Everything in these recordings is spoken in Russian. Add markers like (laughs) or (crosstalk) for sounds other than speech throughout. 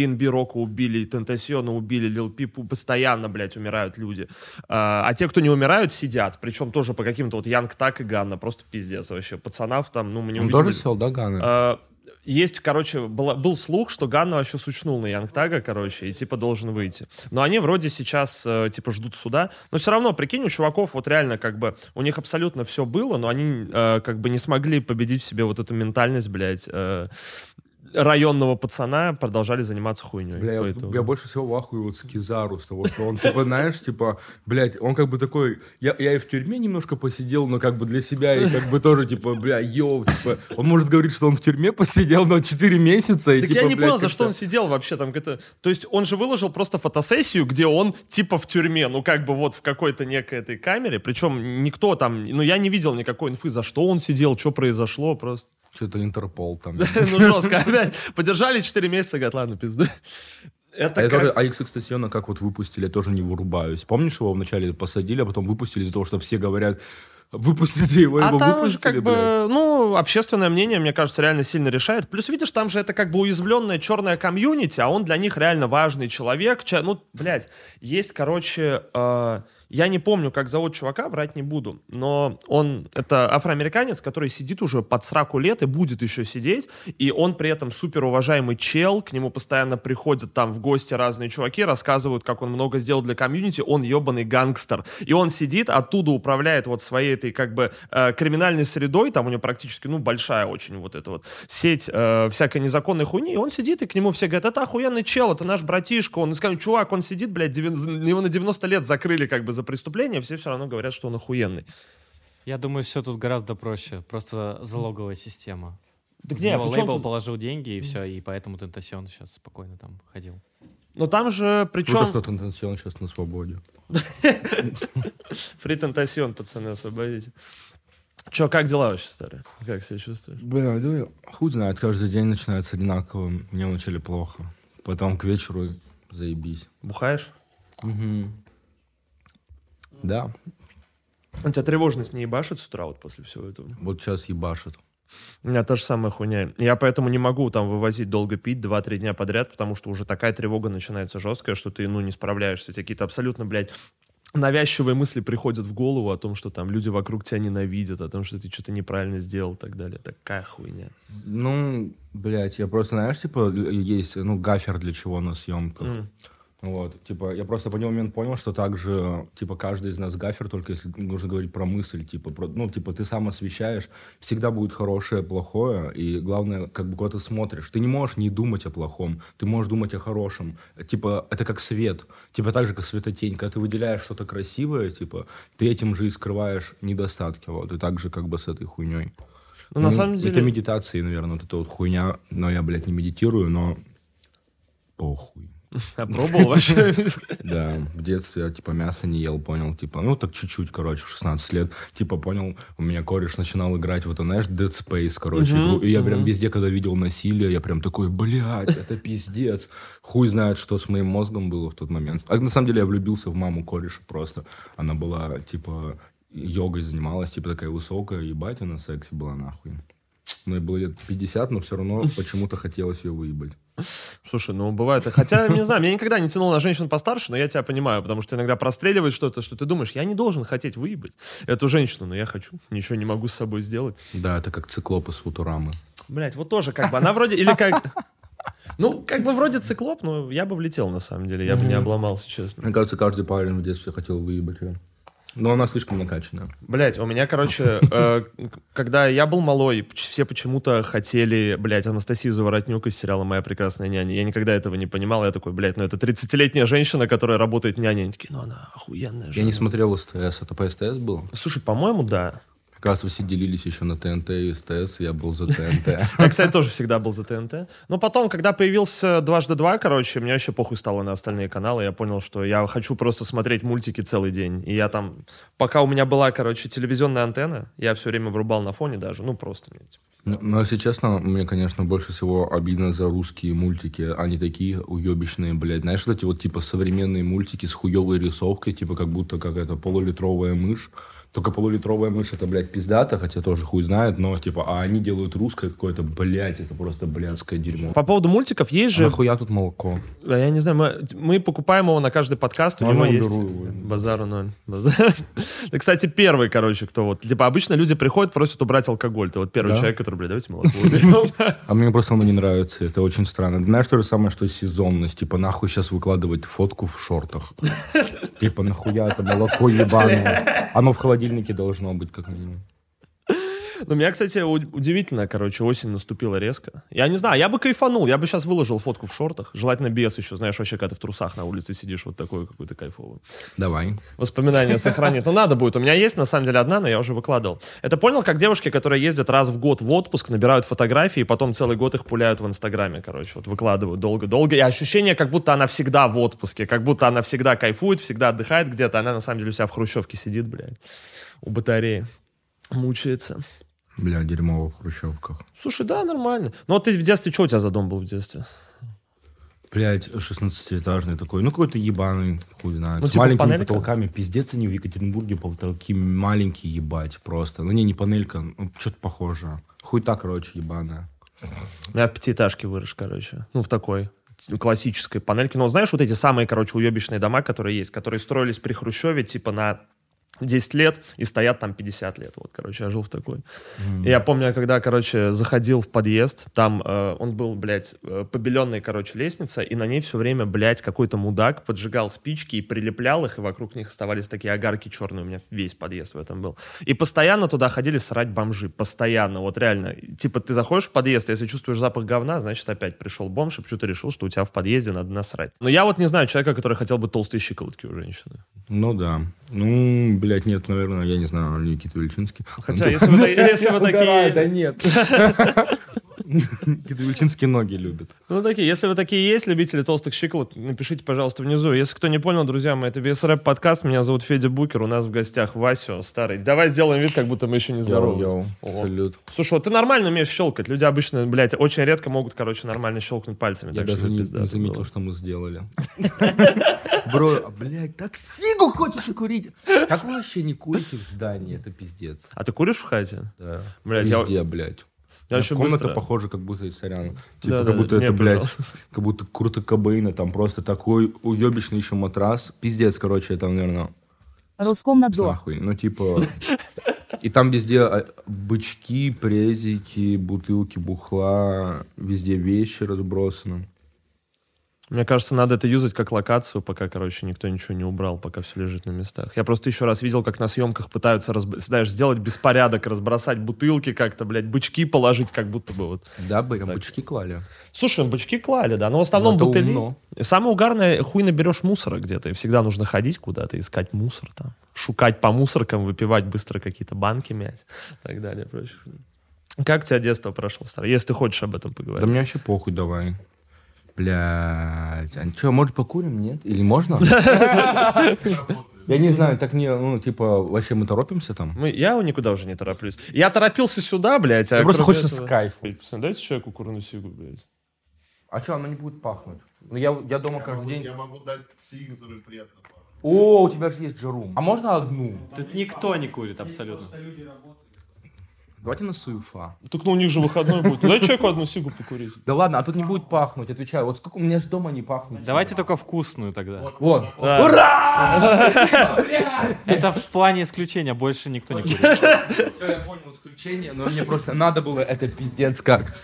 PNB Рока убили, Тентасиона убили, Лил Пипу, постоянно, блядь, умирают люди. А, а те, кто не умирают, сидят, причем тоже по каким-то вот Янг Так и Ганна, просто пиздец вообще. Пацанов там, ну, мы не Он увидели. тоже сел, да, Ганна? А, есть, короче, была- был слух, что Ганна вообще сучнул на Янгтага, короче, и типа должен выйти. Но они вроде сейчас, э, типа, ждут суда. Но все равно, прикинь, у чуваков вот реально как бы, у них абсолютно все было, но они э, как бы не смогли победить в себе вот эту ментальность, блядь, э, районного пацана, продолжали заниматься хуйней. Бля, я, я больше всего в ахуе вот с Кизару, с того, что он, типа, знаешь, типа, блядь, он как бы такой, я, я и в тюрьме немножко посидел, но как бы для себя, и как бы тоже, типа, бля, йоу, типа, он может говорить, что он в тюрьме посидел, но 4 месяца, и, Так типа, я не блядь, понял, за что он сидел вообще там. Это... То есть он же выложил просто фотосессию, где он типа в тюрьме, ну как бы вот в какой-то некой этой камере. Причем никто там, ну я не видел никакой инфы, за что он сидел, что произошло просто. Что-то Интерпол там. (laughs) Ну жестко опять. Подержали 4 месяца, говорят, ладно, пизда. Это А, я как- тоже, а как вот выпустили, я тоже не вырубаюсь. Помнишь, его вначале посадили, а потом выпустили из-за того, что все говорят, выпустите его, А его там же выпустили, как блядь. бы, ну, общественное мнение, мне кажется, реально сильно решает. Плюс, видишь, там же это как бы уязвленная черная комьюнити, а он для них реально важный человек. Ча- Ну, блядь, есть, короче, э, я не помню, как зовут чувака, врать не буду, но он, это афроамериканец, который сидит уже под сраку лет и будет еще сидеть, и он при этом супер уважаемый чел, к нему постоянно приходят там в гости разные чуваки, рассказывают, как он много сделал для комьюнити, он ебаный гангстер. И он сидит, оттуда управляет вот своей этой как бы э, криминальной средой, там у него практически, ну, большая очень вот эта вот сеть э, всякой незаконной хуйни, и он сидит, и к нему все говорят, это охуенный чел, это наш братишка, он, скажем, чувак, он сидит, блядь, девян- его на 90 лет закрыли как бы за преступление, все все равно говорят, что он охуенный. Я думаю, все тут гораздо проще. Просто залоговая система. Него при чём лейбл тут- положил деньги, и все, и поэтому Тентасион сейчас спокойно там ходил. Но там же, причем... Круто, что Тентасион сейчас на свободе. (laughs) Фри Тентасион, пацаны, освободите. Че, как дела вообще, старые? Как себя чувствуешь? Бля, да, хуй знает, каждый день начинается одинаково. Мне вначале плохо. Потом к вечеру заебись. Бухаешь? Да, У тебя тревожность не ебашит с утра вот после всего этого? вот сейчас ебашит. У меня та же самая хуйня. Я поэтому не могу там вывозить долго пить 2-3 дня подряд, потому что уже такая тревога начинается жесткая, что ты, ну, не справляешься. Тебе какие-то абсолютно, блядь, навязчивые мысли приходят в голову о том, что там люди вокруг тебя ненавидят, о том, что ты что-то неправильно сделал и так далее. Такая хуйня. Ну, блядь, я просто, знаешь, типа, есть, ну, гафер для чего на съемках. Вот, типа, я просто в один момент понял, что также, типа, каждый из нас гафер, только если нужно говорить про мысль, типа, про, ну, типа, ты сам освещаешь, всегда будет хорошее, плохое, и главное, как бы, куда ты смотришь. Ты не можешь не думать о плохом, ты можешь думать о хорошем. Типа, это как свет, типа, так же, как светотень. Когда ты выделяешь что-то красивое, типа, ты этим же и скрываешь недостатки, вот, и так же, как бы, с этой хуйней. Ну, на самом деле... Это медитации, наверное, вот эта вот хуйня, но я, блядь, не медитирую, но похуй. (laughs) А пробовал вообще? (laughs) Да, в детстве я, типа, мясо не ел, понял, типа, ну, так чуть-чуть, короче, 16 лет, типа, понял, у меня кореш начинал играть, вот, знаешь, Dead Space, короче, игру, и я прям везде, когда видел насилие, я прям такой, блядь, это пиздец, хуй знает, что с моим мозгом было в тот момент. А на самом деле я влюбился в маму кореша просто, она была, типа, йогой занималась, типа, такая высокая, ебать, она секси была, нахуй. Мне было лет 50, но все равно почему-то хотелось ее выебать. Слушай, ну бывает. Хотя, не знаю, меня никогда не тянуло на женщин постарше, но я тебя понимаю, потому что иногда простреливает что-то, что ты думаешь, я не должен хотеть выебать эту женщину, но я хочу, ничего не могу с собой сделать. Да, это как циклоп из Футурамы. Блять, вот тоже как бы, она вроде, или как... Ну, как бы вроде циклоп, но я бы влетел, на самом деле, я бы не обломался, честно. Мне кажется, каждый парень в детстве хотел выебать ее. Но она слишком накачанная. Блять, у меня, короче, (laughs) э, когда я был малой, все почему-то хотели, блядь, Анастасию Заворотнюк из сериала «Моя прекрасная няня». Я никогда этого не понимал. Я такой, блядь, ну это 30-летняя женщина, которая работает няней. Они такие, ну она охуенная Я женщина. не смотрел СТС. Это по СТС было? Слушай, по-моему, да. Кажется, все делились еще на ТНТ и СТС, я был за ТНТ. Я, кстати, тоже всегда был за ТНТ. Но потом, когда появился дважды два, короче, мне вообще похуй стало на остальные каналы. Я понял, что я хочу просто смотреть мультики целый день. И я там, пока у меня была, короче, телевизионная антенна, я все время врубал на фоне даже. Ну, просто. мне, Ну, Но, если честно, мне, конечно, больше всего обидно за русские мультики. Они такие уебищные, блядь. Знаешь, вот эти вот, типа, современные мультики с хуевой рисовкой, типа, как будто какая-то полулитровая мышь. Только полулитровая мышь, это, блядь, пиздато, хотя тоже хуй знает, но, типа, а они делают русское какое-то, блядь, это просто блядское дерьмо. По поводу мультиков есть А же... нахуя тут молоко? А Я не знаю, мы, мы покупаем его на каждый подкаст, у А него есть его. базару ноль. Базар. Ты, кстати, первый, короче, кто вот... Типа обычно люди приходят, просят убрать алкоголь. Ты вот первый Да? человек, который, блядь, давайте молоко. (laughs) А мне просто оно не нравится, это очень странно. Знаешь, то же самое, что сезонность, типа, нахуй сейчас выкладывать фотку в шортах. (laughs) Типа, нахуя это молоко ебаное? Оно в холодильнике должно быть, как минимум. Ну, меня, кстати, удивительно, короче, осень наступила резко. Я не знаю, я бы кайфанул, я бы сейчас выложил фотку в шортах, желательно без еще, знаешь, вообще, когда ты в трусах на улице сидишь, вот такой какой-то кайфовый. Давай. Воспоминания сохранить. Ну, надо будет. У меня есть, на самом деле, одна, но я уже выкладывал. Это понял, как девушки, которые ездят раз в год в отпуск, набирают фотографии, и потом целый год их пуляют в Инстаграме, короче, вот выкладывают долго-долго. И ощущение, как будто она всегда в отпуске, как будто она всегда кайфует, всегда отдыхает где-то, она, на самом деле, у себя в хрущевке сидит, блядь, у батареи. Мучается. Бля, дерьмово в хрущевках. Слушай, да, нормально. Ну, вот ты в детстве, что у тебя за дом был в детстве? Блять, 16-этажный такой, ну какой-то ебаный, хуй знает. Ну, С типа маленькими панелька? потолками. Пиздец, они в Екатеринбурге потолки маленькие ебать просто. Ну не, не панелька, ну, что-то похожее. Хуй-та, короче, ебаная. Я в пятиэтажке вырос, короче. Ну, в такой классической панельке. Но знаешь, вот эти самые, короче, уебищные дома, которые есть, которые строились при Хрущеве, типа на 10 лет и стоят там 50 лет. Вот, короче, я жил в такой. И я помню, когда, короче, заходил в подъезд, там э, он был, блядь, э, побеленная, короче, лестница, и на ней все время, блядь, какой-то мудак поджигал спички и прилеплял их, и вокруг них оставались такие огарки черные. У меня весь подъезд в этом был. И постоянно туда ходили срать бомжи. Постоянно. Вот реально. Типа ты заходишь в подъезд, если чувствуешь запах говна, значит опять пришел бомж, и почему-то решил, что у тебя в подъезде надо насрать. Но я вот не знаю человека, который хотел бы толстые щиколотки у женщины. Ну да. Ну, блядь, нет, наверное, я не знаю, Никита Вильчинский. Хотя, если вы такие... Да нет. (laughs) (laughs) Никита Вильчинский ноги любит. Ну, такие, если вы такие есть, любители толстых щиколоток, напишите, пожалуйста, внизу. Если кто не понял, друзья мои, это вес рэп подкаст. Меня зовут Федя Букер, у нас в гостях Васю старый. Давай сделаем вид, как будто мы еще не здоровы. Салют. Слушай, вот ты нормально умеешь щелкать. Люди обычно, блядь, очень редко могут, короче, нормально щелкнуть пальцами. Я даже не, заметил, что мы сделали. (laughs) Бро, а, блядь, так сигу хочется курить. Как вы вообще не курите в здании? Это пиздец. А ты куришь в хате? Да. Блядь, я- Везде, блядь. Я очень Комната быстро... похожа, как будто из сорян. Типа, Да, как да, будто не, это, блядь, пожалуйста. как будто Курта Кобейна, там просто такой уебищный еще матрас. Пиздец, короче, это, наверное, Роскомнадзор. нахуй. Ну, типа... И там везде а, бычки, презики, бутылки бухла, везде вещи разбросаны. Мне кажется, надо это юзать как локацию, пока, короче, никто ничего не убрал, пока все лежит на местах. Я просто еще раз видел, как на съемках пытаются, разб- знаешь, сделать беспорядок, разбросать бутылки как-то, блядь, бычки положить, как будто бы вот. Да, бы, бычки клали. Слушай, ну, бычки клали, да, но в основном это бутыли. умно. Самое угарное, хуй наберешь мусора где-то, и всегда нужно ходить куда-то, искать мусор там, шукать по мусоркам, выпивать быстро какие-то банки мять и так далее. Прочее. Как у тебя детство прошло, старый? Если ты хочешь об этом Да поговорить. мне вообще похуй, давай. Блядь. А что, может, покурим, нет? Или можно? (laughs) Я не знаю, так не, ну, типа, вообще мы торопимся там? Мы, я никуда уже не тороплюсь. Я торопился сюда, блядь. А просто хочется этого- с пацаны, Дайте человеку курную сигу, блядь. А что, оно не будет пахнуть? Ну, я, я дома каждый день... Я могу дать сиги, которые приятно пахнут. О, у тебя же есть джерум. А можно одну? Тут никто не курит абсолютно. Давайте на суефа. Так ну у них же выходной будет. Дай человеку одну сигу покурить. Да ладно, а тут не будет пахнуть, отвечаю. Вот сколько у меня же дома не пахнет. Давайте только вкусную тогда. Вот. Это в плане исключения, больше никто не курит. Все, я понял исключение, но мне просто надо было это пиздец как.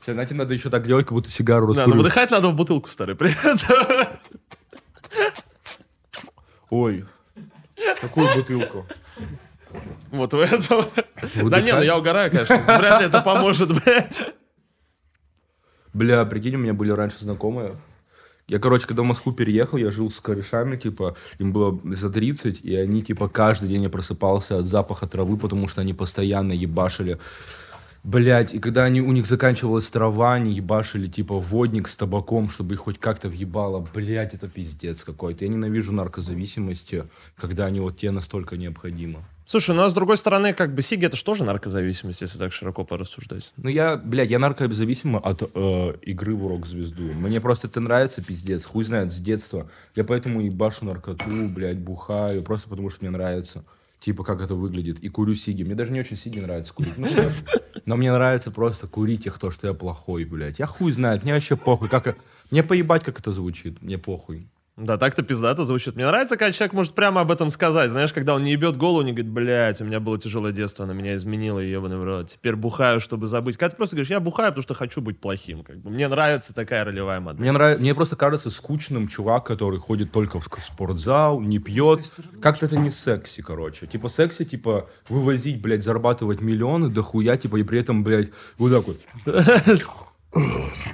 Все, знаете, надо еще так делать, как будто сигару Да, ну раскурю. выдыхать надо в бутылку, старый. Привет. Ой. Какую бутылку? Вот в этом. Да не, ну я угораю, конечно. Вряд ли это поможет, блядь. Бля, прикинь, у меня были раньше знакомые. Я, короче, когда в Москву переехал, я жил с корешами, типа, им было за 30, и они, типа, каждый день я просыпался от запаха травы, потому что они постоянно ебашили. Блять, и когда они, у них заканчивалась трава, они ебашили, типа, водник с табаком, чтобы их хоть как-то въебало. Блять, это пиздец какой-то. Я ненавижу наркозависимости, когда они вот тебе настолько необходимы. Слушай, ну а с другой стороны, как бы Сиги это же тоже наркозависимость, если так широко порассуждать. Ну, я, блядь, я наркозависимый от э, игры в рок-звезду. Мне просто это нравится, пиздец. Хуй знает, с детства. Я поэтому ебашу наркоту, блядь, бухаю, просто потому что мне нравится. типа, как это выглядит, и курю сиги. Мне даже не очень сиги нравится курить. Ну, но мне нравится просто курить их, то, что я плохой, блядь. Я хуй знает, мне вообще похуй. Как... Мне поебать, как это звучит. Мне похуй. Да, так-то пиздато звучит. Мне нравится, когда человек может прямо об этом сказать. Знаешь, когда он не ебет голову, не говорит, блядь, у меня было тяжелое детство, она меня изменила, ебаный в рот. Теперь бухаю, чтобы забыть. Когда ты просто говоришь, я бухаю, потому что хочу быть плохим. Как бы. Мне нравится такая ролевая модель. Мне, нравится, мне просто кажется скучным чувак, который ходит только в спортзал, не пьет. Как-то это не секси, короче. Типа секси, типа вывозить, блядь, зарабатывать миллионы дохуя, типа, и при этом, блядь, вот так вот.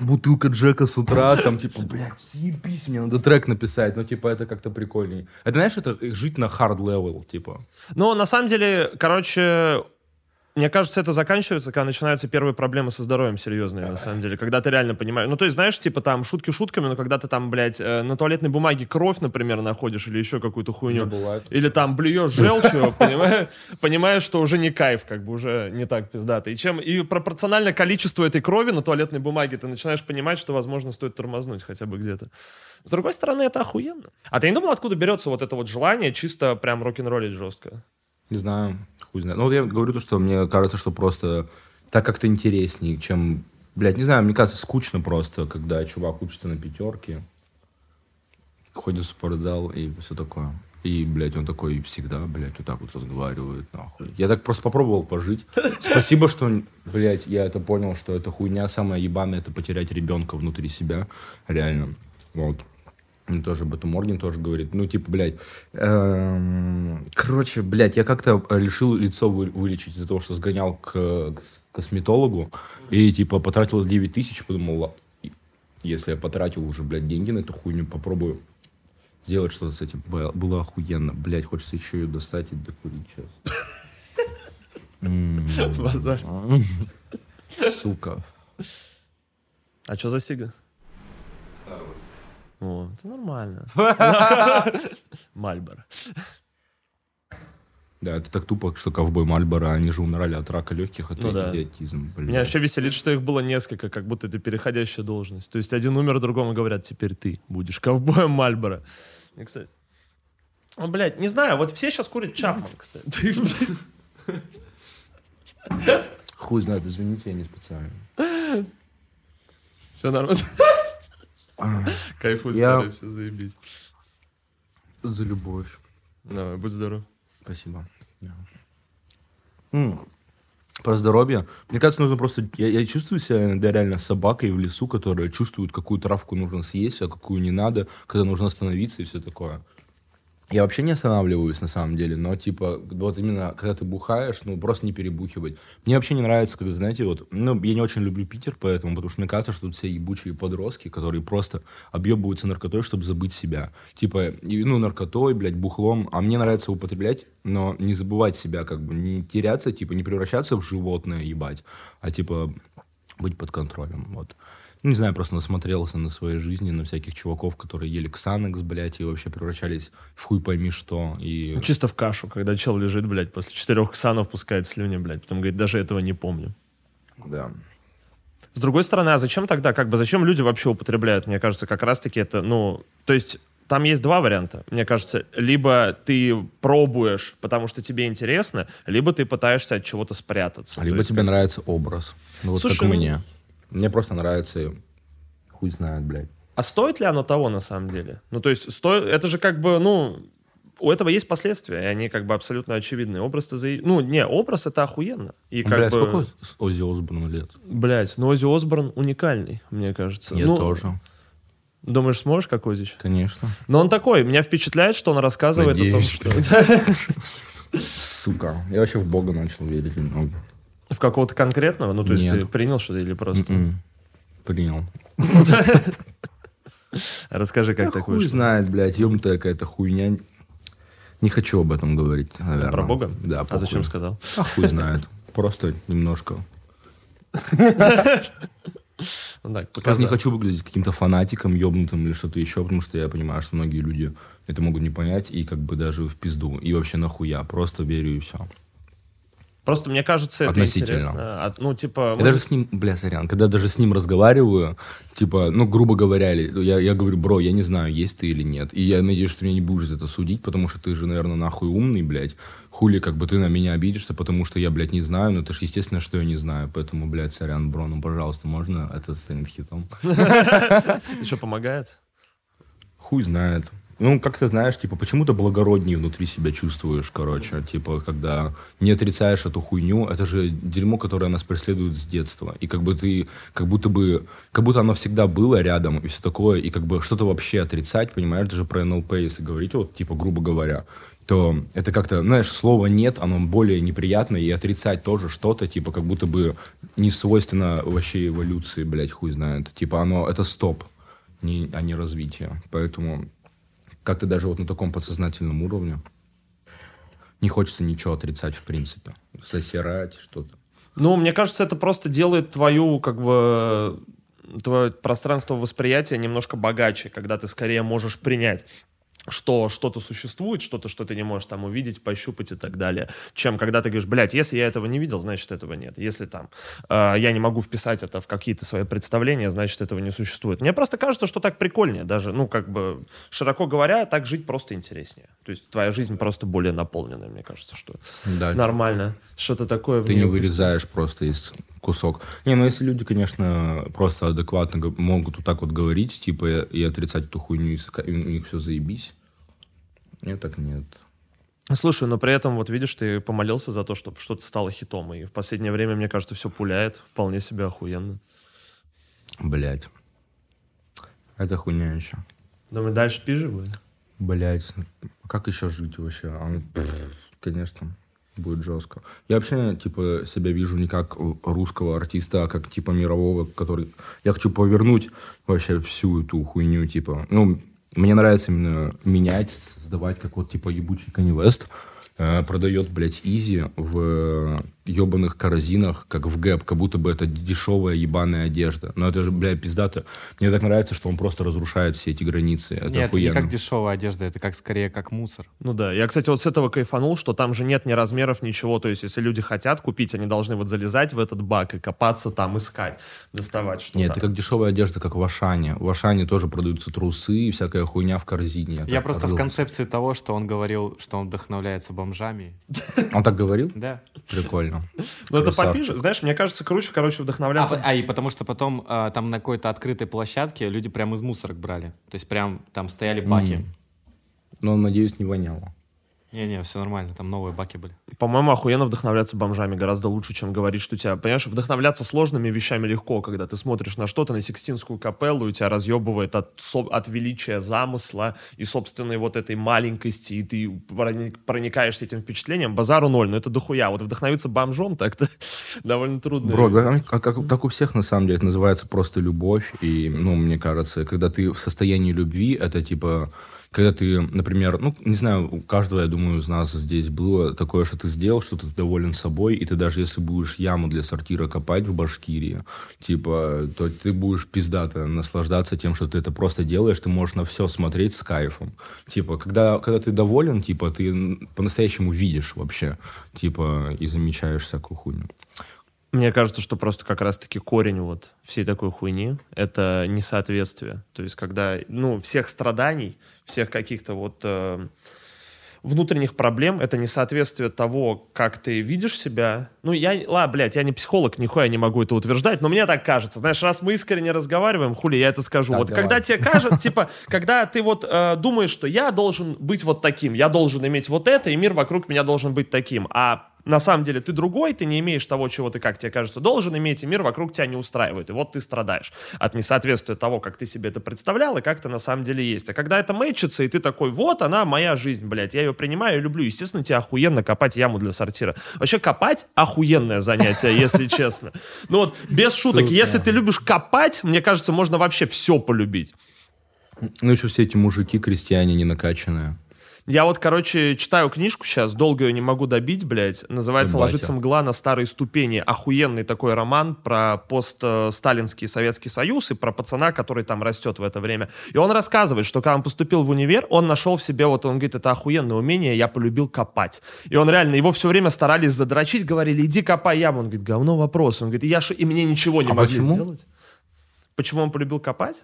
Бутылка Джека с утра, там, типа, блядь, съебись, мне надо трек написать. Ну, типа, это как-то прикольнее. Это, знаешь, это жить на hard level, типа. Но на самом деле, короче, мне кажется, это заканчивается, когда начинаются первые проблемы со здоровьем серьезные, на самом деле. Когда ты реально понимаешь. Ну, то есть, знаешь, типа там шутки шутками, но когда ты там, блядь, э, на туалетной бумаге кровь, например, находишь или еще какую-то хуйню. Или там блюешь желчью, (laughs) понимаешь, понимаешь, что уже не кайф, как бы уже не так пиздато. И чем и пропорционально количеству этой крови на туалетной бумаге ты начинаешь понимать, что, возможно, стоит тормознуть хотя бы где-то. С другой стороны, это охуенно. А ты не думал, откуда берется вот это вот желание чисто прям рок-н-роллить жестко? Не знаю, хуй знает. Ну, вот я говорю то, что мне кажется, что просто так как-то интереснее, чем... Блядь, не знаю, мне кажется, скучно просто, когда чувак учится на пятерке, ходит в спортзал и все такое. И, блядь, он такой всегда, блядь, вот так вот разговаривает, нахуй. Я так просто попробовал пожить. Спасибо, что, блядь, я это понял, что эта хуйня самая ебаная, это потерять ребенка внутри себя, реально. Вот. Тоже об этом Моргин тоже говорит. Ну, типа, блядь. эм, Короче, блядь, я как-то решил лицо вы- вылечить из-за того, что сгонял к к косметологу и, типа, потратил 9 тысяч, подумал, «Ла- и- если я потратил уже, блядь, деньги на эту хуйню, попробую сделать что-то с этим. Было, охуенно. Блядь, хочется еще ее достать и докурить сейчас. (laughs) Базар. Сука. А что за сига? О, это нормально. (laughs) Мальборо. Да, это так тупо, что ковбой Мальборо, они же умирали от рака легких, это Ну да. идиотизм, блядь. Меня вообще веселит, что их было несколько, как будто это переходящая должность. То есть один умер, другому говорят, теперь ты будешь ковбоем Мальборо. И, кстати, ну, блядь, не знаю, вот все сейчас курят Чапман, кстати. Хуй знает, извините, я не специально. Все нормально. (laughs) Кайфуй, старый, все заебись. За любовь. Давай, будь здоров. Спасибо. Про здоровье. Мне кажется, нужно просто... Я, я чувствую себя иногда реально собакой в лесу, которая чувствует, какую травку нужно съесть, а какую не надо, когда нужно остановиться и все такое. Я вообще не останавливаюсь на самом деле, но типа вот именно когда ты бухаешь, ну просто не перебухивать. Мне вообще не нравится, когда, знаете, вот, ну я не очень люблю Питер, поэтому, потому что мне кажется, что тут все ебучие подростки, которые просто объебываются наркотой, чтобы забыть себя. Типа, ну наркотой, блядь, бухлом, а мне нравится употреблять, но не забывать себя, как бы не теряться, типа не превращаться в животное, ебать, а типа быть под контролем, вот. Не знаю, просто насмотрелся на своей жизни, на всяких чуваков, которые ели ксанекс, блядь, и вообще превращались в хуй пойми что. И... Ну, Чисто в кашу, когда чел лежит, блядь, после четырех ксанов пускает слюни, блядь. Потом говорит, даже этого не помню. Да. С другой стороны, а зачем тогда, как бы, зачем люди вообще употребляют? Мне кажется, как раз-таки это, ну, то есть там есть два варианта. Мне кажется, либо ты пробуешь, потому что тебе интересно, либо ты пытаешься от чего-то спрятаться. А либо есть тебе нравится образ. Ну, вот Слушай, как ну- мне. Мне просто нравится... Хуй знает, блядь. А стоит ли оно того на самом деле? Ну, то есть, стоит, это же как бы, ну, у этого есть последствия, и они как бы абсолютно очевидные. Образ-то за... Ну, не, образ это охуенно. И как Блядь, бы... сколько Оззи Осборну лет? Блять, ну Оззи Осборн уникальный, мне кажется. Я ну, тоже. Думаешь, сможешь, как Озич? Конечно. Но он такой, меня впечатляет, что он рассказывает Надеюсь, о том, что... (laughs) (laughs) Сука. Я вообще в Бога начал верить немного. В какого-то конкретного? Ну, то есть Нет. ты принял что-то или просто... М. Принял. Расскажи, как так хуй вышло. знает, блядь, ёбнутая какая-то хуйня. Не хочу об этом говорить, наверное. Про Бога? Да, А зачем сказал? А хуй знает. Просто немножко. Ну, так, Просто не хочу выглядеть каким-то фанатиком, ёбнутым или что-то еще, потому что я понимаю, что многие люди это могут не понять и как бы даже в пизду. И вообще нахуя. Просто верю и все. Просто мне кажется, это Относительно. интересно. Ну, типа... Я мы даже же- с ним, бля, сорян, когда даже с ним разговариваю, типа, ну, грубо говоря, я, я говорю, бро, я не знаю, есть ты или нет. И я надеюсь, что ты меня не будешь за это судить, потому что ты же, наверное, нахуй умный, блядь. Хули, как бы ты на меня обидишься, потому что я, блядь, не знаю, но это же естественно, что я не знаю. Поэтому, блядь, сорян, бро, ну, пожалуйста, можно это станет хитом? (laughs) Что, помогает? Хуй знает. Ну, как ты знаешь, типа, почему-то благороднее внутри себя чувствуешь, короче. Типа, когда не отрицаешь эту хуйню, это же дерьмо, которое нас преследует с детства. И как бы ты, как будто бы, как будто оно всегда было рядом и все такое. И как бы что-то вообще отрицать, понимаешь, даже про НЛП, если говорить, вот, типа, грубо говоря, то это как-то, знаешь, слово «нет», оно более неприятно, и отрицать тоже что-то, типа, как будто бы не свойственно вообще эволюции, блядь, хуй знает. Типа, оно, это стоп, не, а не развитие. Поэтому как-то даже вот на таком подсознательном уровне не хочется ничего отрицать, в принципе. Засирать что-то. Ну, мне кажется, это просто делает твою, как бы, твое пространство восприятия немножко богаче, когда ты скорее можешь принять что что-то существует, что-то, что ты не можешь там увидеть, пощупать и так далее, чем когда ты говоришь, блядь, если я этого не видел, значит, этого нет. Если там э, я не могу вписать это в какие-то свои представления, значит, этого не существует. Мне просто кажется, что так прикольнее даже, ну, как бы, широко говоря, так жить просто интереснее. То есть твоя жизнь просто более наполненная, мне кажется, что Да, нормально. Что-то такое... Ты не вырезаешь просто из кусок. Не, ну если люди, конечно, просто адекватно могут вот так вот говорить, типа, и отрицать эту хуйню, и у них все заебись. Нет, так нет. Слушай, но при этом, вот видишь, ты помолился за то, чтобы что-то стало хитом, и в последнее время, мне кажется, все пуляет, вполне себе охуенно. Блять. Это хуйня еще. Думаю, дальше пизже будет? Блять, как еще жить вообще? А, ну, Конечно, будет жестко. Я вообще, типа, себя вижу не как русского артиста, а как, типа, мирового, который... Я хочу повернуть вообще всю эту хуйню, типа... Ну, мне нравится именно менять, создавать, как вот, типа, ебучий West э, продает, блядь, Изи в ебаных корзинах, как в Гэп, как будто бы это дешевая ебаная одежда. Но это же, блядь, пиздато. Мне так нравится, что он просто разрушает все эти границы. Это Нет, это не охуенно. как дешевая одежда, это как скорее как мусор. Ну да, я, кстати, вот с этого кайфанул, что там же нет ни размеров, ничего, то есть если люди хотят купить, они должны вот залезать в этот бак и копаться там, искать, доставать что-то. Нет, это как дешевая одежда, как в Ашане. В Ашане тоже продаются трусы и всякая хуйня в корзине. Я так просто в рылся. концепции того, что он говорил, что он вдохновляется бомжами. Он так говорил? Да. Прикольно. (laughs) Ну это Красавчик. попиже, знаешь, мне кажется, круче, короче, А, вдохновляться. а, и потому что потом а, там на какой-то открытой площадке люди прям из мусорок брали. То есть прям там стояли баки. Но, надеюсь, не воняло. Не-не, все нормально, там новые баки были. По-моему, охуенно вдохновляться бомжами гораздо лучше, чем говорить, что у тебя... Понимаешь, вдохновляться сложными вещами легко, когда ты смотришь на что-то, на Сикстинскую капеллу, и тебя разъебывает от, от величия замысла и собственной вот этой маленькости, и ты проник- проникаешься этим впечатлением. Базару ноль, но это дохуя. Вот вдохновиться бомжом так-то (laughs) довольно трудно. Бро, да, как, как- так у всех, на самом деле, это называется просто любовь. И, ну, мне кажется, когда ты в состоянии любви, это типа... Когда ты, например, ну, не знаю, у каждого, я думаю, из нас здесь было такое, что ты сделал, что ты доволен собой, и ты даже если будешь яму для сортира копать в Башкирии, типа, то ты будешь пиздато наслаждаться тем, что ты это просто делаешь, ты можешь на все смотреть с кайфом. Типа, когда, когда ты доволен, типа, ты по-настоящему видишь вообще, типа, и замечаешь всякую хуйню. Мне кажется, что просто как раз-таки корень вот всей такой хуйни — это несоответствие. То есть когда, ну, всех страданий, всех каких-то вот э, внутренних проблем — это несоответствие того, как ты видишь себя. Ну, я, ладно, блядь, я не психолог, нихуя не могу это утверждать, но мне так кажется. Знаешь, раз мы искренне разговариваем, хули, я это скажу. Так, вот давай. когда тебе кажется, (laughs) типа, когда ты вот э, думаешь, что я должен быть вот таким, я должен иметь вот это, и мир вокруг меня должен быть таким, а на самом деле ты другой, ты не имеешь того, чего ты, как тебе кажется, должен иметь, и мир вокруг тебя не устраивает. И вот ты страдаешь от несоответствия того, как ты себе это представлял, и как ты на самом деле есть. А когда это мэчится, и ты такой, вот она моя жизнь, блядь, я ее принимаю и люблю, естественно, тебе охуенно копать яму для сортира. Вообще копать охуенное занятие, если (laughs) честно. Ну вот, без шуток, если ты любишь копать, мне кажется, можно вообще все полюбить. Ну, еще все эти мужики, крестьяне, не накачанные. Я вот, короче, читаю книжку сейчас, долго ее не могу добить, блядь. Называется. «Ложится мгла на старые ступени». Охуенный такой роман про постсталинский Советский Союз и про пацана, который там растет в это время. И он рассказывает, что когда он поступил в универ, он нашел в себе, вот он говорит, это охуенное умение, я полюбил копать. И он реально, его все время старались задрочить, говорили, иди копай яму. Он говорит, говно вопрос. Он говорит, и я шо- и мне ничего не А могли почему? сделать. Почему он полюбил копать?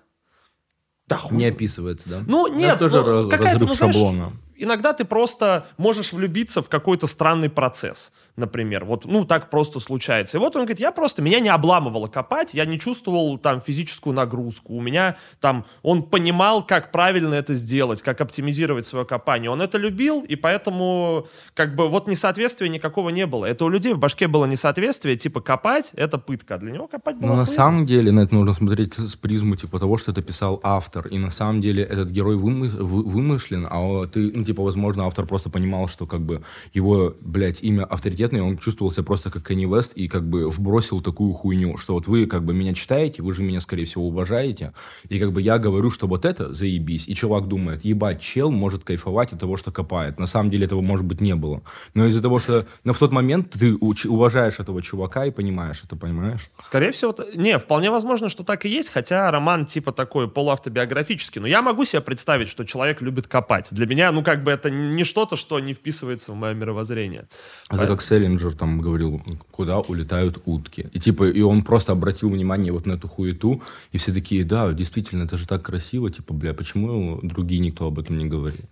Да хуй Не описывается, да? ну, нет, тоже ну, какая-то, ну, знаешь, шаблона. Иногда ты просто можешь влюбиться в какой-то странный процесс, например. Вот, ну, так просто случается. И вот он говорит, я просто, меня не обламывало копать, я не чувствовал там физическую нагрузку. У меня там, он понимал, как правильно это сделать, как оптимизировать свое копание. Он это любил, и поэтому, как бы, вот несоответствия никакого не было. Это у людей в башке было несоответствие, типа, копать — это пытка. А для него копать было Но на самом деле на это нужно смотреть с призму типа того, что это писал автор. И на самом деле этот герой вымы- вы- вымышлен, а ты, ну, типа, возможно, автор просто понимал, что как бы его, блядь, имя авторитетное, он чувствовал себя просто как Кенни Вест и как бы вбросил такую хуйню, что вот вы как бы меня читаете, вы же меня, скорее всего, уважаете, и как бы я говорю, что вот это заебись, и чувак думает, ебать, чел может кайфовать от того, что копает. На самом деле этого, может быть, не было. Но из-за того, что но в тот момент ты уважаешь этого чувака и понимаешь это, понимаешь? Скорее всего, не, вполне возможно, что так и есть, хотя роман типа такой полуавтобиографический. Но я могу себе представить, что человек любит копать. Для меня, ну, как бы это не что-то, что не вписывается в мое мировоззрение. Это как Селлинджер там говорил, куда улетают утки. И типа, и он просто обратил внимание вот на эту хуету, и все такие, да, действительно, это же так красиво, типа, бля, почему другие никто об этом не говорит?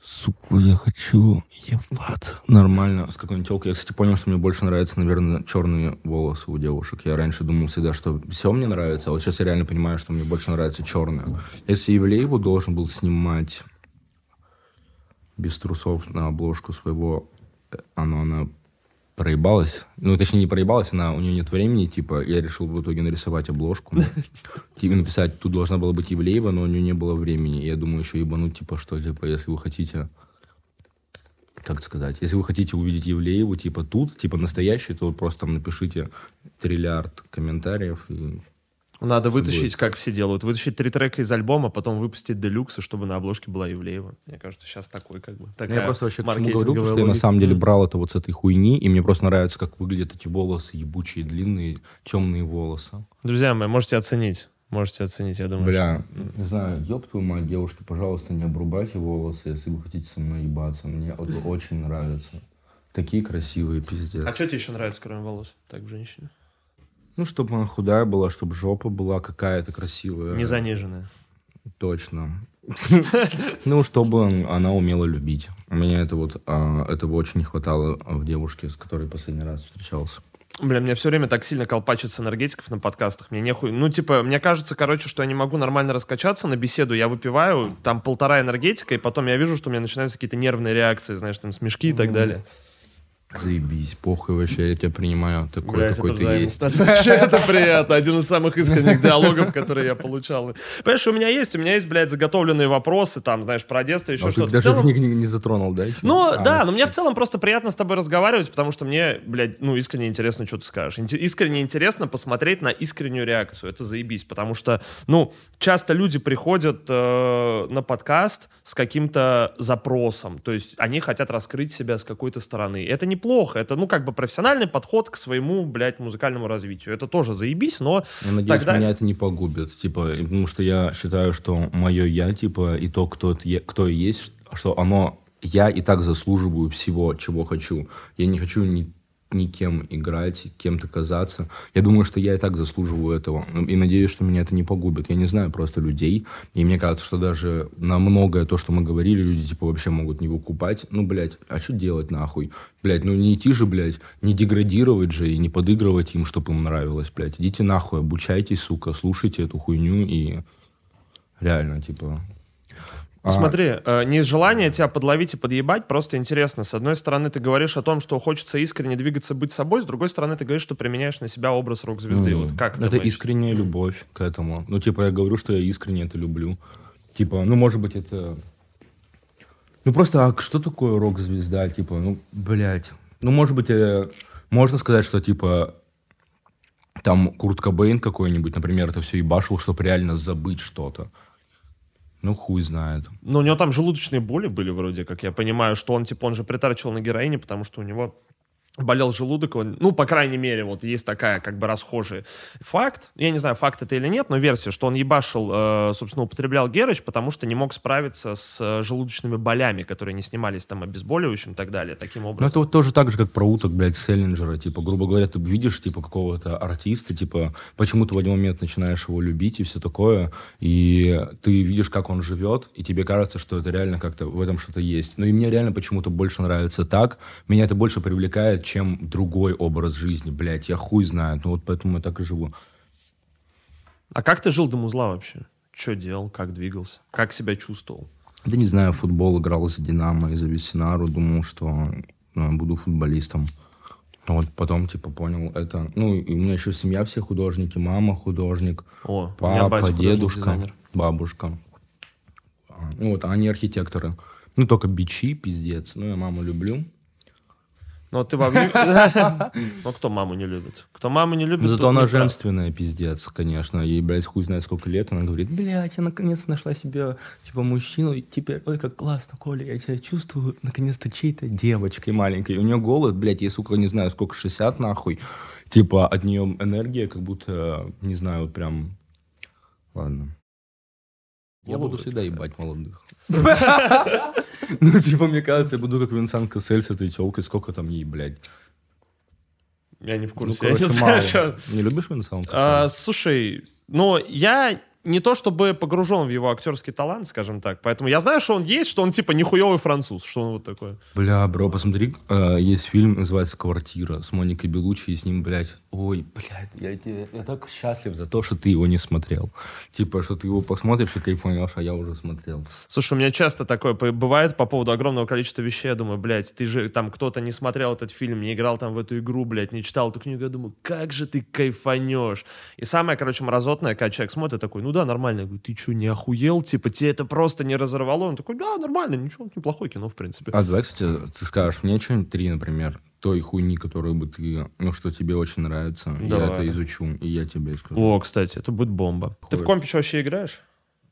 Сука, я хочу ебаться. Нормально. С какой-нибудь телкой. Я, кстати, понял, что мне больше нравятся, наверное, черные волосы у девушек. Я раньше думал всегда, что все мне нравится, а вот сейчас я реально понимаю, что мне больше нравятся черные. Если Ивлееву должен был снимать без трусов на обложку своего, оно, она проебалась. Ну, точнее, не проебалась, она, у нее нет времени, типа, я решил в итоге нарисовать обложку. (laughs) Типа написать, тут должна была быть Евлеева, но у нее не было времени. Я думаю, еще ебануть, типа, что, типа, если вы хотите как сказать, если вы хотите увидеть Евлееву, типа, тут, типа, настоящий, то просто там напишите триллиард комментариев, и Надо вытащить, как все делают, вытащить три трека из альбома, потом выпустить делюксы, чтобы на обложке была Ивлеева. Мне кажется, сейчас такой как бы такая я просто вообще к чему говорю, потому что я на самом деле брал это вот с этой хуйни, и мне просто нравится, как выглядят эти волосы, ебучие, длинные, темные волосы. Друзья мои, можете оценить. Можете оценить, я думаю. Бля, не знаю, ёб твою мать, девушки, пожалуйста, не обрубайте волосы, если вы хотите со мной ебаться. Мне это очень нравится. Такие красивые, пиздец. А что тебе еще нравится, кроме волос? Так, в женщине. Ну, чтобы она худая была, чтобы жопа была какая-то красивая. Не заниженная. Точно. (laughs) Ну, чтобы она умела любить. У меня это вот, а, этого очень не хватало в девушке, с которой последний раз встречался. Бля, мне все время так сильно колпачит с энергетиков на подкастах. Мне нехуй... Ну, типа, мне кажется, короче, что я не могу нормально раскачаться на беседу. Я выпиваю, там полтора энергетика, и потом я вижу, что у меня начинаются какие-то нервные реакции, знаешь, там смешки и так далее. Заебись, похуй вообще, я тебя принимаю такой, Блядь, какой это ты есть. Вообще это приятно. Один из самых искренних диалогов, которые я получал. Понимаешь, у меня есть, у меня есть, блядь, заготовленные вопросы, там, знаешь, про детство, еще А ты что-то. Даже целом- их не, не затронул, да? Ну, А, да, но мне в целом просто приятно с тобой разговаривать, потому что мне, блядь, ну, искренне интересно, что ты скажешь. Искренне интересно посмотреть на искреннюю реакцию. Это заебись, потому что, ну, часто люди приходят э, на подкаст с каким-то запросом. То есть они хотят раскрыть себя с какой-то стороны. Это неплохо. Это, ну, как бы профессиональный подход к своему, блядь, музыкальному развитию. Это тоже заебись, но Я надеюсь, тогда... меня это не погубит. Типа, потому что я считаю, что мое я, типа, и то, кто, кто есть, что оно, я и так заслуживаю всего, чего хочу. Я не хочу ни, никем играть, кем-то казаться. Я думаю, что я и так заслуживаю этого. И надеюсь, что меня это не погубит. Я не знаю просто людей. И мне кажется, что даже на многое то, что мы говорили, люди, типа, вообще могут не выкупать. Ну, блядь, а что делать нахуй? Блядь, ну не идти же, блядь, не деградировать же и не подыгрывать им, чтобы им нравилось, блядь. Идите нахуй, обучайтесь, сука, слушайте эту хуйню и реально, типа... Ну, Смотри, э, не из желания тебя подловить и подъебать, просто интересно. С одной стороны, ты говоришь о том, что хочется искренне двигаться, быть собой, с другой стороны, ты говоришь, что применяешь на себя образ рок-звезды. вот как это думаешь? искренняя любовь к этому. Ну, типа, я говорю, что я искренне это люблю. Типа, ну, может быть, это... Ну, просто, а что такое рок-звезда? Типа, ну, блядь. Ну, может быть, э, можно сказать, что, типа, там Курт Кобейн какой-нибудь, например, это все ебашил, чтобы реально забыть что-то. Ну, хуй знает. Но у него там желудочные боли были вроде, как я понимаю, что он, типа, он же притарчивал на героине, потому что у него болел желудок, он, ну, по крайней мере, вот есть такая, как бы, расхожий факт, я не знаю, факт это или нет, но версия, что он ебашил, э, собственно, употреблял Герыч, потому что не мог справиться с э, желудочными болями, которые не снимались там обезболивающим и так далее, таким Ну, образом. это вот тоже так же, как про уток, блядь, Селлинджера. Типа, грубо говоря, ты видишь, типа, какого-то артиста, типа, почему ты в один момент начинаешь его любить и все такое, и ты видишь, как он живет, и тебе кажется, что это реально как-то в этом что-то есть. Ну, и мне реально почему-то больше нравится так, меня это больше привлекает, чем другой образ жизни, блядь, я хуй знаю, ну, вот поэтому я так и живу. А как ты жил до музла вообще? Что делал, как двигался, как себя чувствовал? Да не знаю, футбол играл за Динамо и за Весенару, думал, что ну, буду футболистом. Но Вот потом, типа, понял это. Ну, и у меня еще семья все художники, мама художник, О, папа, дедушка, дизайнер. бабушка. А, Ну, вот, они архитекторы. Ну, только бичи, пиздец. Ну, я маму люблю. Ну, ты во (laughs) Ну, кто маму не любит? Кто маму не любит, Но тот зато она женственная, пиздец, конечно. Ей, блядь, хуй знает сколько лет. Она говорит, блядь, я наконец нашла себе, типа, мужчину. И теперь, ой, как классно, Коля, я тебя чувствую, наконец-то чьей-то девочкой маленькой. И у нее голод, блядь, ей, сука, не знаю, сколько, 60 нахуй. Типа, от нее энергия, как будто, не знаю, вот прям... Ладно. Я буду всегда ебать молодых. (laughs) (laughs) (laughs) Ну, типа, мне кажется, я буду как Винсан Кассель с этой телкой. Сколько там ей, блядь? Я не в Ну, курсе. я не короче, знаю, чё. Не любишь Винсан А, Касселя? слушай, ну, я не то чтобы погружен в его актерский талант, скажем так, поэтому я знаю, что он есть, что он типа нихуевый француз, что он вот такой. Бля, бро, посмотри, э, есть фильм, называется «Квартира» с Моникой Белучи, и с ним, блядь, ой, блядь, я, тебе- я так счастлив за то, что ты его не смотрел. Типа, что ты его посмотришь и кайфанешь, а я уже смотрел. Слушай, у меня часто такое бывает по поводу огромного количества вещей. Я думаю, блядь, ты же там кто-то не смотрел этот фильм, не играл там в эту игру, блядь, не читал эту книгу. Я думаю, как же ты кайфанешь. И самое, короче, мразотное, когда человек смотрит, такой, ну да, нормально. Я говорю, ты что, не охуел? Типа, тебе это просто не разорвало? Он такой, да, нормально, ничего, неплохое кино, в принципе. А давай, кстати, ты скажешь мне что-нибудь три, например, той хуйни, которую бы ты, ну, что тебе очень нравится. Я Давай. это изучу, и я тебе скажу. О, кстати, это будет бомба. Ты в Хуй. компе вообще играешь?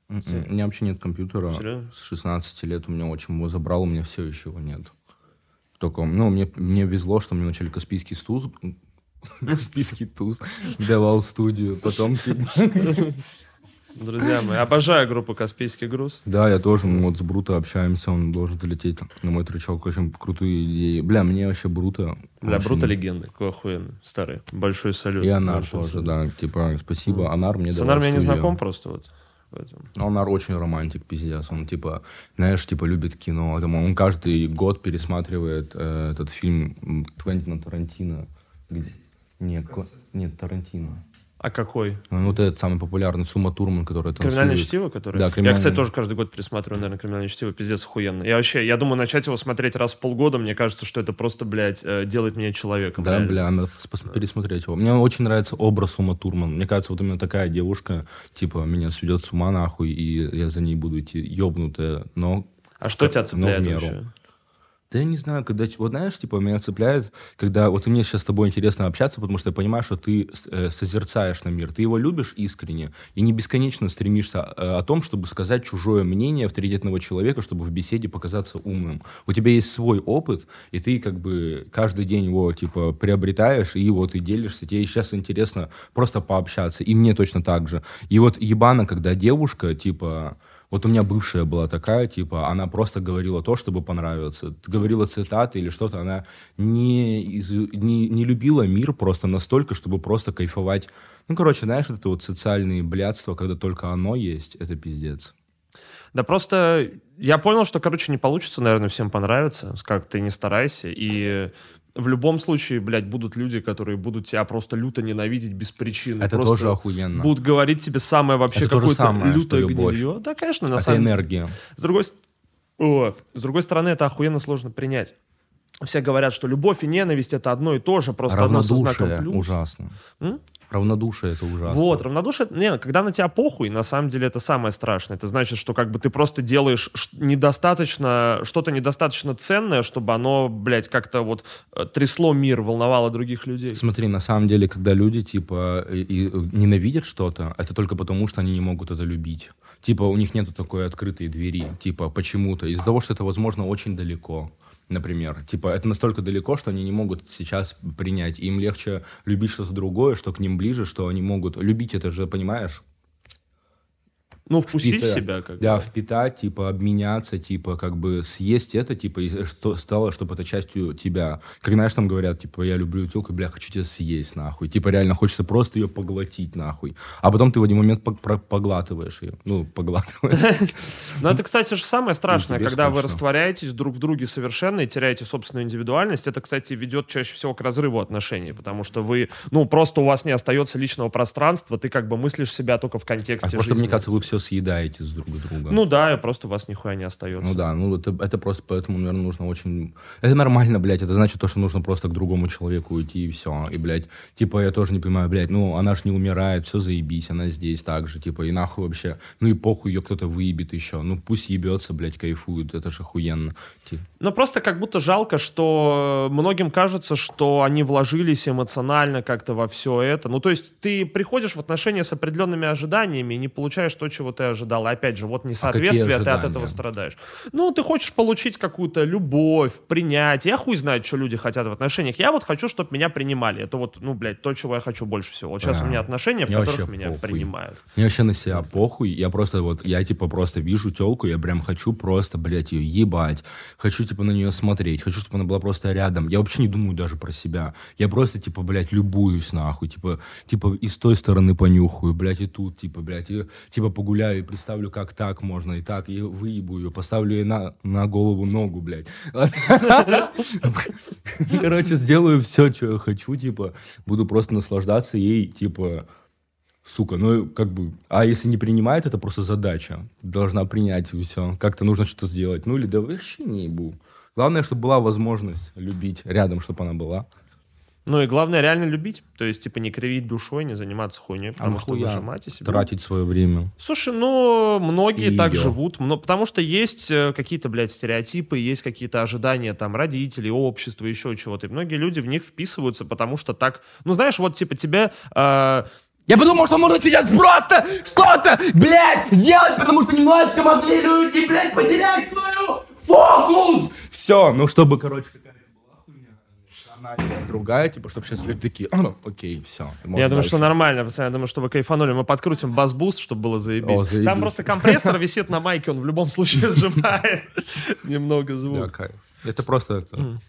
У меня вообще нет компьютера. Серьезно? С 16 лет у меня очень его забрал, у меня все еще его нет. Только, ну, мне, мне везло, что мне вначале Каспийский туз, (laughs) Каспийский туз давал в студию, потом... (laughs) Друзья мои, обожаю группу «Каспийский груз». Да, я тоже, мы вот с Бруто общаемся, он должен залететь на мой трючок, очень крутые идеи. Бля, мне вообще Бруто... Бля, очень- Бруто легенда, какой охуенный, старый. Большой салют. И Анар тоже, салют. да, типа, спасибо. Анар мне С Анаром я не знаком просто вот. Анар очень романтик, пиздец. Он, типа, знаешь, типа, любит кино. Там, он каждый год пересматривает э, этот фильм Квентина Тарантино. Где? Нет, Ква- нет, Тарантино. А какой? Ну, вот этот самый популярный Сума Турман, который танцует. Криминальное чтиво, которое? Да, Я, «Криминальное». кстати, тоже каждый год пересматриваю, наверное, криминальное чтиво. Пиздец охуенно. Я вообще, я думаю, начать его смотреть раз в полгода, мне кажется, что это просто, блядь, э, делает меня человеком. Да, реально. бля, надо пересмотреть его. Мне очень нравится образ Сума Турман. Мне кажется, вот именно такая девушка, типа, меня сведет с ума нахуй, и я за ней буду идти ёбнутая, но А что тебя цепляет вообще? Да я не знаю, когда... Вот знаешь, типа, меня цепляет, когда... Вот мне сейчас с тобой интересно общаться, потому что я понимаю, что ты э, созерцаешь на мир. Ты его любишь искренне и не бесконечно стремишься э, о том, чтобы сказать чужое мнение авторитетного человека, чтобы в беседе показаться умным. У тебя есть свой опыт, и ты как бы каждый день его, типа, приобретаешь, и вот и делишься. Тебе сейчас интересно просто пообщаться. И мне точно так же. И вот ебано, когда девушка, типа... Вот у меня бывшая была такая, типа, она просто говорила то, чтобы понравиться. Говорила цитаты или что-то, она не, из- не, не любила мир просто настолько, чтобы просто кайфовать. Ну, короче, знаешь, это вот социальные блядства, когда только оно есть, это пиздец. Да просто я понял, что, короче, не получится, наверное, всем понравится, как ты не старайся, и в любом случае, блядь, будут люди, которые будут тебя просто люто ненавидеть без причины. Это Просто тоже охуенно. Будут говорить тебе самое вообще Это какое-то самое, лютое гнилье. Да, конечно, на это самом деле. энергия. С другой, О, с другой стороны, это охуенно сложно принять. Все говорят, что любовь и ненависть это одно и то же, просто одно со знаком плюс. ужасно. М? Равнодушие это ужасно. Вот, равнодушие, не, когда на тебя похуй, на самом деле это самое страшное. Это значит, что как бы ты просто делаешь недостаточно, что-то недостаточно ценное, чтобы оно, блядь, как-то вот э, трясло мир, волновало других людей. Смотри, на самом деле, когда люди, типа, и, и ненавидят что-то, это только потому, что они не могут это любить. Типа, у них нету такой открытой двери, типа, почему-то. Из-за того, что это, возможно, очень далеко. Например, типа, это настолько далеко, что они не могут сейчас принять. Им легче любить что-то другое, что к ним ближе, что они могут любить это же, понимаешь? Ну, впустить впитать. себя как Да, бы. впитать, типа, обменяться, типа, как бы съесть это, типа, и что стало, чтобы это частью тебя. Как, знаешь, там говорят, типа, я люблю телку, бля, хочу тебя съесть, нахуй. Типа, реально хочется просто ее поглотить, нахуй. А потом ты в один момент поглатываешь ее. Ну, поглатываешь. (laughs) Но это, кстати, же самое страшное, когда вы растворяетесь друг в друге совершенно и теряете собственную индивидуальность. Это, кстати, ведет чаще всего к разрыву отношений, потому что вы, ну, просто у вас не остается личного пространства, ты как бы мыслишь себя только в контексте А жизни. мне кажется, вы все съедаете с друг друга. Ну да, и просто у вас нихуя не остается. Ну да, ну это, это просто поэтому, наверное, нужно очень... Это нормально, блядь, это значит то, что нужно просто к другому человеку уйти и все. И, блядь, типа, я тоже не понимаю, блядь, ну она ж не умирает, все заебись, она здесь так же, типа, и нахуй вообще. Ну и похуй, ее кто-то выебет еще. Ну пусть ебется, блядь, кайфует, это же охуенно. Ну, просто как будто жалко, что многим кажется, что они вложились эмоционально как-то во все это. Ну, то есть ты приходишь в отношения с определенными ожиданиями и не получаешь то, чего ты ожидал. И опять же, вот несоответствие, какие ты от этого страдаешь. Ну, ты хочешь получить какую-то любовь, принятие. Я хуй знает, что люди хотят в отношениях. Я вот хочу, чтобы меня принимали. Это вот, ну, блядь, то, чего я хочу больше всего. Вот сейчас Да. у меня отношения, в которых меня похуй. принимают. Мне вообще на себя похуй. Я просто вот, я типа просто вижу телку, я прям хочу просто, блядь, ее ебать. Хочу типа на нее смотреть. Хочу, чтобы она была просто рядом. Я вообще не думаю даже про себя. Я просто типа, блядь, любуюсь нахуй. Типа, типа и с той стороны понюхаю, блядь, и тут, типа, блядь, и, типа погуляю и представлю, как так можно, и так, и выебу ее, поставлю ей на, на голову ногу, блядь. (laughs) Короче, сделаю все, что я хочу, типа, буду просто наслаждаться ей, типа, сука, ну, как бы, а если не принимает, это просто задача. Должна принять все. Как-то нужно что-то сделать. Ну, или да вообще не ебу. Главное, чтобы была возможность любить рядом, чтобы она была. Ну и главное реально любить. То есть, типа, не кривить душой, не заниматься хуйней, потому что нахуя выжимать из себя. Тратить свое время. Слушай, ну, многие И так её. живут, но, потому что есть э, какие-то, блядь, стереотипы, есть какие-то ожидания там родителей, общества, еще чего-то. И многие люди в них вписываются, потому что так... Ну, знаешь, вот, типа, тебе... э, Я подумал, что можно сейчас просто что-то, блядь, сделать, потому что немножечко могли люди, блядь, потерять свою фокус. Все, ну чтобы, короче, какая-то была хуйня, она или другая, типа, чтобы сейчас люди такие, «А, окей, все. я думаю, что нормально, пацаны, я думаю, что вы кайфанули. Мы подкрутим бас-буст, чтобы было заебись. О, заебись. Там просто компрессор висит на майке, он в любом случае (laughs) сжимает (laughs) немного звука. Это просто это,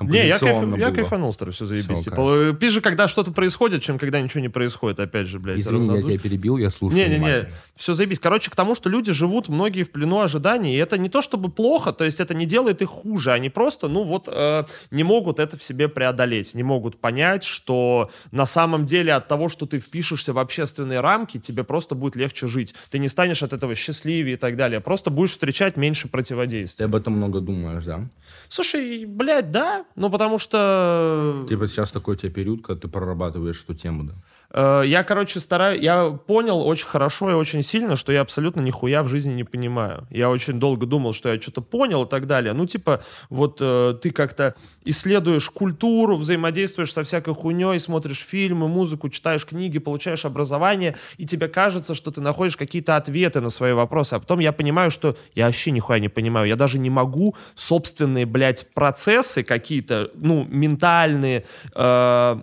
Не, я, кайф- я кайфанул, старый, все заебись. Всё, Типа, пизже, когда что-то происходит, чем когда ничего не происходит, опять же, блядь. Извини, я тебя перебил, я слушаю Не-не-не, все заебись. Короче, к тому, что люди живут многие в плену ожиданий, и это не то чтобы плохо, то есть это не делает их хуже, они просто, ну вот, э, не могут это в себе преодолеть, не могут понять, что на самом деле от того, что ты впишешься в общественные рамки, тебе просто будет легче жить. Ты не станешь от этого счастливее и так далее, просто будешь встречать меньше противодействия. Ты об этом много думаешь, да? Слушай, блядь, да, ну потому что... Типа сейчас такой у тебя период, когда ты прорабатываешь эту тему, да? Э, Я, короче, стараюсь... Я понял очень хорошо и очень сильно, что я абсолютно нихуя в жизни не понимаю. Я очень долго думал, что я что-то понял и так далее. Ну, типа, вот э, ты как-то исследуешь культуру, взаимодействуешь со всякой хуйней, смотришь фильмы, музыку, читаешь книги, получаешь образование, и тебе кажется, что ты находишь какие-то ответы на свои вопросы. А потом я понимаю, что я вообще нихуя не понимаю. Я даже не могу собственные, блядь, процессы какие-то, ну, ментальные, э,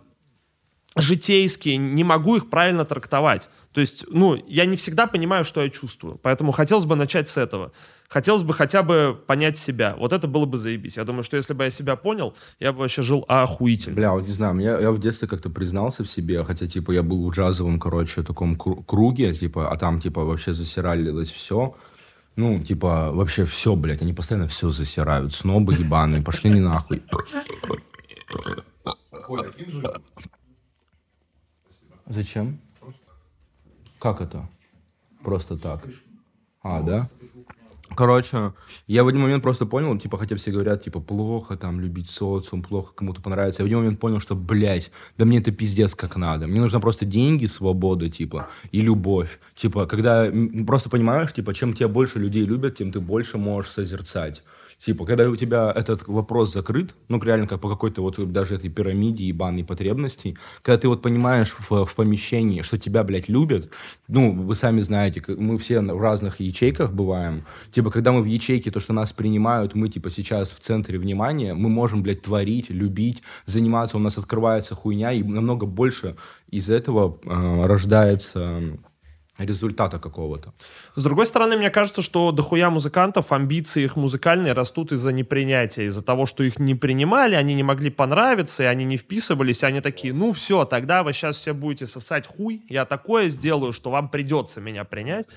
житейские, не могу их правильно трактовать. То есть, ну, я не всегда понимаю, что я чувствую. Поэтому хотелось бы начать с этого. Хотелось бы хотя бы понять себя. Вот это было бы заебись. Я думаю, что если бы я себя понял, я бы вообще жил охуительно. Бля, вот не знаю, я, я в детстве как-то признался в себе, хотя, типа, я был в джазовом, короче, таком кру- круге, типа, а там, типа, вообще засиралилось все. Ну, типа, вообще все, блядь, они постоянно все засирают. Снобы ебаные, пошли не нахуй. Коля, Зачем? Как это? Просто так. А, да? Короче, я в один момент просто понял, типа, хотя все говорят, типа, плохо там любить социум, плохо кому-то понравится. Я в один момент понял, что, блядь, да мне это пиздец как надо. Мне нужно просто деньги, свобода, типа, и любовь. Типа, когда просто понимаешь, типа, чем тебя больше людей любят, тем ты больше можешь созерцать. Типа, когда у тебя этот вопрос закрыт, ну, реально, как по какой-то вот даже этой пирамиде ебаной потребностей, когда ты вот понимаешь в, в помещении, что тебя, блядь, любят, ну, вы сами знаете, мы все в разных ячейках бываем, типа, когда мы в ячейке, то, что нас принимают, мы, типа, сейчас в центре внимания, мы можем, блядь, творить, любить, заниматься, у нас открывается хуйня, и намного больше из этого э, рождается результата какого-то. С другой стороны, мне кажется, что дохуя музыкантов, амбиции их музыкальные растут из-за непринятия, из-за того, что их не принимали, они не могли понравиться, и они не вписывались, и они такие, ну все, тогда вы сейчас все будете сосать хуй, я такое сделаю, что вам придется меня принять.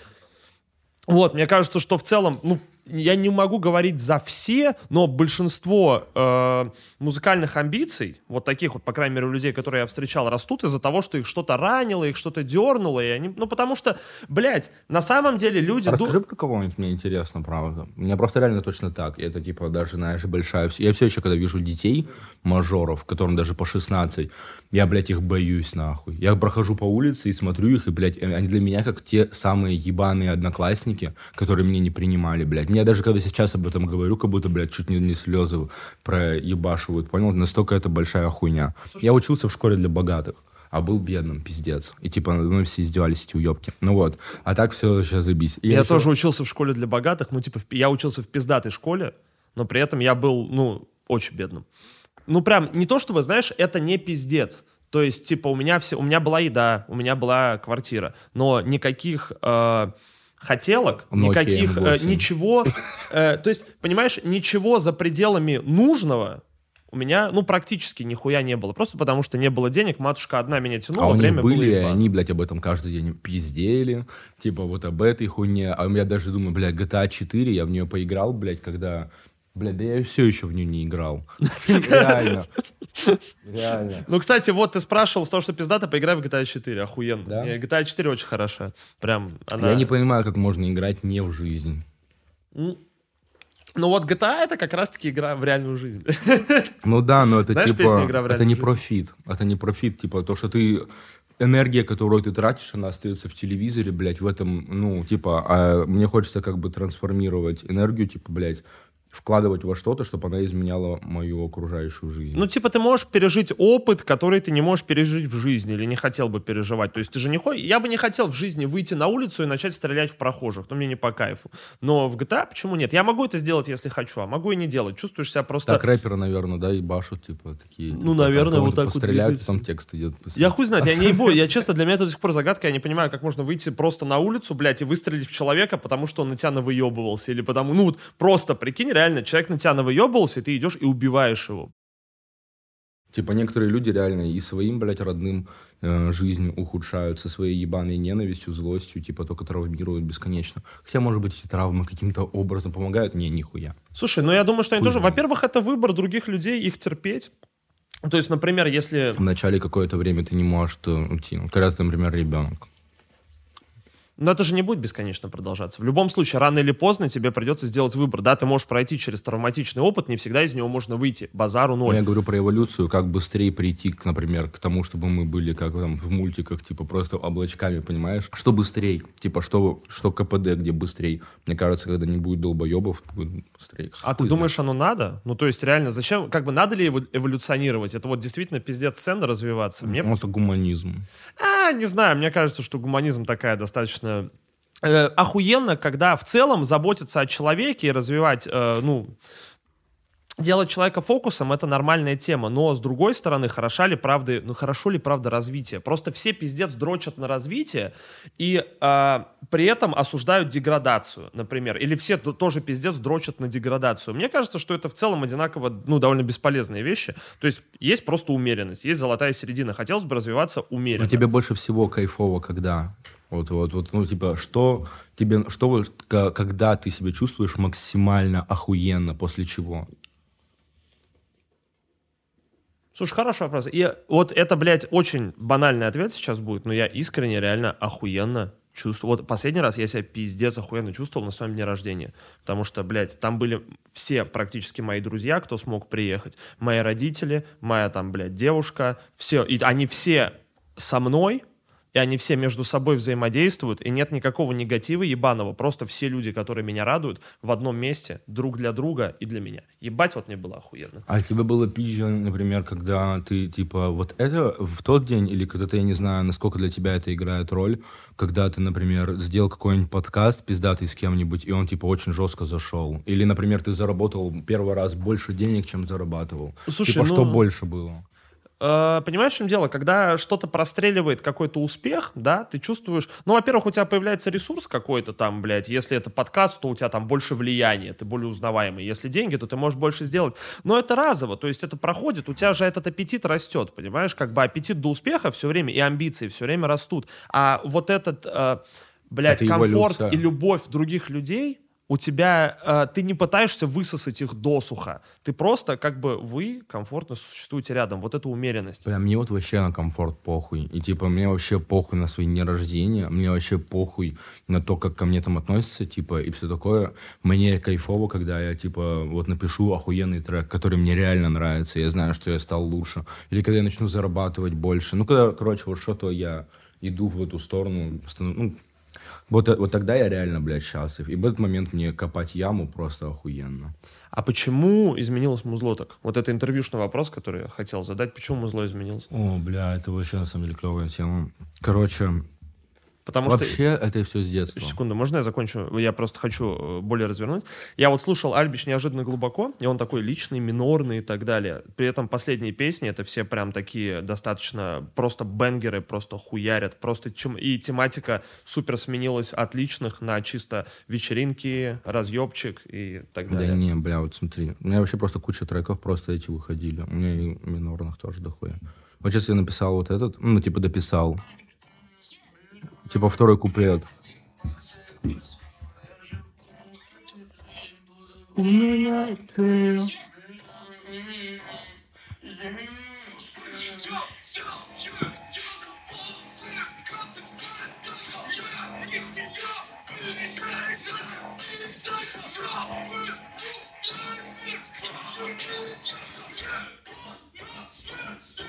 Вот, мне кажется, что в целом, ну, я не могу говорить за все, но большинство э, музыкальных амбиций, вот таких вот, по крайней мере, у людей, которые я встречал, растут из-за того, что их что-то ранило, их что-то дернуло, и они, ну, потому что, блядь, на самом деле люди... ду- Расскажи про кого-нибудь, мне интересно, правда. У меня просто реально точно так. Это, типа, даже, знаешь, большая... Я все еще, когда вижу детей, мажоров, которым даже по 16, я, блядь, их боюсь, нахуй. Я прохожу по улице и смотрю их, и, блядь, они для меня как те самые ебаные одноклассники, которые меня не принимали, блядь. Меня даже, когда сейчас об этом говорю, как будто, блядь, чуть не, не слезы проебашивают, понял? Настолько это большая хуйня. Я учился в школе для богатых а был бедным, пиздец. И типа, ну, все издевались, эти уебки. Ну вот. А так все сейчас забись. И Я, еще- тоже учился в школе для богатых, ну, типа, я учился в пиздатой школе, но при этом я был, ну, очень бедным. Ну, прям, не то чтобы, знаешь, это не пиздец. То есть, типа, у меня все, у меня была еда, у меня была квартира, но никаких э, хотелок, Nokia никаких, э, M8. ничего, э, то есть, понимаешь, ничего за пределами нужного у меня, ну, практически нихуя не было. Просто потому, что не было денег, матушка одна меня тянула, А у них время было были, ебано. они, блядь, об этом каждый день пиздели, типа вот об этой хуйне. А я даже думаю, блядь, GTA 4, я в нее поиграл, блядь, когда... Блядь, да я все еще в нее не играл. (laughs) Реально. Реально. Ну, кстати, вот ты спрашивал с того, что пиздата, поиграй в GTA 4, охуенно. Да? Не, GTA 4 очень хороша. Прям она... Я не понимаю, как можно играть не в жизнь. Ну вот GTA это как раз-таки игра в реальную жизнь. (laughs) Ну да, но это Знаешь типа... песню «Игра в это не жизнь»? профит. Это не профит. Типа то, что ты... Энергия, которую ты тратишь, она остается в телевизоре, блядь, в этом, ну, типа, а мне хочется как бы трансформировать энергию, типа, блядь, вкладывать во что-то, чтобы она изменяла мою окружающую жизнь. Ну, типа, ты можешь пережить опыт, который ты не можешь пережить в жизни или не хотел бы переживать. То есть ты же не ходишь... Я бы не хотел в жизни выйти на улицу и начать стрелять в прохожих, но мне не по кайфу. Но в GTA почему нет? Я могу это сделать, если хочу, а могу и не делать. Чувствуешь себя просто... Так рэперы, наверное, да, и башут, типа, такие. Ну, типа, там наверное, вот так вот двигаются. там текст идет. Я хуй знает, я не (laughs) ебу. Я честно, для меня это до сих пор загадка. Я не понимаю, как можно выйти просто на улицу, блядь, и выстрелить в человека, потому что он на тебя навыебывался. Или потому, ну вот просто, прикинь, реально, человек на тебя навыебывался, и ты идешь и убиваешь его. Типа, некоторые люди реально и своим, блядь, родным э, жизнь ухудшают со своей ебаной ненавистью, злостью, типа, только травмируют бесконечно. Хотя, может быть, эти травмы каким-то образом помогают. Не, нихуя. Слушай, ну я думаю, что они Хуй тоже... Во-первых, это выбор других людей, их терпеть. То есть, например, если... Вначале какое-то время ты не можешь э, уйти. Когда ты, например, ребенок. Но это же не будет бесконечно продолжаться. В любом случае, рано или поздно тебе придется сделать выбор. Да, ты можешь пройти через травматичный опыт, не всегда из него можно выйти. Базару Но ноль. я говорю про эволюцию, как быстрее прийти, к, например, к тому, чтобы мы были, как там в мультиках, типа просто облачками, понимаешь? Что быстрее? Типа, что, что КПД, где быстрее? Мне кажется, когда не будет долбоебов, будет быстрее. А ты Хуй думаешь, оно надо? Ну, то есть, реально, зачем? Как бы надо ли эво- эволюционировать? Это вот действительно пиздец ценно развиваться. Мне. Ну, это гуманизм. а, не знаю, мне кажется, что гуманизм такая достаточно э, охуенно, когда в целом заботиться о человеке и развивать, э, ну, делать человека фокусом это нормальная тема, но с другой стороны, хороша ли правда, ну хорошо ли правда развитие? Просто все пиздец дрочат на развитие и э, при этом осуждают деградацию, например, или все тоже пиздец дрочат на деградацию. Мне кажется, что это в целом одинаково, ну довольно бесполезные вещи. То есть есть просто умеренность, есть золотая середина. Хотелось бы развиваться умеренно. Но тебе больше всего кайфово, когда? Вот, вот, вот, ну, типа, что тебе, что, когда ты себя чувствуешь максимально охуенно, после чего? Слушай, хороший вопрос. И вот это, блядь, очень банальный ответ сейчас будет, но я искренне, реально охуенно чувствовал. Вот последний раз я себя пиздец охуенно чувствовал на своем дне рождения. Потому что, блядь, там были все практически мои друзья, кто смог приехать. Мои родители, моя там, блядь, девушка. Все. И они все со мной, и они все между собой взаимодействуют, и нет никакого негатива ебаного, просто все люди, которые меня радуют, в одном месте, друг для друга и для меня. Ебать, вот мне было охуенно. А тебе было пизже, например, когда ты, типа, вот это в тот день, или когда-то, я не знаю, насколько для тебя это играет роль, когда ты, например, сделал какой-нибудь подкаст пиздатый с кем-нибудь, и он, типа, очень жестко зашел. Или, например, ты заработал первый раз больше денег, чем зарабатывал. Слушай, типа, ну- что больше было? Э, Понимаешь, в чем дело? Когда что-то простреливает какой-то успех, да, ты чувствуешь... Ну, во-первых, у тебя появляется ресурс какой-то там, блядь. Если это подкаст, то у тебя там больше влияния, ты более узнаваемый. Если деньги, то ты можешь больше сделать. Но это разово, то есть это проходит, у тебя же этот аппетит растет, понимаешь? Как бы аппетит до успеха все время и амбиции все время растут. А вот этот, э, блядь, Это комфорт эволюция. и любовь других людей, у тебя, э, ты не пытаешься высосать их досуха. Ты просто, как бы, вы комфортно существуете рядом. Вот эта умеренность. Бля, мне вот вообще на комфорт похуй. И типа, мне вообще похуй на свои дни рождения, мне вообще похуй на то, как ко мне там относятся, типа, и все такое. Мне кайфово, когда я, типа, вот напишу охуенный трек, который мне реально нравится, я знаю, что я стал лучше. Или когда я начну зарабатывать больше. Ну, когда, короче, вот что-то я иду в эту сторону, ну, вот, э- вот тогда я реально, блядь, счастлив. И в этот момент мне копать яму просто охуенно. А почему изменилось музло так? Вот это интервьюшный вопрос, который я хотел задать. Почему музло изменилось? О, бля, это вообще на самом деле клевая тема. Короче, Потому что... вообще это все с детства. Секунду, можно я закончу? Я просто хочу э, более развернуть. Я вот слушал Альбич неожиданно глубоко, и он такой личный, минорный и так далее. При этом последние песни, это все прям такие достаточно просто бенгеры, просто хуярят. Просто чем... И тематика супер сменилась от личных на чисто вечеринки, разъебчик и так Да далее. не, бля, вот смотри. У меня вообще просто куча треков просто эти выходили. У меня и минорных тоже дохуя. Вот сейчас я написал вот этот, ну, типа дописал. Типа второй куплет. Всё.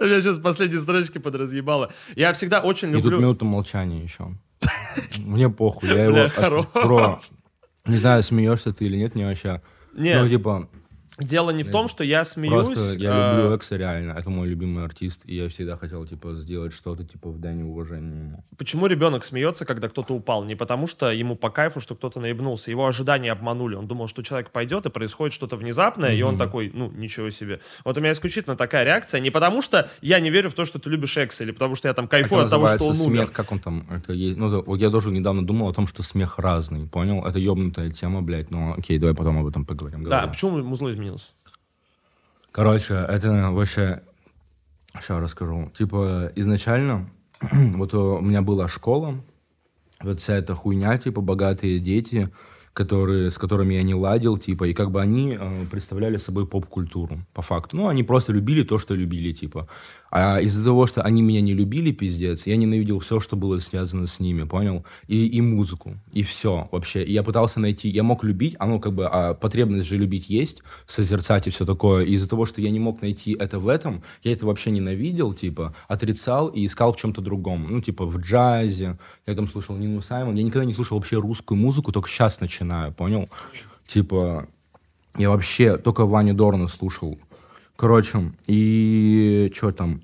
Меня сейчас последние строчки подразъебало. Я всегда очень И тут люблю... минута молчания еще. Мне похуй, я его... Бро, не знаю, смеешься ты или нет, мне вообще... Не. Ну, типа, Дело не в том, что я смеюсь. Просто я а, люблю Экса реально. Это мой любимый артист. И я всегда хотел, типа, сделать что-то, типа, в дань уважения ему. Почему ребенок смеется, когда кто-то упал? Не потому, что ему по кайфу, что кто-то наебнулся. Его ожидания обманули. Он думал, что человек пойдет, и происходит что-то внезапное, и он такой, ну, ничего себе. Вот у меня исключительно такая реакция. Не потому, что я не верю в то, что ты любишь Экса, или потому, что я там кайфую Это от того, что он умер. смех, как он там, это есть, ну, вот я тоже недавно думал о том, что смех разный, понял? Это ебнутая тема, блядь, но окей, давай потом об этом поговорим. Да, говори. почему музло изменилось? Короче, это вообще... Сейчас расскажу. Типа, изначально, (clears throat) вот у меня была школа, вот вся эта хуйня, типа, богатые дети, которые, с которыми я не ладил, типа, и как бы они э, представляли собой поп-культуру, по факту. Ну, они просто любили то, что любили, типа. А из-за того, что они меня не любили, пиздец, я ненавидел все, что было связано с ними, понял? И, и музыку, и все вообще. И я пытался найти, я мог любить, ну, как бы, а потребность же любить есть, созерцать и все такое. И из-за того, что я не мог найти это в этом, я это вообще ненавидел, типа, отрицал и искал в чем-то другом. Ну, типа, в джазе, я там слушал Нину Саймон, я никогда не слушал вообще русскую музыку, только сейчас начинаю, понял? Типа, я вообще только Ваню Дорна слушал. Короче, и что там?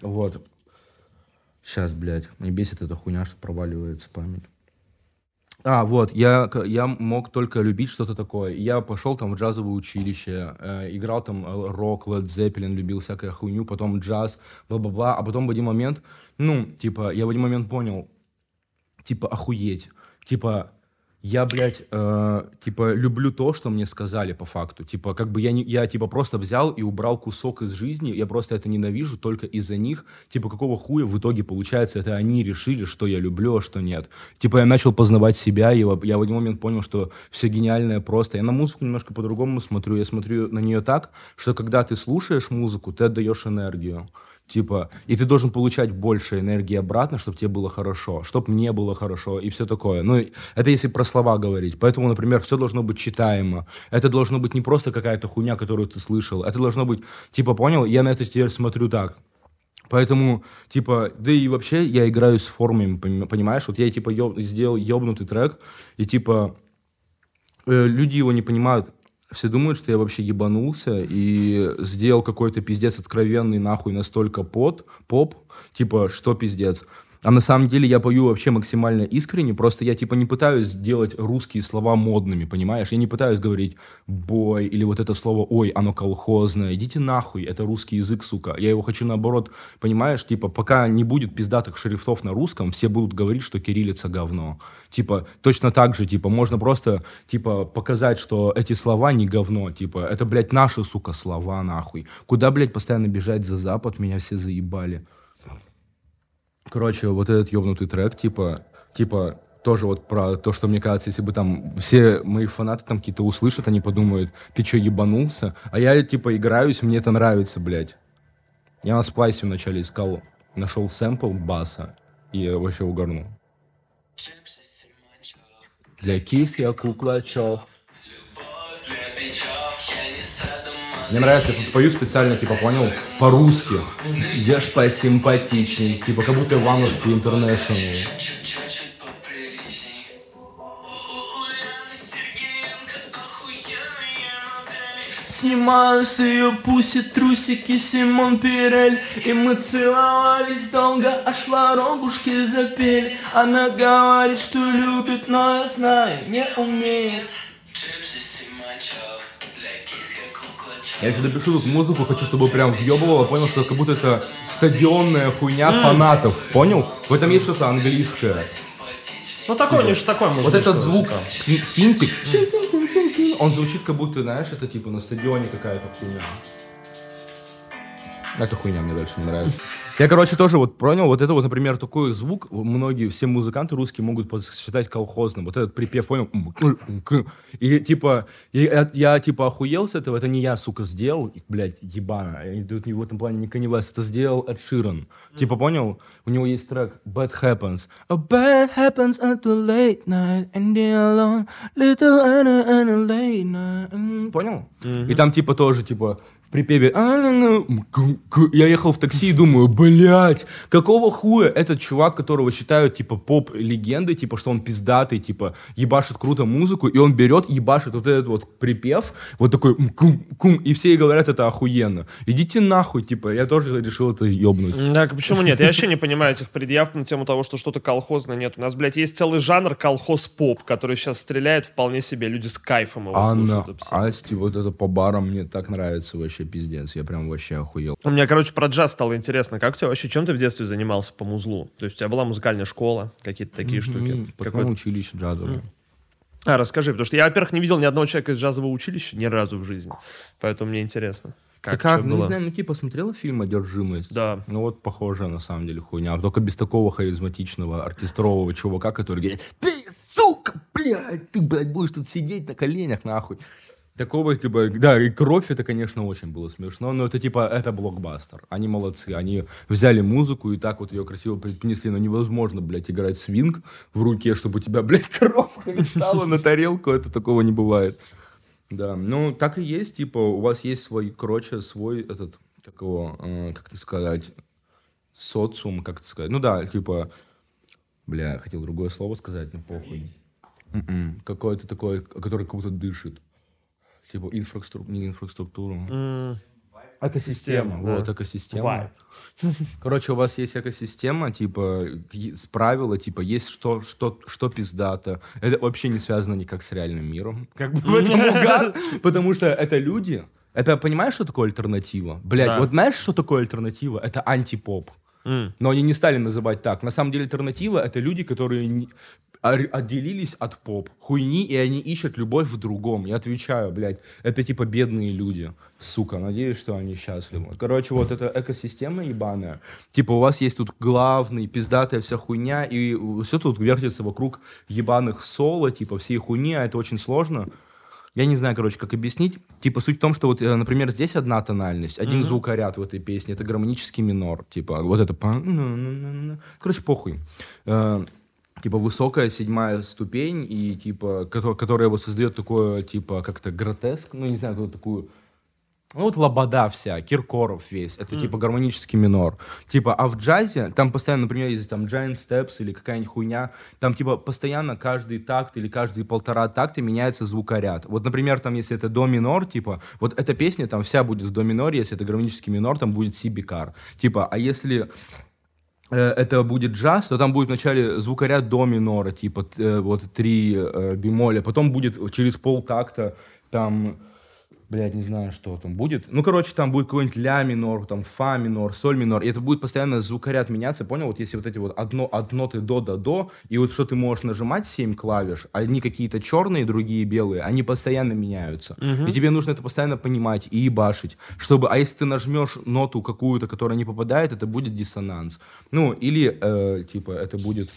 Вот. Сейчас, блядь, мне бесит эта хуйня, что проваливается память. А, вот, я, я мог только любить что-то такое. Я пошел там в джазовое училище, э, играл там э, рок, Led Zeppelin, любил всякую хуйню, потом джаз, бла-бла-бла, а потом в один момент, ну, типа, я в один момент понял, типа, охуеть, типа, я, блядь, э, типа, люблю то, что мне сказали по факту. Типа, как бы я, не, я, типа, просто взял и убрал кусок из жизни, я просто это ненавижу только из-за них. Типа, какого хуя в итоге получается, это они решили, что я люблю, а что нет. Типа, я начал познавать себя, и я в один момент понял, что все гениальное просто. Я на музыку немножко по-другому смотрю. Я смотрю на нее так, что когда ты слушаешь музыку, ты отдаешь энергию. Типа, и ты должен получать больше энергии обратно, чтобы тебе было хорошо, чтобы мне было хорошо и все такое. Ну, это если про слова говорить. Поэтому, например, все должно быть читаемо. Это должно быть не просто какая-то хуйня, которую ты слышал. Это должно быть, типа, понял, я на это теперь смотрю так. Поэтому, типа, да и вообще я играю с формами, пони- понимаешь? Вот я, типа, ёб- сделал ёбнутый трек, и, типа, э, люди его не понимают. Все думают, что я вообще ебанулся и сделал какой-то пиздец откровенный нахуй настолько под, поп, типа, что пиздец. А на самом деле я пою вообще максимально искренне, просто я типа не пытаюсь сделать русские слова модными, понимаешь? Я не пытаюсь говорить «бой» или вот это слово «ой», оно колхозное. Идите нахуй, это русский язык, сука. Я его хочу наоборот, понимаешь? Типа пока не будет пиздатых шрифтов на русском, все будут говорить, что кириллица говно. Типа точно так же, типа можно просто типа показать, что эти слова не говно. Типа это, блядь, наши, сука, слова, нахуй. Куда, блядь, постоянно бежать за Запад? Меня все заебали. Короче, вот этот ёбнутый трек, типа, типа, тоже вот про то, что мне кажется, если бы там все мои фанаты там какие-то услышат, они подумают, ты чё, ебанулся? А я, типа, играюсь, мне это нравится, блядь. Я на сплайсе вначале искал, нашел сэмпл баса и вообще угорнул. Для кис я кукла чё. Мне нравится, я тут пою специально, типа, понял, по-русски. Я ж посимпатичней. Типа, как будто Иванушки Интернешнл. Снимаю с ее пуси трусики Симон Пирель И мы целовались долго, аж воробушки запели Она говорит, что любит, но я знаю, не умеет Я еще допишу тут музыку, хочу, чтобы прям въебывало, понял, что как будто это стадионная хуйня фанатов, понял? В этом есть что-то английское. Ну, такой, лишь такой Вот музычка. этот звук, син- синтик, он звучит как будто, знаешь, это типа на стадионе какая-то хуйня. Эта хуйня мне дальше не нравится. Я, короче, тоже вот понял, вот это вот, например, такой звук, многие, все музыканты русские могут считать колхозным. Вот этот припев, понял? И, типа, я, я, типа, охуел с этого, это не я, сука, сделал, блядь, ебано. Я тут в этом плане не Kanye West, это сделал Эд Ширан. Типа, понял? У него есть трек Bad Happens. A bad happens at the late night, and the alone, little Anna and late night. Понял? И там, типа, тоже, типа, припеве «А, ну, ну, м, ку- ку». я ехал в такси и думаю, блядь, какого хуя этот чувак, которого считают, типа, поп-легендой, типа, что он пиздатый, типа, ебашит круто музыку, и он берет, ебашит вот этот вот припев, вот такой кум, и все говорят, это охуенно. Идите нахуй, типа, я тоже решил это ебнуть. Да, почему нет? Я вообще не понимаю этих предъяв на тему того, что что-то колхозное нет. У нас, блядь, есть целый жанр колхоз-поп, который сейчас стреляет вполне себе. Люди с кайфом его Анна, слушают. абсолютно. Асти, вот это по барам мне так нравится вообще пиздец. Я прям вообще охуел. У меня, короче, про джаз стало интересно. Как у тебя вообще, чем ты в детстве занимался по музлу? То есть у тебя была музыкальная школа, какие-то такие штуки? Потом Какой-то- училище джазовое. А, расскажи, потому что я, во-первых, не видел ни одного человека из джазового училища ни разу в жизни. Поэтому мне интересно. Как, Как, чё ну, было? не знаю, ну типа смотрела фильм «Одержимость»? Да. Ну вот похожая на самом деле хуйня. Только без такого харизматичного оркестрового чувака, который говорит, ты, сука, блядь, ты, блядь, будешь тут сидеть на коленях, нахуй. Такого, типа, да, и кровь, это, конечно, очень было смешно, но это, типа, это блокбастер. Они молодцы, они взяли музыку и так вот ее красиво принесли, но невозможно, блядь, играть свинг в руке, чтобы у тебя, блядь, (laughs) кровь хлестала на тарелку, это такого не бывает. Да, ну, так и есть, типа, у вас есть свой, короче, свой этот, как его, э, как это сказать, социум, как это сказать, ну да, типа, бля, хотел другое слово сказать, но похуй. М-м, Какое-то такое, который как будто дышит. Типа инфраструктура, не инфраструктура. М, Экосистема, Система, да. вот, экосистема. Вайб. (laughs) Короче, у вас есть экосистема, типа, с правила, типа, есть что, что, что пиздато. Это вообще не связано никак с реальным миром. (laughs) Как бы в этом (laughs) угар, потому что это люди. Это, понимаешь, что такое альтернатива? Блять, Да. вот знаешь, что такое альтернатива? Это антипоп. М. Но они не стали называть так. На самом деле альтернатива — это люди, которые... отделились от поп, хуйни, и они ищут любовь в другом. Я отвечаю, блядь, это типа бедные люди. Сука, надеюсь, что они счастливы. Короче, вот эта экосистема ебаная. Типа у вас есть тут главный, пиздатая вся хуйня, и все тут вертится вокруг ебаных соло, типа всей хуйни, а это очень сложно. Я не знаю, короче, как объяснить. Типа суть в том, что вот, э, например, здесь одна тональность, один звукоряд в этой песне, это гармонический минор. Типа вот это... Короче, похуй. Типа высокая седьмая ступень, и типа, кото- которая его создает такое, типа, как-то гротеск, ну, не знаю, вот такую ну, вот лобода вся, Киркоров весь. Это типа гармонический минор. Типа, а в джазе, там постоянно, например, есть там giant steps или какая-нибудь хуйня, там типа постоянно каждый такт или каждые полтора такта меняется звукоряд. Вот, например, там, если это до минор, типа, вот эта песня там вся будет в до миноре, если это гармонический минор, там будет си бикар. Типа, а если это будет джаз, то там будет вначале звукоряд до минора, типа э, вот три э, бемоля, потом будет через полтакта там, блядь, не знаю, что там будет. Ну, короче, там будет какой-нибудь ля минор, там фа минор, соль минор, и это будет постоянно звукоряд меняться, понял? Вот если вот эти вот одно, от ноты до до до, и вот что ты можешь нажимать 7 клавиш, одни какие-то черные, другие белые, они постоянно меняются. И тебе нужно это постоянно понимать и ебашить, чтобы, а если ты нажмешь ноту какую-то, которая не попадает, это будет диссонанс. Ну, или, э, типа, это будет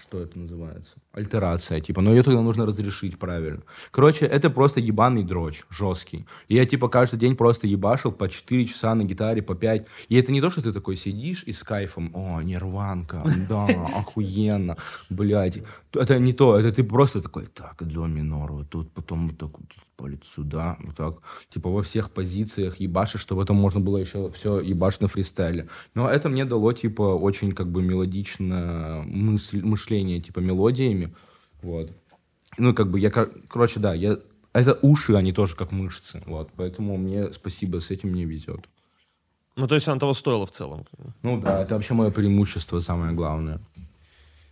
что это называется? Альтерация, типа, но ее тогда нужно разрешить правильно. Короче, это просто ебаный дрочь, жесткий. И я, типа, каждый день просто ебашил по 4 часа на гитаре, по 5. И это не то, что ты такой сидишь и с кайфом, о, нирванка, да, (laughs) охуенно, блядь. Это не то, это ты просто такой, так, до минор, вот тут, потом вот так вот палец сюда, вот так, типа во всех позициях ебашишь, чтобы это можно было еще все ебашить на фристайле. Но это мне дало, типа, очень как бы мелодичное мысль, мышление, типа, мелодиями, вот. Ну, как бы я, кор- короче, да, я, это уши, они тоже как мышцы, вот, поэтому мне спасибо, с этим мне везет. Ну, то есть она того стоила в целом. Ну да, это вообще мое преимущество, самое главное.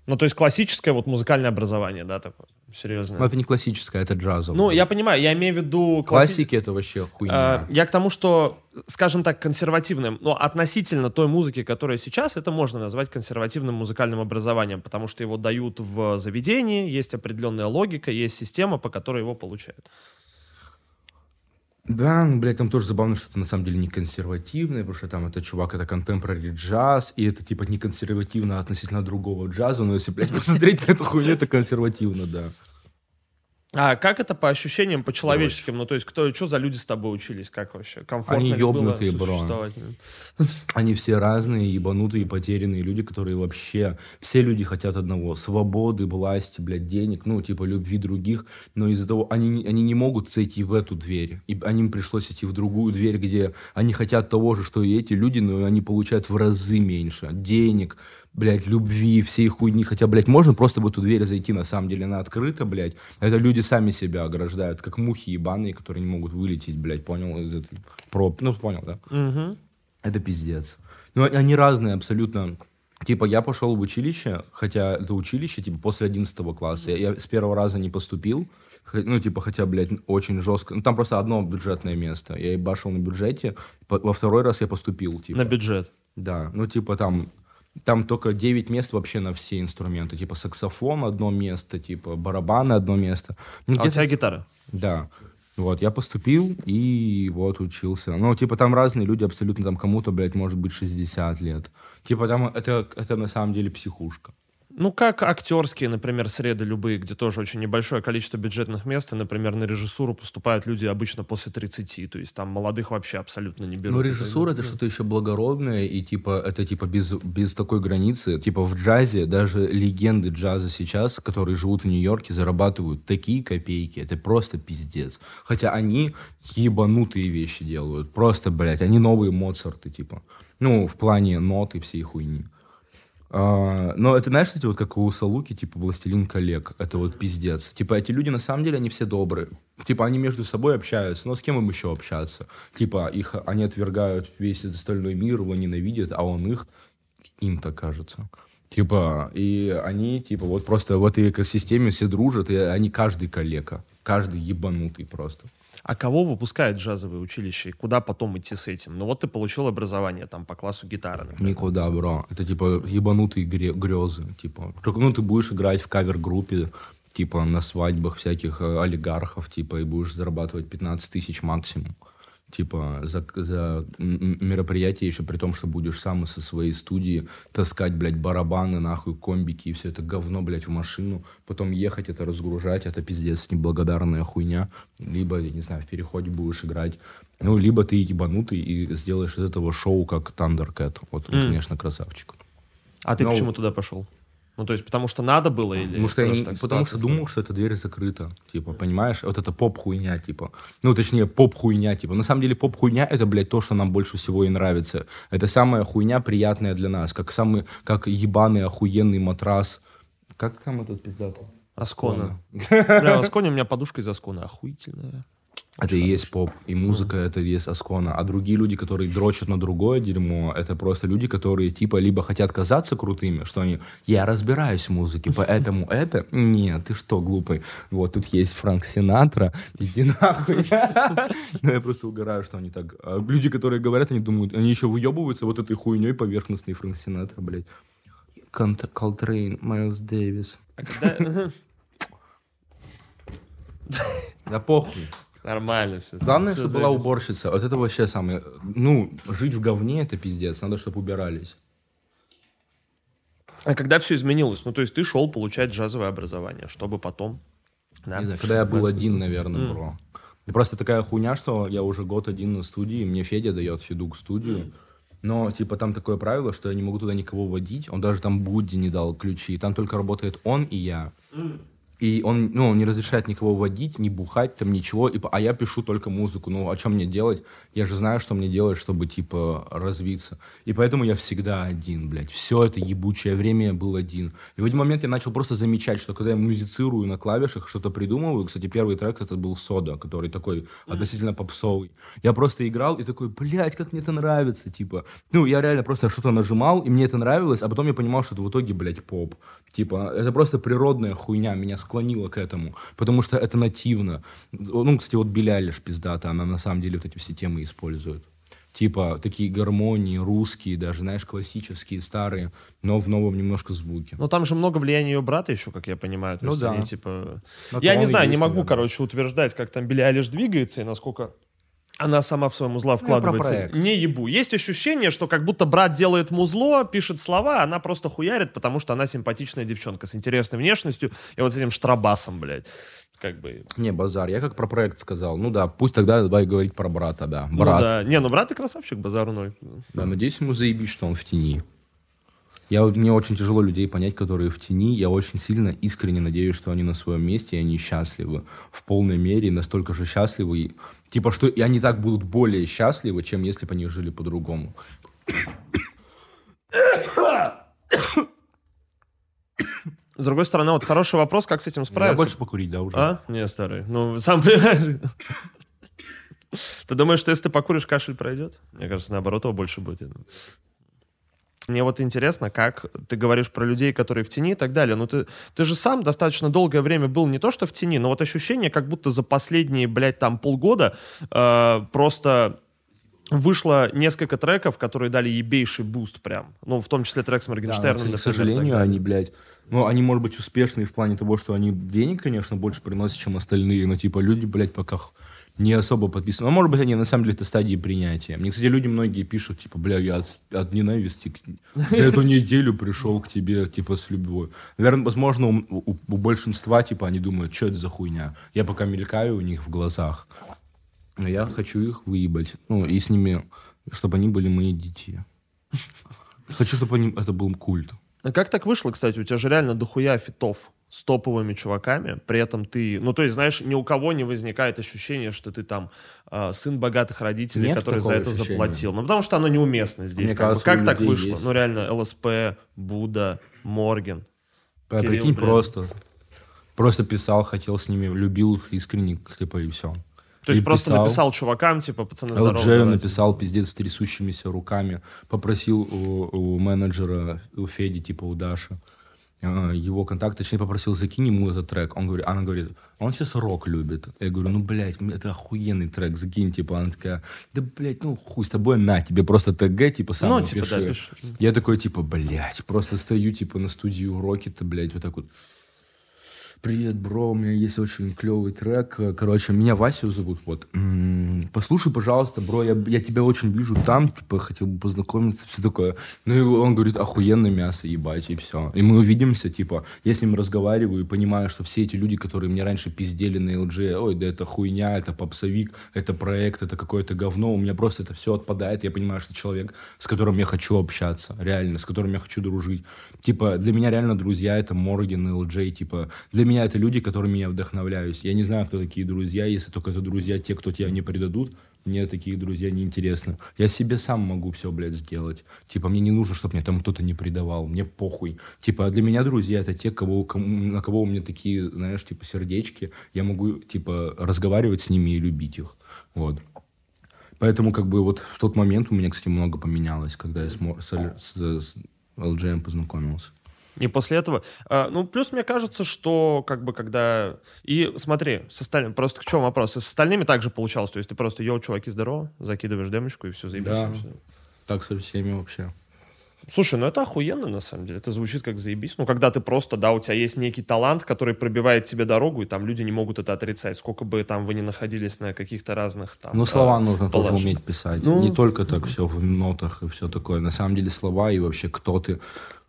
Ну, то есть классическое вот музыкальное образование, да, такое серьезное. Но это не классическое, это джазовое. Ну, я понимаю, я имею в виду... класси- Классики это вообще хуйня. Э, Я к тому, что, скажем так, консервативным, но относительно той музыки, которая сейчас, это можно назвать консервативным музыкальным образованием, потому что его дают в заведении, есть определенная логика, есть система, по которой его получают. Да, ну, блядь, там тоже забавно, что это на самом деле не консервативное, потому что там это чувак, это contemporary джаз, и это типа не консервативно относительно другого джаза, но если, блядь, (laughs) посмотреть на эту хуйню, это консервативно, да. А как это по ощущениям, по человеческим? Ну, то есть, кто, что за люди с тобой учились? Как вообще? Комфортно Они ёбнутые, бро. Они все разные, ебанутые, потерянные люди, которые вообще... Все люди хотят одного. Свободы, власти, блядь, денег, ну, типа, любви других. Но из-за того... Они, они не могут зайти в эту дверь. И они им пришлось идти в другую дверь, где они хотят того же, что и эти люди, но они получают в разы меньше. Денег, блядь, любви, всей хуйни. Хотя, блядь, можно просто в эту дверь зайти, на самом деле, она открыта, блядь. Это люди сами себя ограждают, как мухи ебаные, которые не могут вылететь, блядь, понял, из этой проб... Ну, понял, да? Это пиздец. Ну, они- они разные абсолютно. Типа, я пошел в училище, хотя это училище, типа, после 11 класса. Я, я с первого раза не поступил. Ну, типа, хотя, блядь, очень жестко. Ну, там просто одно бюджетное место. Я ебашил на бюджете. Во второй раз я поступил, типа. На бюджет. Да, ну, типа, там... Там только 9 мест вообще на все инструменты. Типа саксофон одно место, типа барабаны одно место. Ну, А у тебя гитара? да. Вот, я поступил и вот учился. Ну, типа, там разные люди абсолютно, там кому-то, блядь, может быть 60 лет. Типа, там это, это на самом деле психушка. Ну, как актерские, например, среды любые, где тоже очень небольшое количество бюджетных мест, и, например, на режиссуру поступают люди обычно после 30, то есть там молодых вообще абсолютно не берут. Ну, режиссура это что-то еще благородное, и типа это типа без, без такой границы. Типа в джазе даже легенды джаза сейчас, которые живут в Нью-Йорке, зарабатывают такие копейки. Это просто пиздец. Хотя они ебанутые вещи делают. Просто, блядь, они новые Моцарты, типа. Ну, в плане нот и всей хуйни. А, но это, знаешь, кстати, вот как у Салуки, типа, «Властелин коллег». Это вот пиздец. Типа, эти люди, на самом деле, они все добрые. Типа, они между собой общаются, но с кем им еще общаться? Типа, их, они отвергают весь этот остальной мир, его ненавидят, а он их, им так кажется. Типа, и они, типа, вот просто в этой экосистеме все дружат, и они каждый коллега. каждый ебанутый просто. А кого выпускает джазовое училище? И куда потом идти с этим? Ну вот ты получил образование там по классу гитары, например. Никуда, бро. Это типа ебанутые гре- грезы. Типа, ну, ты будешь играть в кавер-группе, типа, на свадьбах всяких э, олигархов, типа, и будешь зарабатывать 15 тысяч максимум. Типа, за, за мероприятие еще при том, что будешь сам со своей студии таскать, блядь, барабаны, нахуй, комбики и все это говно, блядь, в машину, потом ехать это разгружать, это пиздец неблагодарная хуйня. Либо, я не знаю, в переходе будешь играть ну, либо ты ебанутый и сделаешь из этого шоу как Thundercat. Вот он, конечно, красавчик. А ты Ну, почему туда пошел? Ну, то есть, потому что надо было или... Потому что, я не- потому что думал, что эта дверь закрыта. Типа, понимаешь? Вот это поп-хуйня, типа. Ну, точнее, поп-хуйня, типа. На самом деле, поп-хуйня — это, блядь, то, что нам больше всего и нравится. Это самая хуйня приятная для нас. Как самый, как ебаный охуенный матрас. Как там этот пиздатый? Аскона. Бля, (laughs) Асконе у меня подушка из Аскона охуительная. Это и есть поп, и музыка это и есть Аскона. А другие люди, которые дрочат на другое дерьмо, это просто люди, которые типа либо хотят казаться крутыми, что они, я разбираюсь в музыке, поэтому (laughs) это... Нет, ты что, глупый? Вот тут есть Франк Синатра, иди нахуй. (laughs) Ну, Я просто угораю, что они так... А Люди, которые говорят, они думают, они еще выебываются вот этой хуйней поверхностной Франк Синатра, блядь. Колтрейн, Майлз Дэвис. Да (laughs) похуй. Нормально все. Главное, чтобы была уборщица. Вот это вообще самое... Ну, жить в говне — это пиздец. Надо, чтобы убирались. А когда все изменилось? Ну, то есть ты шел получать джазовое образование, чтобы потом... Да? Не знаю, когда я был один, наверное, бро. И просто такая хуйня, что я уже год один на студии, мне Федя дает Федук студию. Но, типа, там такое правило, что я не могу туда никого водить. Он даже там Будди не дал ключи. Там только работает он и я. И он, ну, он не разрешает никого водить, не бухать, там ничего. И, а я пишу только музыку. Ну, о чем мне делать? Я же знаю, что мне делать, чтобы, типа, развиться. И поэтому я всегда один, блядь. Все это ебучее время я был один. И в один момент я начал просто замечать, что когда я музицирую на клавишах, что-то придумываю. Кстати, первый трек это был Сода, который такой относительно попсовый. Я просто играл и такой, блядь, как мне это нравится, типа. Ну, я реально просто что-то нажимал, и мне это нравилось, а потом я понимал, что это в итоге, блядь, поп. Типа, это просто природная хуйня, меня склонило к этому, потому что это нативно. Ну, кстати, вот Билли Айлиш пиздата, она на самом деле вот эти все темы использует. Типа, такие гармонии, русские, даже, знаешь, классические, старые, но в новом немножко звуке. Ну, там же много влияния ее брата еще, как я понимаю. То Ну есть да. они, типа... Я не знаю, не могу, наверное. короче, утверждать, как там Билли Алиш двигается и насколько она сама в свой музла Ну, вкладывается. проект. не ебу. Есть ощущение, что как будто брат делает музло, пишет слова, а она просто хуярит, потому что она симпатичная девчонка с интересной внешностью и вот с этим штрабасом, блядь. Как бы... Не, базар, я как про проект сказал. Ну да, пусть тогда давай говорить про брата, да. Ну Брат. да. Не, ну брат и красавчик, базару ноль. Да, надеюсь, ему заебись, что он в тени. Я, мне очень тяжело людей понять, которые в тени. Я очень сильно искренне надеюсь, что они на своем месте, и они счастливы в полной мере, и настолько же счастливы. Типа, что и они так будут более счастливы, чем если бы они жили по-другому. С другой стороны, вот хороший вопрос, как с этим Я справиться. больше покурить, да, уже. А? Не, старый. Ну, сам понимаешь. Ты думаешь, что если ты покуришь, кашель пройдет? Мне кажется, наоборот, его больше будет. Мне вот интересно, как ты говоришь про людей, которые в тени и так далее. Ну, ты, ты же сам достаточно долгое время был не то, что в тени, но вот ощущение, как будто за последние, блядь, там полгода э, просто вышло несколько треков, которые дали ебейший boost прям. Ну, в том числе трек с Да, но, Моргенштерном. к сожалению, они, блядь, ну, они, может быть, успешные в плане того, что они денег, конечно, больше приносят, чем остальные, но, типа, люди, блядь, пока не особо подписаны. Ну, может быть, они, на самом деле, это стадии принятия. Мне, кстати, люди многие пишут, типа, бля, я от, от ненависти к- за эту неделю пришел к тебе, типа, с любовью. Наверное, возможно, у, у- у большинства, типа, они думают, что это за хуйня. Я пока мелькаю у них в глазах. Но я хочу их выебать. Ну, и с ними, чтобы они были мои дети. Хочу, чтобы они, это был культ. А как так вышло, кстати? У тебя же реально дохуя фитов с топовыми чуваками, при этом ты, ну то есть, знаешь, ни у кого не возникает ощущение, что ты там а, сын богатых родителей, Нет который за это ощущения. заплатил. Ну потому что оно неуместно здесь. Мне как кажется, как так вышло? есть. Ну реально, ЛСП, Будда, Морген. А Кирилл, прикинь, блин. просто. Просто писал, хотел с ними, любил их искренне, типа, и все. То есть просто написал чувакам, типа, пацаны, здорово. Давайте. написал пиздец с трясущимися руками, попросил у, у менеджера, у Феди, типа у Даши, э, его контакт, точнее, попросил, закинь ему этот трек. Он говорит, она говорит, он сейчас рок любит. Я говорю, ну, блядь, это охуенный трек, закинь, типа. Она такая, да, блядь, ну, хуй с тобой, на, тебе просто ТГ, типа, сам Ну, типа, да, пиши. Я такой, типа, блядь, просто стою, типа, на студии уроки-то, блядь, вот так вот. Привет, бро, у меня есть очень клевый трек. Короче, меня Васю зовут, вот. Послушай, пожалуйста, бро, я, я тебя очень вижу там, типа, хотел бы познакомиться, все такое. Ну, и он говорит, охуенное мясо, ебать, и все. И мы увидимся, типа, я с ним разговариваю и понимаю, что все эти люди, которые мне раньше пиздели на LG, ой, да это хуйня, это попсовик, это проект, это какое-то говно, у меня просто это все отпадает, я понимаю, что человек, с которым я хочу общаться, реально, с которым я хочу дружить. Типа, для меня реально друзья это Морген и LJ, типа, для меня это люди, которыми я вдохновляюсь. Я не знаю, кто такие друзья, если только это друзья, те, кто тебя не предадут, мне такие друзья не интересны. Я себе сам могу все, блядь, сделать. Типа, мне не нужно, чтобы мне там кто-то не предавал. Мне похуй. Типа, для меня друзья это те, кого, кому- на кого у меня такие, знаешь, типа, сердечки. Я могу, типа, разговаривать с ними и любить их. Вот. Поэтому, как бы, вот в тот момент у меня, кстати, много поменялось, когда я с, с, с- с LGM познакомился. И после этого... э, ну, плюс мне кажется, что как бы когда... И смотри, с остальными... Просто к чему вопрос? С остальными также получалось. То есть ты просто, йоу, чуваки, здорово, закидываешь демочку и все, заебись. Да. и всё. Так со всеми вообще. Слушай, ну это охуенно, на самом деле. Это звучит как заебись. Ну, когда ты просто, да, у тебя есть некий талант, который пробивает тебе дорогу, и там люди не могут это отрицать. Сколько бы там вы ни находились на каких-то разных там... Ну, э, слова нужно тоже положениях. уметь писать. Ну, не только так все в нотах и все такое. На самом деле слова и вообще кто ты.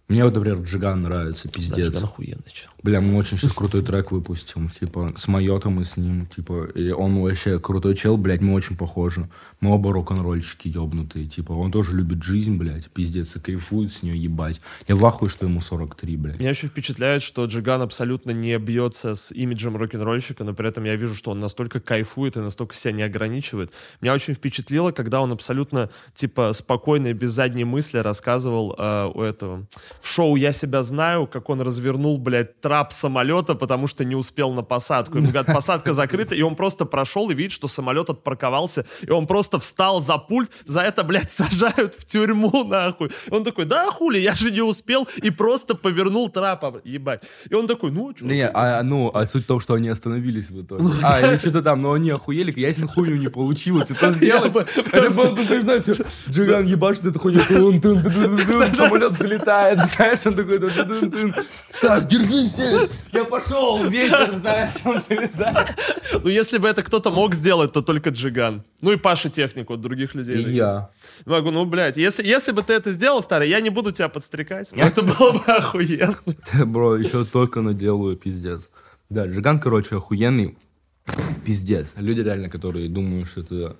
Мне вот, например, Джиган нравится, пиздец. Да, охуенный чел. Бля, мы очень сейчас крутой трек выпустим. Типа, с Майотом и с ним. Типа, и он вообще крутой чел, блядь, мы очень похожи. Мы оба рок-н-ролльщики ебнутые. Типа, он тоже любит жизнь, блядь, пиздец, и кайфует с нее, ебать. Я в ахуе, что ему 43, блядь. Меня еще впечатляет, что Джиган абсолютно не бьется с имиджем рок-н-ролльщика, но при этом я вижу, что он настолько кайфует и настолько себя не ограничивает. Меня очень впечатлило, когда он абсолютно, типа, спокойно и без задней мысли рассказывал э, у этого. В шоу «Я себя знаю», как он развернул, блядь, трап самолета, потому что не успел на посадку. Ему говорят, посадка закрыта, и он просто прошел и видит, что самолет отпарковался, и он просто встал за пульт, за это, блядь, (laughs) сажают в тюрьму, нахуй. И он такой, да хули, я же не успел, и просто повернул трап, ебать. И он такой, ну, чё? Не, а, ну, а суть в том, что они остановились в итоге. А, или что-то там, но они охуели, я эту хуйню не получилось. Это (laughs) сделать. Это было, бы, ты знаешь, Джиган ебашит эту хуйню, (laughs) самолет взлетает, знаешь, он такой, так, держись я пошел, ветер, знаешь, он залезает. Ну, если бы это кто-то мог сделать, то только Джиган. Ну и Паша Техник, вот других людей. И я. Могу, ну, блядь, если, если бы ты это сделал, старый, я не буду тебя подстрекать. Это было бы охуенно. Бро, еще только наделаю, пиздец. Да, Джиган, короче, охуенный. Пиздец. Люди реально, которые думают, что это...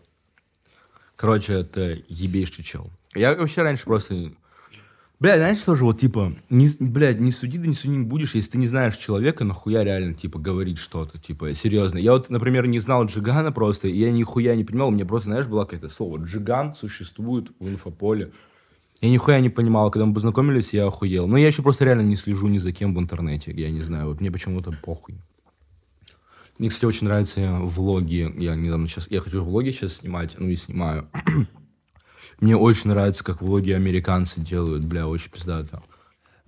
Короче, это ебейший чел. Я вообще раньше просто... Бля, знаешь, что же, вот, типа, не, блядь, не суди, да не суди не будешь, если ты не знаешь человека, нахуя реально, типа, говорить что-то, типа, серьезно. Я вот, например, не знал Джигана просто, и я нихуя не понимал, у меня просто, знаешь, было какое-то слово. Джиган существует в инфополе. Я нихуя не понимал, когда мы познакомились, я охуел. Но я еще просто реально не слежу ни за кем в интернете, я не знаю, вот мне почему-то похуй. Мне, кстати, очень нравятся влоги. Я недавно сейчас, я хочу влоги сейчас снимать, ну и снимаю. Мне очень нравится, как влоги американцы делают, бля, очень пиздато.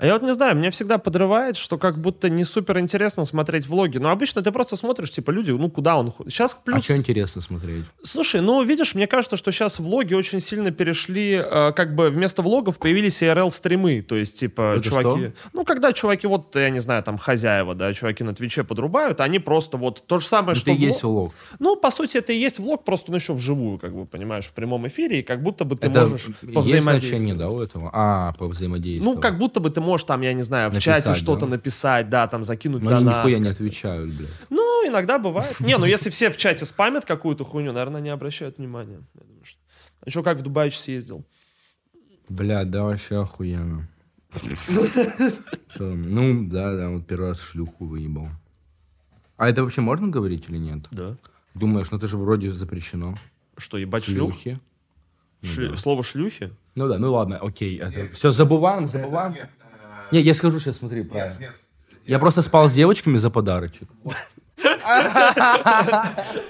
А я вот не знаю, меня всегда подрывает, что как будто не супер интересно смотреть влоги. Но обычно ты просто смотришь, типа, люди, ну, куда он ходит. Сейчас плюс... А что интересно смотреть? Слушай, ну, видишь, мне кажется, что сейчас влоги очень сильно перешли, э, как бы вместо влогов появились IRL-стримы, то есть, типа, Это чуваки... что? Ну, когда чуваки, вот, я не знаю, там, хозяева, да, чуваки на Твиче подрубают, они просто вот то же самое, что... Это и влог- есть влог. Ну, по сути, это и есть влог, просто он еще вживую, как бы, понимаешь, в прямом эфире, и как будто бы ты Это можешь есть повзаимодействовать. значение, да, у этого? А, по взаимодействию. Ну, как будто бы ты можешь там, я не знаю, в Написать, чате что-то да? написать, да, там закинуть Но они донат. нихуя не отвечают, блядь. Ну, иногда бывает. Не, ну (laughs) если все в чате спамят какую-то хуйню, наверное, не обращают внимания. Я думаю, что... А что, как в Дубай съездил? Бля, да, вообще охуенно. Ну, да, да, вот первый раз шлюху выебал. А это вообще можно говорить или нет? Да. Думаешь, ну это же вроде запрещено. Что, ебать шлюх? Шлюхи. Шлю- Слово шлюхи? Ну да, ну ладно, окей. Все, забываем, забываем. Нет, Не, я скажу сейчас, смотри, нет, правильно. нет. Я просто спал с девочками за подарочек.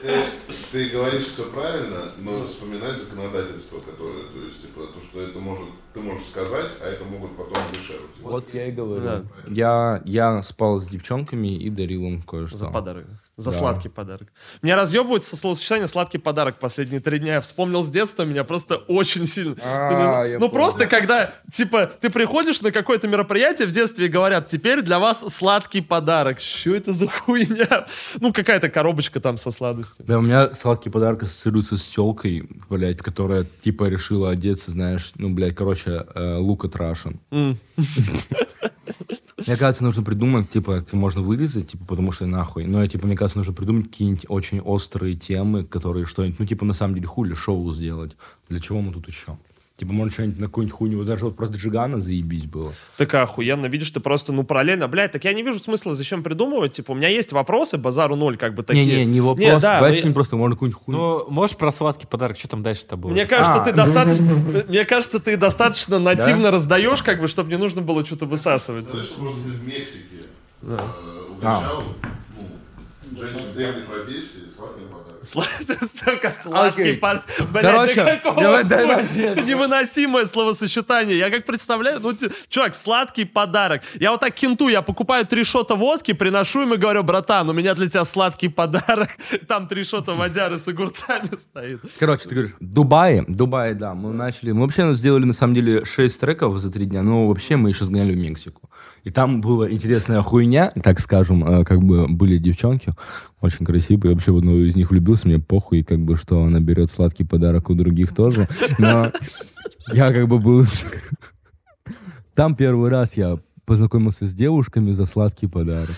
Ты, ты говоришь все правильно, но вспоминать законодательство, которое, то есть, типа, то, что это может, ты можешь сказать, а это могут потом дешевле. Вот я и говорю. Да. Я, я спал с девчонками и дарил им кое-что. За подарок. За Да. сладкий подарок. Меня разъебывает со словосочетание «сладкий подарок» последние три дня. Я вспомнил с детства, меня просто очень сильно... А, я ну, понял. просто когда, типа, ты приходишь на какое-то мероприятие в детстве и говорят, теперь для вас сладкий подарок. Что это за хуйня? Ну, какая-то коробочка там со сладостью. Да, у меня сладкий подарок ассоциируется с телкой, блядь, которая типа решила одеться, знаешь, ну, блядь, короче, э, at Russian. Мне кажется, нужно придумать, типа, это можно вырезать, типа, потому что нахуй. Но, типа, мне кажется, нужно придумать какие-нибудь очень острые темы, которые что-нибудь, ну, типа, на самом деле, хули шоу сделать. Для чего мы тут еще? Типа, может, что-нибудь на какую-нибудь хуйню. Вот даже вот просто Джигана заебись было. Так охуенно, видишь, ты просто, ну, параллельно, блядь, так я не вижу смысла, зачем придумывать, типа, у меня есть вопросы, базару ноль, как бы такие. Не-не, не вопрос. Не, да, Давайте я- просто можно какую-нибудь хуйню. Ну, можешь про сладкий подарок, что там дальше-то было? Мне кажется, А. ты достаточно, мне кажется, ты достаточно нативно раздаешь, как бы, чтобы не нужно было что-то высасывать. Знаешь, может быть, в Мексике э, А. ну, женщин древней профессии сладким подарком. Сла- Сука, сладкий (laughs) Окей. под... Блядь, Короче, Это невыносимое словосочетание. Я как представляю, ну, чувак, сладкий подарок. Я вот так кенту, я покупаю три шота водки, приношу им и говорю, братан, у меня для тебя сладкий подарок. (laughs) Там три шота водяры с огурцами (laughs) стоит. Короче, ты говоришь, Дубай, Дубай, да, мы начали, мы вообще сделали на самом деле 6 треков за 3 дня, но вообще мы еще сгоняли в Мексику. И там была интересная хуйня, так скажем, э, как бы были девчонки, очень красивые, вообще в одну из них влюбился, мне похуй, как бы, что она берет сладкий подарок у других тоже, но я как бы был... Там первый раз я познакомился с девушками за сладкий подарок.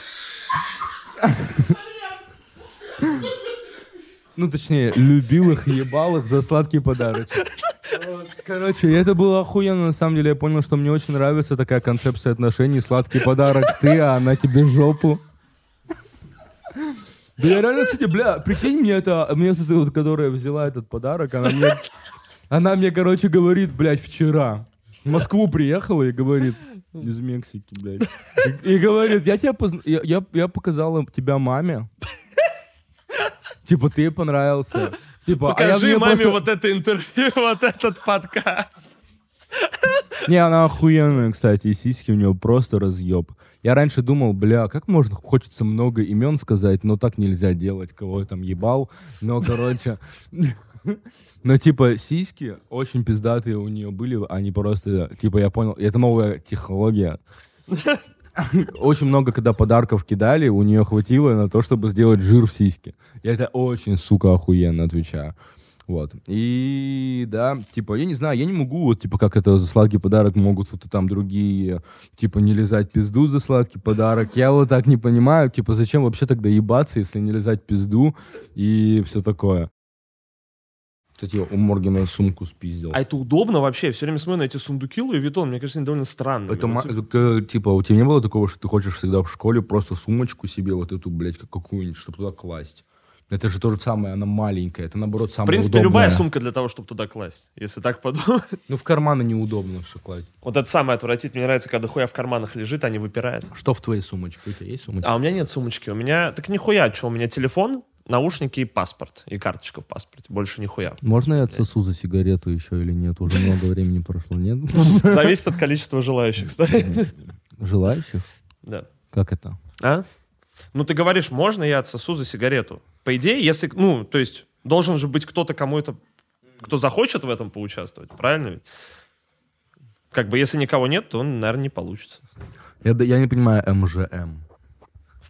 Ну, точнее, любил их, ебал их за сладкий подарок. Вот, Короче, это было охуенно, на самом деле. Я понял, что мне очень нравится такая концепция отношений. Сладкий подарок ты, а она тебе жопу. Да я реально, кстати, бля, прикинь, мне это, мне эта вот, которая взяла этот подарок, она мне, она мне, короче, говорит, блядь, вчера в Москву приехала и говорит, из Мексики, блядь, и, и говорит, я тебе позна- я, я, я показала тебя маме, типа, ты понравился, типа, а я Покажи маме просто- вот это интервью, (laughs) вот этот подкаст. Не, она охуенная, кстати, и сиськи у нее просто разъеб. Я раньше думал, бля, как можно, хочется много имен сказать, но так нельзя делать, кого я там ебал. Но, короче, (laughs) но типа сиськи очень пиздатые у нее были, они просто, типа, я понял, это новая технология. (laughs) (laughs) Очень много, когда подарков кидали, у нее хватило на то, чтобы сделать жир в сиськи. Я это очень, сука, охуенно отвечаю. Вот. И да, типа, я не знаю, я не могу, вот, типа, как это за сладкий подарок могут вот там другие, типа, не лизать пизду за сладкий подарок. Я вот так не понимаю, типа, зачем вообще тогда ебаться, если не лизать пизду и все такое. Кстати, у Моргена сумку спиздил. А это удобно вообще? Я все время смотрю на эти сундуки Луи Виттон, мне кажется, они довольно странные. Это, Ну, ма- типа, к- типа, у тебя не было такого, что ты хочешь всегда в школе просто сумочку себе вот эту, блядь, как какую-нибудь, чтобы туда класть? Это же то же самое, она маленькая, это наоборот В самое принципе, удобное. любая сумка для того, чтобы туда класть, если так подумать. (laughs) Ну, в карманы неудобно все класть. Вот это самое отвратительное. Мне нравится, когда хуя в карманах лежит, а не выпирает. Что в твоей сумочке? У тебя есть сумочка? А у меня нет сумочки. У меня... Так нихуя, что? У меня телефон, наушники и паспорт. И карточка в паспорте. Больше нихуя. Можно я отсосу за сигарету еще или нет? Уже много времени прошло, нет? (laughs) Зависит от количества желающих, кстати. Желающих? Да. Как это? А? Ну, ты говоришь, можно я отсосу за сигарету? По идее, если... Ну, то есть, должен же быть кто-то, кому это... Кто захочет в этом поучаствовать, правильно ведь? Как бы, если никого нет, то, наверное, не получится. Я, я не понимаю МЖМ.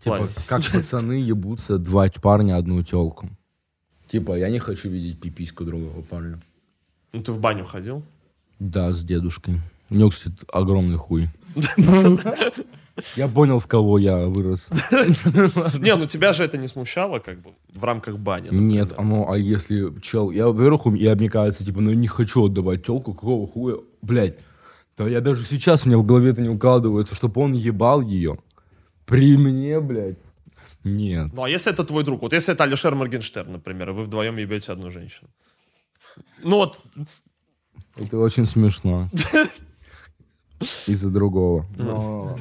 Типа, как пацаны ебутся два парня одну телку. Типа, я не хочу видеть пипиську другого парня. Ну, ты в баню ходил? Да, с дедушкой. У него, кстати, огромный хуй. Я понял, в кого я вырос. Не, ну тебя же это не смущало, как бы, в рамках бани. Нет, оно, а если чел... Я, во-первых, я, мне кажется, типа, ну, не хочу отдавать телку, какого хуя, блядь. Да я даже сейчас у меня в голове это не укладывается, чтобы он ебал ее. При мне, блядь. Нет. Ну, а если это твой друг? Вот если это Алишер Моргенштерн, например, и вы вдвоем ебете одну женщину. Ну вот, Это очень смешно. (laughs) Из-за другого. Но...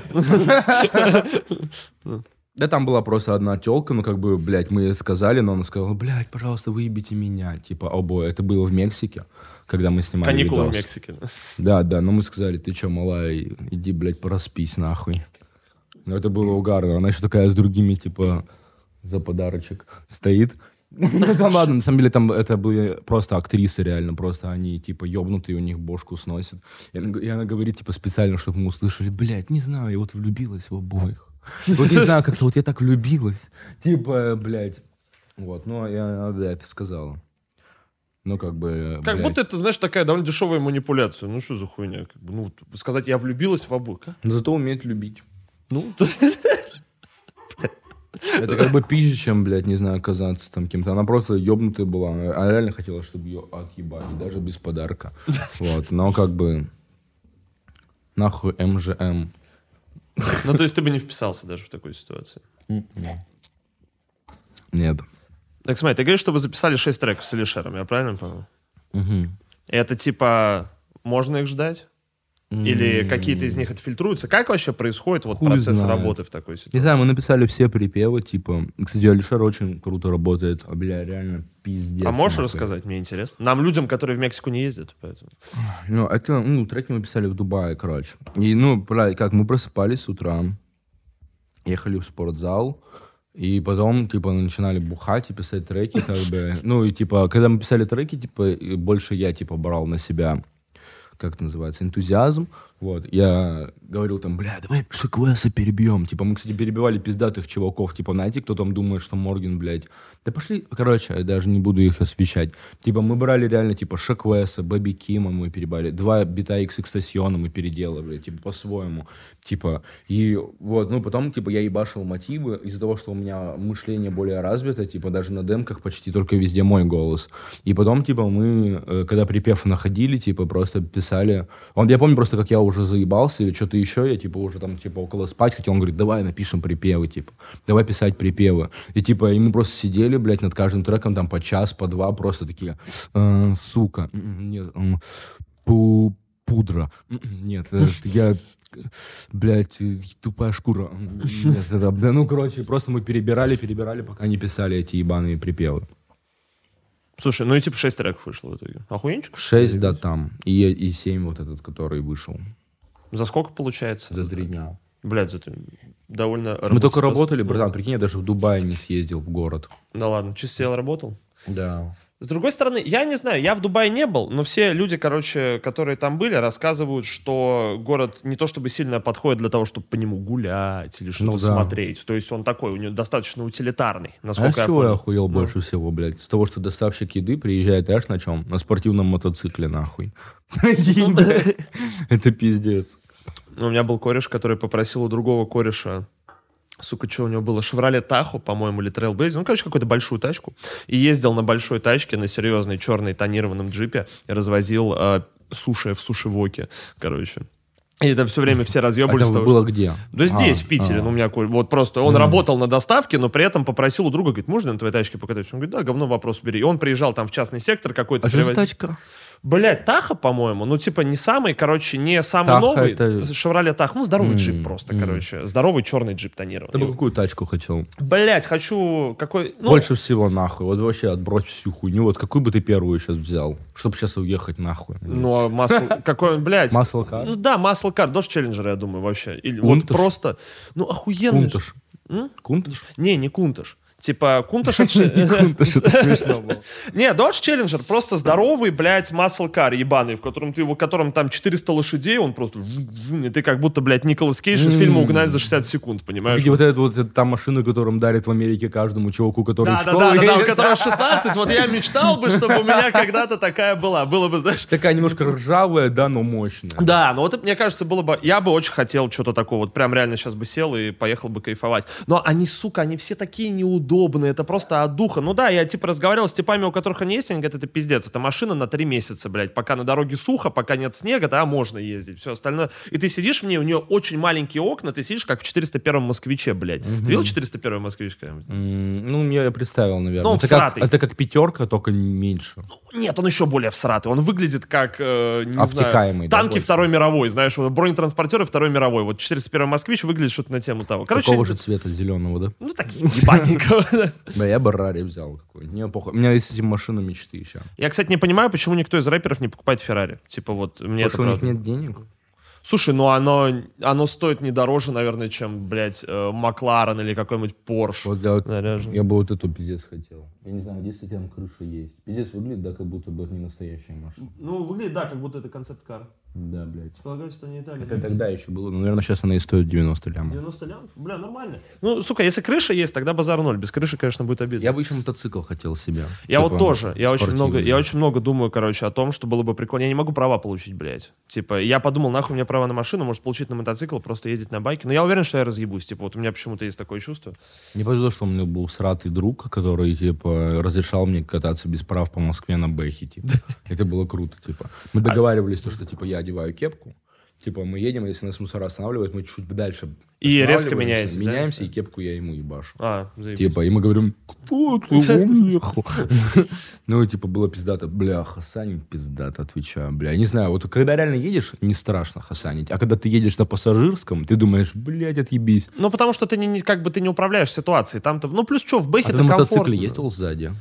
(laughs) Да там была просто одна телка, ну как бы, блядь, мы ей сказали, но она сказала, блядь, пожалуйста, выебите меня. Типа, обои. Это было в Мексике, когда мы снимали Каникулы в. Мексике. Да, да, но мы сказали, ты чё, малая, иди, блядь, проспись нахуй. Но это было угарно. Она еще такая с другими, типа, за подарочек стоит. (laughs) Ну, там ладно, на самом деле там это были просто актрисы реально, просто они типа ёбнутые, у них бошку сносят. И она, и она говорит типа специально, чтобы мы услышали, блядь, не знаю, я вот влюбилась в обоих. (laughs) Вот не знаю, как-то вот я так влюбилась. Типа, блядь. Вот, ну, я, да, это сказала. Ну, как бы, Как блядь. будто это, знаешь, такая довольно дешевая манипуляция. Ну, что за хуйня? Как бы, ну, сказать, я влюбилась в обоих. а? Зато умеет любить. Ну, (laughs) Это как бы пизже, чем, блядь, не знаю, казаться там кем-то. Она просто ебнутая была. Она реально хотела, чтобы ее отъебали, даже без подарка. (laughs) Вот, но как бы... Нахуй МЖМ. ну, то есть ты бы не вписался даже в такую ситуацию. Нет. Так, смотри, ты говоришь, что вы записали 6 треков с Алишером, я правильно понял? Мгм. Это типа, можно их ждать? Или какие-то из них отфильтруются? Как вообще происходит вот Хуй процесс знает. работы в такой Не ситуации? знаю, мы написали все припевы, типа... Кстати, Алишер очень круто работает. А, бля, реально пиздец. А можешь нахуй. рассказать? Мне интересно. Нам, людям, которые в Мексику не ездят, поэтому. Ну, это, ну, треки мы писали в Дубае, короче. И, ну, бля, как, мы просыпались с утра, ехали в спортзал, и потом, типа, начинали бухать и писать треки, как бы. Ну, и, типа, когда мы писали треки, типа, больше я, типа, брал на себя, как это называется, энтузиазм. Вот, я говорил там, бля, давай Шиквеса перебьем. Типа, мы, кстати, перебивали пиздатых чуваков. Типа, знаете, кто там думает, что Морген, блядь. Да пошли, короче, я даже не буду их освещать. Типа, мы брали реально, типа, Шиквеса, Бэби Кима мы перебали. Два бита X Экстасиона мы переделывали, типа, по-своему. Типа, и вот, ну, потом, типа, я ебашил мотивы из-за того, что у меня мышление более развито, типа, даже на демках почти только везде мой голос. И потом, типа, мы, э, когда припев находили, типа, просто писали... Он, я помню просто, как я уже заебался или что-то еще, я, типа, уже там, типа, около спать хотел. Он говорит, давай напишем припевы, типа, давай писать припевы. И, типа, и мы просто сидели, блядь, над каждым треком там по час, по два, просто такие, «Э, сука, нет, м, пу- пудра, (clears throat) нет, э, (laughs) я блядь, э, тупая шкура. Нет, это- да, ну, короче, просто мы перебирали, перебирали, пока не писали эти ебаные припевы. Слушай, ну и типа 6 треков вышло в итоге. Охуенчик? Шесть, да, там. И, и семь вот этот, который вышел. За сколько получается? За три дня. Блядь, за три- довольно... Мы только работали, братан, прикинь, я даже в Дубае не съездил в город. Да ладно, чисто сел работал? Да. С другой стороны, я не знаю, я в Дубае не был, но все люди, короче, которые там были, рассказывают, что город не то чтобы сильно подходит для того, чтобы по нему гулять или что-то Ну да. смотреть. То есть он такой, у него достаточно утилитарный, А насколько с я чего я охуел больше всего, блядь? С того, что доставщик еды приезжает, знаешь, на чем? На спортивном мотоцикле, нахуй. (laughs) Блядь. Это пиздец. У меня был кореш, который попросил у другого кореша Сука, что у него было? Шевроле Тахо, по-моему, или Trailblazer. Ну, короче, какую-то большую тачку. И ездил на большой тачке, на серьезной черной тонированном джипе. И развозил э, суши в суши-воке, короче. И это все время все (laughs) А разъебывались. это того, было что- где? Да здесь, А, в Питере, а. ну, у меня вот просто, он работал на доставке, но при этом попросил у друга, говорит, можно на твоей тачке покататься? Он говорит, да, говно, вопрос бери. И он приезжал там в частный сектор какой-то. А что за тачка? Блядь, Таха, по-моему, ну, типа, не самый, короче, не самый Таха новый. это- Шевроле Таха, ну, здоровый М, джип просто, м. короче. Здоровый черный джип Ты бы тонированный. какую тачку хотел? Блядь, хочу какой... Ну, Больше всего нахуй. Вот вообще отбрось всю хуйню. Вот какую бы ты первую сейчас взял? Чтобы сейчас уехать нахуй. Ну, а масл... (laughs) Какой он, блядь? Car? Ну да, масло кар, Dodge Challenger, я думаю, вообще. Или вот просто... Ну, охуенный. же. Кунташ. Кунташ? Не, не Кунташ. Типа, (laughs) Кунташ это смешно было. (laughs) Не, Dodge Challenger просто здоровый, блядь, масло кар ебаный, в котором ты, в котором там 400 лошадей, он просто... И ты как будто, блядь, Николас Кейдж из фильма «Угнать за 60 секунд», понимаешь? Где вот эта вот эта та машина, которым дарят в Америке каждому чуваку, который Да, да, да, да, у которого (laughs) 16, вот я мечтал бы, чтобы у меня когда-то такая была. Было бы, знаешь... Такая немножко ржавая, да, но мощная. Да, ну вот мне кажется, было бы... Я бы очень хотел что-то такого, вот прям реально сейчас бы сел и поехал бы кайфовать. Но они, сука, они все такие удобно, это просто от духа. Ну да, я типа разговаривал с типами, у которых они есть, они говорят, это пиздец, это машина на три месяца, блядь, пока на дороге сухо, пока нет снега, да, можно ездить, все остальное. И ты сидишь в ней, у нее очень маленькие окна, ты сидишь как в 401 москвиче, блядь. Ты видел 401 москвич когда-нибудь? М, Ну, я представил, наверное. Ну, это, как, всратый. это как пятерка, только меньше. Нет, он еще более всратый. Он выглядит как, э, не Обтекаемый, знаю, да, танки больше? Второй мировой, знаешь, бронетранспортеры Второй мировой. Вот 401 москвич выглядит что-то на тему того. Короче, Какого же цвета зеленого, да? ну такие ебатненького. Да. Я бы Рари взял какой-нибудь. Не, похуй. У меня есть эти машины мечты еще. Я, кстати, не понимаю, почему никто из рэперов не покупает Феррари. Типа вот мне Потому что у них нет денег. Слушай, ну оно, оно стоит не дороже, наверное, чем, блядь, э, Макларен или какой-нибудь Порш. Вот я, Заряжен. я бы вот эту пиздец хотел. Я не знаю, где, там крыша есть. Пиздец выглядит, да, как будто бы не настоящая машина. Ну, выглядит, да, как будто это концепт-кар. Да, блядь. Полагаю, что не Италия. Это тогда еще было. Ну, наверное, сейчас она и стоит 90 лямов. 90 лямов? Бля, нормально. Ну, сука, если крыша есть, тогда базар ноль. Без крыши, конечно, будет обидно. Я бы еще мотоцикл хотел себе. Я Типа, вот тоже. Я очень, много, спортивный. я очень много думаю, короче, о том, что было бы прикольно. Я не могу права получить, блядь. Типа, я подумал, нахуй мне права на машину, может получить на мотоцикл, просто ездить на байке. Но я уверен, что я разъебусь. Типа, вот у меня почему-то есть такое чувство. Не повезло, что у меня был сратый друг, который, типа, разрешал мне кататься без прав по Москве на Бэхе, типа. (laughs) Это было круто, типа. Мы договаривались, то, что, типа, я одеваю кепку, типа, мы едем, если нас мусора останавливают, мы чуть дальше И резко да, Меняемся, если? и кепку я ему ебашу. А, заебись. Типа, и мы говорим, кто ты, он ехал. Ну, типа, было пиздато. Бля, хасанить пиздато, отвечаю. Бля, не знаю, вот когда реально едешь, не страшно хасанить. А когда ты едешь на пассажирском, ты думаешь, блядь, отъебись. Ну, потому что ты не, как бы ты не управляешь ситуацией. Там-то, ну, плюс что, в А Бэхе ты это на мотоцикле ездил сзади?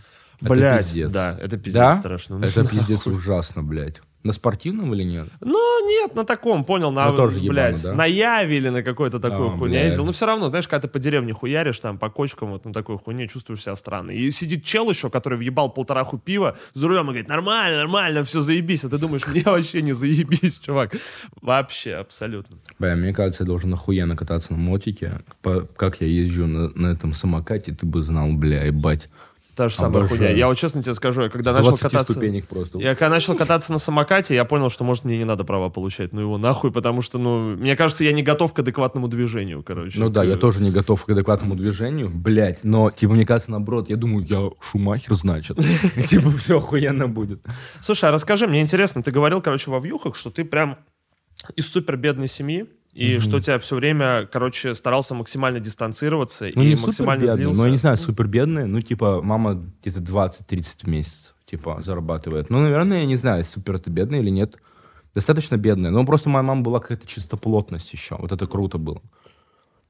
Блядь, да, это пиздец Да? страшно. Это пиздец ужасно, блядь. На спортивном или нет? Ну, нет, на таком, понял, на, Ну, тоже ебано, блядь, да? на Яве или на какой-то такой А, хуйне ездил. Ну, все равно, знаешь, когда ты по деревне хуяришь, там, по кочкам, вот на такой хуйне, чувствуешь себя странно. И сидит чел еще, который въебал полтораху пива за рулем и говорит, нормально, нормально, все заебись. А ты думаешь, мне вообще не заебись, чувак. Вообще, абсолютно. Бля, мне кажется, я должен охуенно кататься на мотике. По- как я езжу на, на этом самокате, ты бы знал, бля, ебать. Та же самая Обожаю. хуйня. Я вот честно тебе скажу, я когда начал 20 кататься... ступенек просто. Я когда начал кататься на самокате, я понял, что, может, мне не надо права получать. Ну его нахуй, потому что, ну, мне кажется, я не готов к адекватному движению, короче. Ну да, я тоже не готов к адекватному движению, блядь, но, типа, мне кажется, наоборот, я думаю, я Шумахер, значит. (laughs) Типа, все охуенно будет. Слушай, а расскажи, мне интересно, ты говорил, короче, во вьюхах, что ты прям из супер бедной семьи, и что тебя все время, короче, старался максимально дистанцироваться Ну, и не максимально супер бедные, злился. ну, я не знаю, супер бедные, ну, типа, мама где-то 20-30 в месяц, типа, зарабатывает. Ну, наверное, я не знаю, супер это бедная или нет. Достаточно бедная, но просто моя мама была какая-то чистоплотность еще, вот это круто было.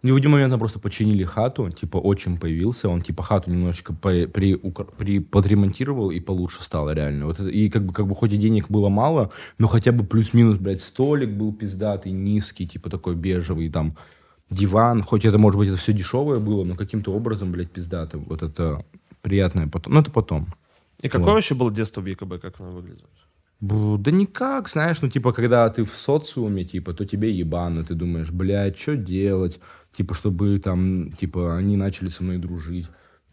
И в один момент нам просто починили хату, типа, отчим появился, он, типа, хату немножечко при, при, при- подремонтировал, и получше стало реально. Вот это- и как бы, как бы хоть и денег было мало, но хотя бы плюс-минус, блядь, столик был пиздатый, низкий, типа, такой бежевый, там, диван, хоть это, может быть, это все дешевое было, но каким-то образом, блядь, пиздато. Вот это приятное потом. Ну, это потом. И какое Вот. вообще было детство в ЕКБ, как оно выглядело? Да никак, знаешь, ну, типа, когда ты в социуме, типа, то тебе ебано, ты думаешь, блядь, что делать, типа, чтобы там, типа, они начали со мной дружить.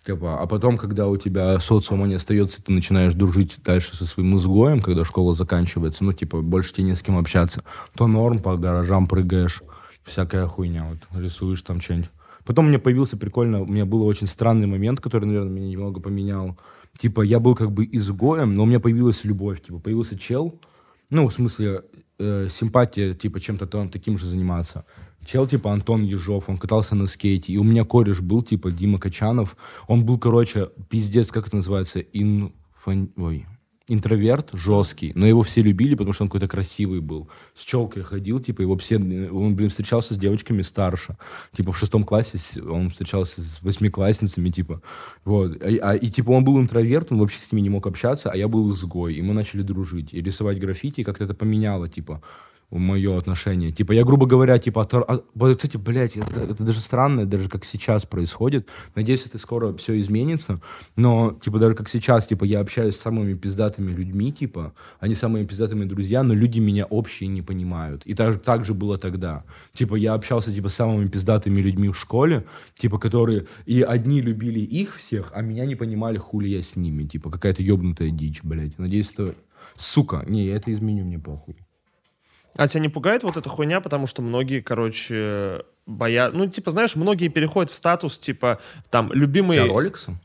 Типа, а потом, когда у тебя социума не остается, ты начинаешь дружить дальше со своим изгоем, когда школа заканчивается, ну, типа, больше тебе не с кем общаться, то норм, по гаражам прыгаешь, всякая хуйня, вот, рисуешь там что-нибудь. Потом у меня появился прикольно, у меня был очень странный момент, который, наверное, меня немного поменял. Типа, я был как бы изгоем, но у меня появилась любовь. Типа, появился чел, ну, в смысле, э, симпатия, типа, чем-то там таким же заниматься. Чел, типа, Антон Ежов, он катался на скейте. И у меня кореш был, типа, Дима Качанов. Он был, короче, пиздец, как это называется, инфан... Ой, интроверт жесткий, но его все любили, потому что он какой-то красивый был. С челкой ходил, типа, его все... Он, блин, встречался с девочками старше. Типа, в шестом классе он встречался с восьмиклассницами, типа. Вот. А- а- и, типа, он был интроверт, он вообще с ними не мог общаться, а я был изгой. И мы начали дружить. И рисовать граффити, как-то это поменяло, типа, мое отношение. Типа, я, грубо говоря, типа, отор- а- кстати, блядь, это, это даже странно, даже как сейчас происходит. Надеюсь, это скоро все изменится. Но, типа, даже как сейчас, типа, я общаюсь с самыми пиздатыми людьми, типа, они самые пиздатыми друзья, но люди меня общие не понимают. И так, так же было тогда. Типа, я общался, типа, с самыми пиздатыми людьми в школе, типа, которые и одни любили их всех, а меня не понимали, хули я с ними. Типа, какая-то ебнутая дичь, блядь. Надеюсь, это... Сука, не, я это изменю, мне похуй. А тебя не пугает вот эта хуйня, потому что многие, короче, боя... Ну, типа, знаешь, многие переходят в статус, типа, там, любимые... Я роликсом?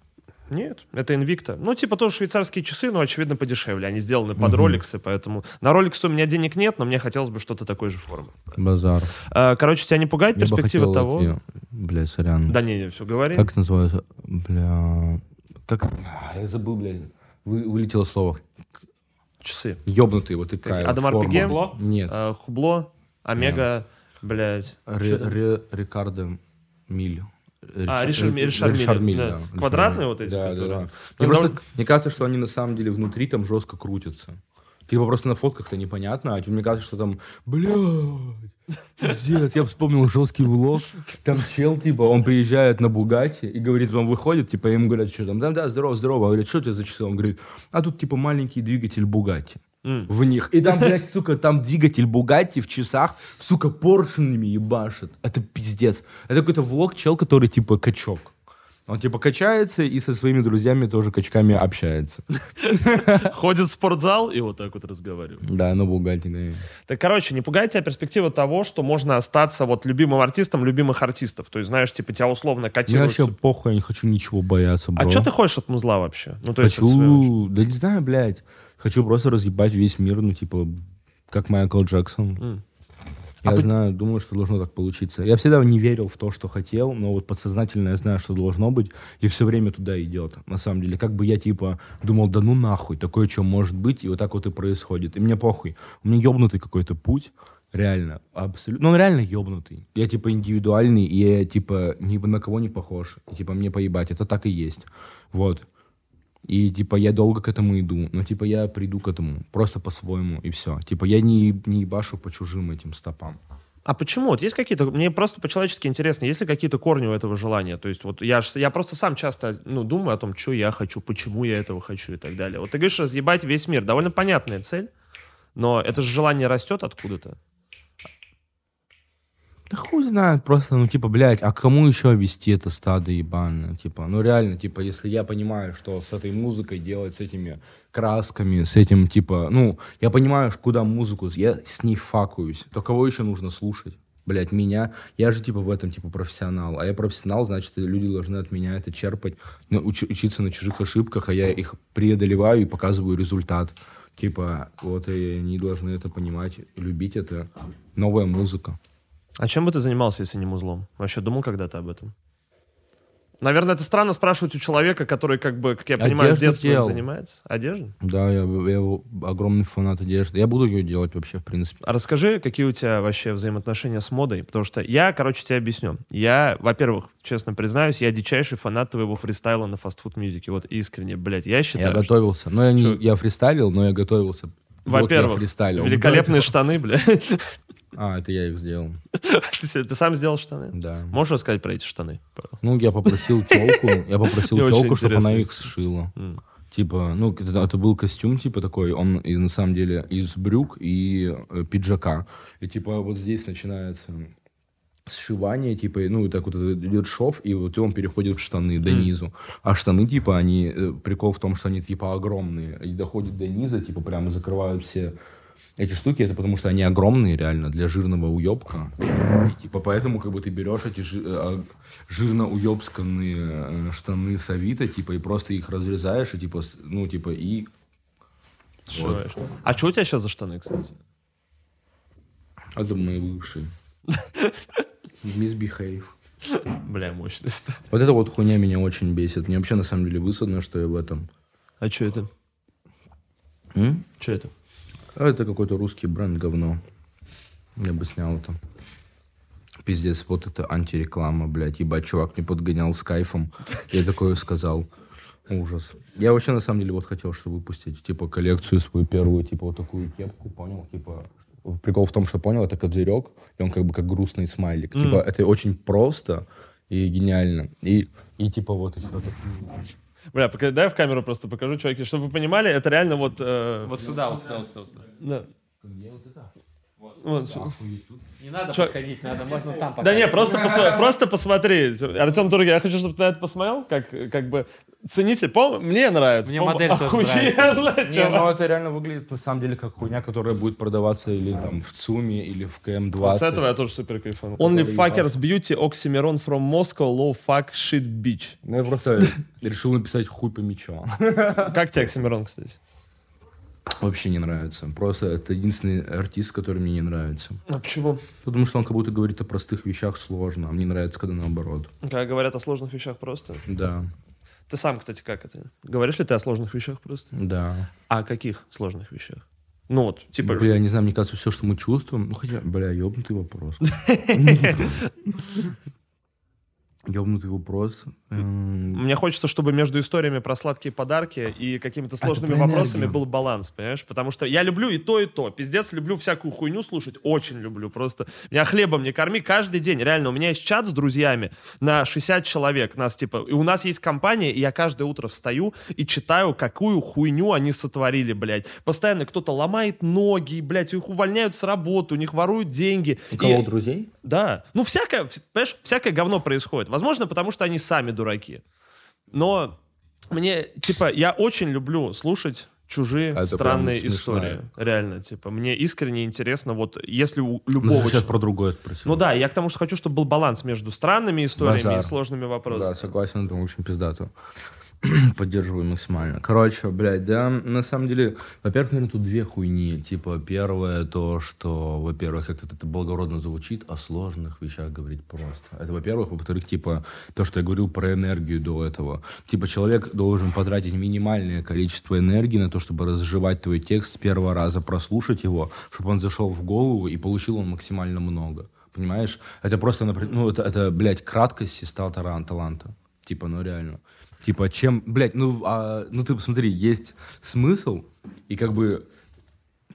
Нет, это Invicta. Ну, типа, тоже швейцарские часы, но, очевидно, подешевле. Они сделаны под роликсы, поэтому... На роликсы у меня денег нет, но мне хотелось бы что-то такой же формы. Базар. А, короче, тебя не пугает Я перспектива хотел того... эти- Бля, сорян. Да не, не, все, говори. Как это называется? Бля... Как... Я забыл, бля. Вы- Вылетело слово. Часы. Ёбнутый, вот такая Адам вот форма. Арпиге? Хубло? Нет. А, Хубло, Омега, блядь. Ре- Ре- Рикардо Миль. А, Ришар- Ри- Ришар Миль, Ришар Миль, да. да. Квадратные вот эти, Да, да, которые? да. Ну, Мне, просто- довольно- мне кажется, что они на самом деле внутри там жестко крутятся. Типа просто на фотках-то непонятно, а тебе мне кажется, что там, блядь, пиздец, я вспомнил жесткий влог. Там чел, типа, он приезжает на Бугате и говорит, он выходит, типа, ему говорят, что там, да, да, здорово, здорово. Он говорит, что у тебя за часы? Он говорит, а тут, типа, маленький двигатель Бугати. В них. И там, блядь, сука, там двигатель Бугатти в часах, сука, поршнями ебашит. Это пиздец. Это какой-то влог чел, который, типа, качок. Он, типа, качается и со своими друзьями тоже качками общается. (laughs) Ходит в спортзал и вот так вот разговаривает. Да, Бугатти, конечно. Так, короче, не пугает тебя перспектива того, что можно остаться вот любимым артистом любимых артистов. То есть, знаешь, типа, тебя условно котируют. вообще похуй, я не хочу ничего бояться, бро. А что ты хочешь от музла вообще? Ну, то Хочу, да не знаю, блядь. Хочу просто разъебать весь мир, ну, типа, как Майкл Джексон. Я А знаю, думаю, что должно так получиться. Я всегда не верил в то, что хотел, но вот подсознательно я знаю, что должно быть, и все время туда идет, на самом деле. Как бы я, типа, думал, да ну нахуй, такое что может быть, и вот так вот и происходит. И мне похуй. У меня ебнутый какой-то путь, реально, абсолютно. Ну, он реально ебнутый. Я, типа, индивидуальный, и я, типа, ни на кого не похож. И, типа, мне поебать, это так и есть. Вот. И, типа, я долго к этому иду. Но, типа, я приду к этому просто по-своему, и все. Типа, я не, не ебашу по чужим этим стопам. А почему? Вот есть какие-то... Мне просто по-человечески интересно, есть ли какие-то корни у этого желания? То есть вот я, ж- я просто сам часто ну, думаю о том, что я хочу, почему я этого хочу и так далее. Вот ты говоришь, разъебать весь мир. Довольно понятная цель, но это же желание растет откуда-то. Да хуй знает, просто, ну, типа, блядь, а кому еще вести это стадо ебаное? Типа, ну, реально, типа, если я понимаю, что с этой музыкой делать, с этими красками, с этим, типа, ну, я понимаю, куда музыку, я с ней факуюсь, то кого еще нужно слушать? Блять, меня, я же, типа, в этом, типа, профессионал, а я профессионал, значит, люди должны от меня это черпать, ну, уч- учиться на чужих ошибках, а я их преодолеваю и показываю результат. Типа, вот, и они должны это понимать, любить это. Новая музыка. А чем бы ты занимался, если не музлом? Вообще думал когда-то об этом? Наверное, это странно спрашивать у человека, который, как бы, как я понимаю, с Одежду детства этим делал. занимается. Одежда? Да, я, я огромный фанат одежды. Я буду ее делать вообще, в принципе. А расскажи, какие у тебя вообще взаимоотношения с модой? Потому что я, короче, тебе объясню. Я, во-первых, честно признаюсь, я дичайший фанат твоего фристайла на Fast Food Music е. Вот искренне, блядь, я считаю, Я что- готовился. Но я, не, Чё? я фристайлил, но я готовился. Вот Во-первых, фристайлил. великолепные штаны, блядь. (laughs) (laughs) А, это я их сделал. (laughs) Ты, ты сам сделал штаны? Да. Можешь рассказать про эти штаны? Ну, я попросил (laughs) телку, я попросил телку, чтобы она их сшила. Типа, ну, это, это был костюм, типа, такой, он и, на самом деле из брюк и э, пиджака. И, типа, вот здесь начинается сшивание, типа, ну, и так вот идет шов, и вот он переходит в штаны до низу. А штаны, типа, они, э, прикол в том, что они, типа, огромные, и доходят до низа, типа, прямо закрывают все эти штуки, это потому что они огромные, реально, для жирного уебка. И, типа, поэтому, как бы, ты берешь эти жи- э, жирно уебсканные э, штаны с Авито, типа, и просто их разрезаешь, и, типа, ну, типа, и... Сшиваешь. А что у тебя сейчас за штаны, кстати? Это мои бывшие. (laughs) Misbehave. Бля, мощность. Вот эта вот хуйня меня очень бесит. Мне вообще, на самом деле, высадно, что я в этом. А что это? Что это? А это какой-то русский бренд говно. Я бы снял это. Пиздец, вот это антиреклама, блядь. Ебать, чувак мне подгонял с кайфом. Я такое сказал. Ужас. Я вообще, на самом деле, вот хотел, что выпустить, типа, коллекцию свою первую, типа, вот такую кепку, понял? Типа, прикол в том, что, понял, это козырек, и он как бы как грустный смайлик. Типа, это очень просто и гениально. И, и типа, вот еще такие. Бля, пока, дай я в камеру просто покажу, чуваки, чтобы вы понимали, это реально вот... э, Вот сюда, вот сюда, вот сюда. вот сюда. да. Вот. Не надо Чё? подходить, надо, можно там Да не, просто, посма- просто посмотри. Артем Тургин, я хочу, чтобы ты на это посмотрел, как, как бы, цените, по мне нравится. Мне по-моему, модель тоже охуенно, (laughs) Не, чувак. ну это реально выглядит на самом деле как хуйня, которая будет продаваться или там в ЦУМе, или в КМ-20. Вот С этого я тоже супер кайфанул. Only fuckers beauty, oxymoron from Moscow, low fuck shit bitch. Ну, я просто (laughs) решил написать хуй по мячу. Как тебе Оксимирон, кстати? Вообще не нравится. Просто это единственный артист, который мне не нравится. А почему? Потому что он как будто говорит о простых вещах сложно, а мне нравится, когда наоборот. Когда говорят о сложных вещах просто. Да, Ты сам, кстати, как это? Говоришь ли ты о сложных вещах просто? да. А о каких сложных вещах? Ну вот, типа... Бля, не знаю, мне кажется, все, что мы чувствуем, ну хотя, бля, ебнутый вопрос. (laughs) Ебнутый вопрос. Мне хочется, чтобы между историями про сладкие подарки и какими-то сложными про вопросами был баланс, понимаешь? Потому что я люблю и то, и то. Пиздец, люблю всякую хуйню слушать, очень люблю. Просто меня хлебом не корми каждый день. Реально, у меня есть чат с друзьями на 60 человек. Нас типа... И у нас есть компания, и я каждое утро встаю и читаю, какую хуйню они сотворили, блядь. Постоянно кто-то ломает ноги, блядь, их увольняют с работы, у них воруют деньги. У кого И- друзей? да. Ну, всякое, понимаешь, всякое говно происходит. Возможно, потому что они сами дураки. Но мне, типа, я очень люблю слушать чужие Это странные истории. Реально, типа, мне искренне интересно, вот если у Ну, любого... ты сейчас про другое спросил. Ну да, я к тому, что хочу, чтобы был баланс между странными историями Базар. и сложными вопросами. Да, согласен, это очень пиздато. (clears throat) Поддерживаю максимально. Короче, блядь, да, на самом деле, во-первых, наверное, тут две хуйни. Типа, первое то, что, во-первых, как-то это благородно звучит, о сложных вещах говорить просто. Это, во-первых. Во-вторых, типа, то, что я говорил про энергию до этого. Типа, человек должен потратить минимальное количество энергии на то, чтобы разжевать твой текст с первого раза, прослушать его, чтобы он зашел в голову и получил он максимально много. Понимаешь? Это просто, ну, это, это блядь, краткость сестра таран- таланта. Типа, ну реально. Типа, чем, блядь, ну, а, ну ты посмотри, есть смысл, и как бы,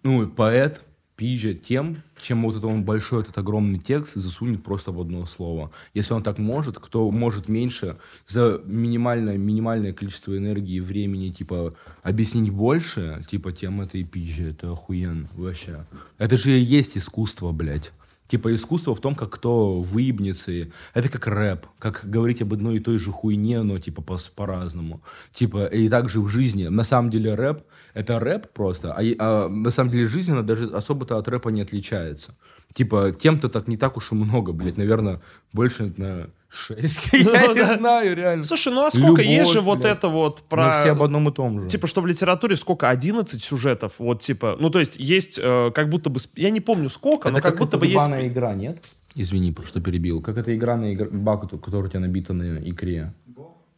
ну, поэт пижет тем, чем вот этот он большой, этот огромный текст засунет просто в одно слово. Если он так может, кто может меньше за минимальное, минимальное количество энергии времени, типа, объяснить больше, типа, тем это и пизже, это охуенно вообще. Это же и есть искусство, блядь. Типа искусство в том, как кто выебнется. Это как рэп. Как говорить об одной и той же хуйне, но типа по- по-разному. Типа и также в жизни. На самом деле рэп — это рэп просто. А, а на самом деле жизнь, она даже особо-то от рэпа не отличается. Типа тем-то так не так уж и много, блядь. Наверное, больше на шесть. (laughs) Я не знаю, реально. Слушай, ну а сколько? есть же вот это вот Мы про... все об одном и том же. Типа, что в литературе сколько? 11 сюжетов. Вот, типа, ну, то есть, есть э, как будто бы... Я не помню сколько, но Это как, будто бы есть... ебаная игра, нет? Извини, что перебил. Как эта игра на игр... ба, кото- которая у тебя набита на икре?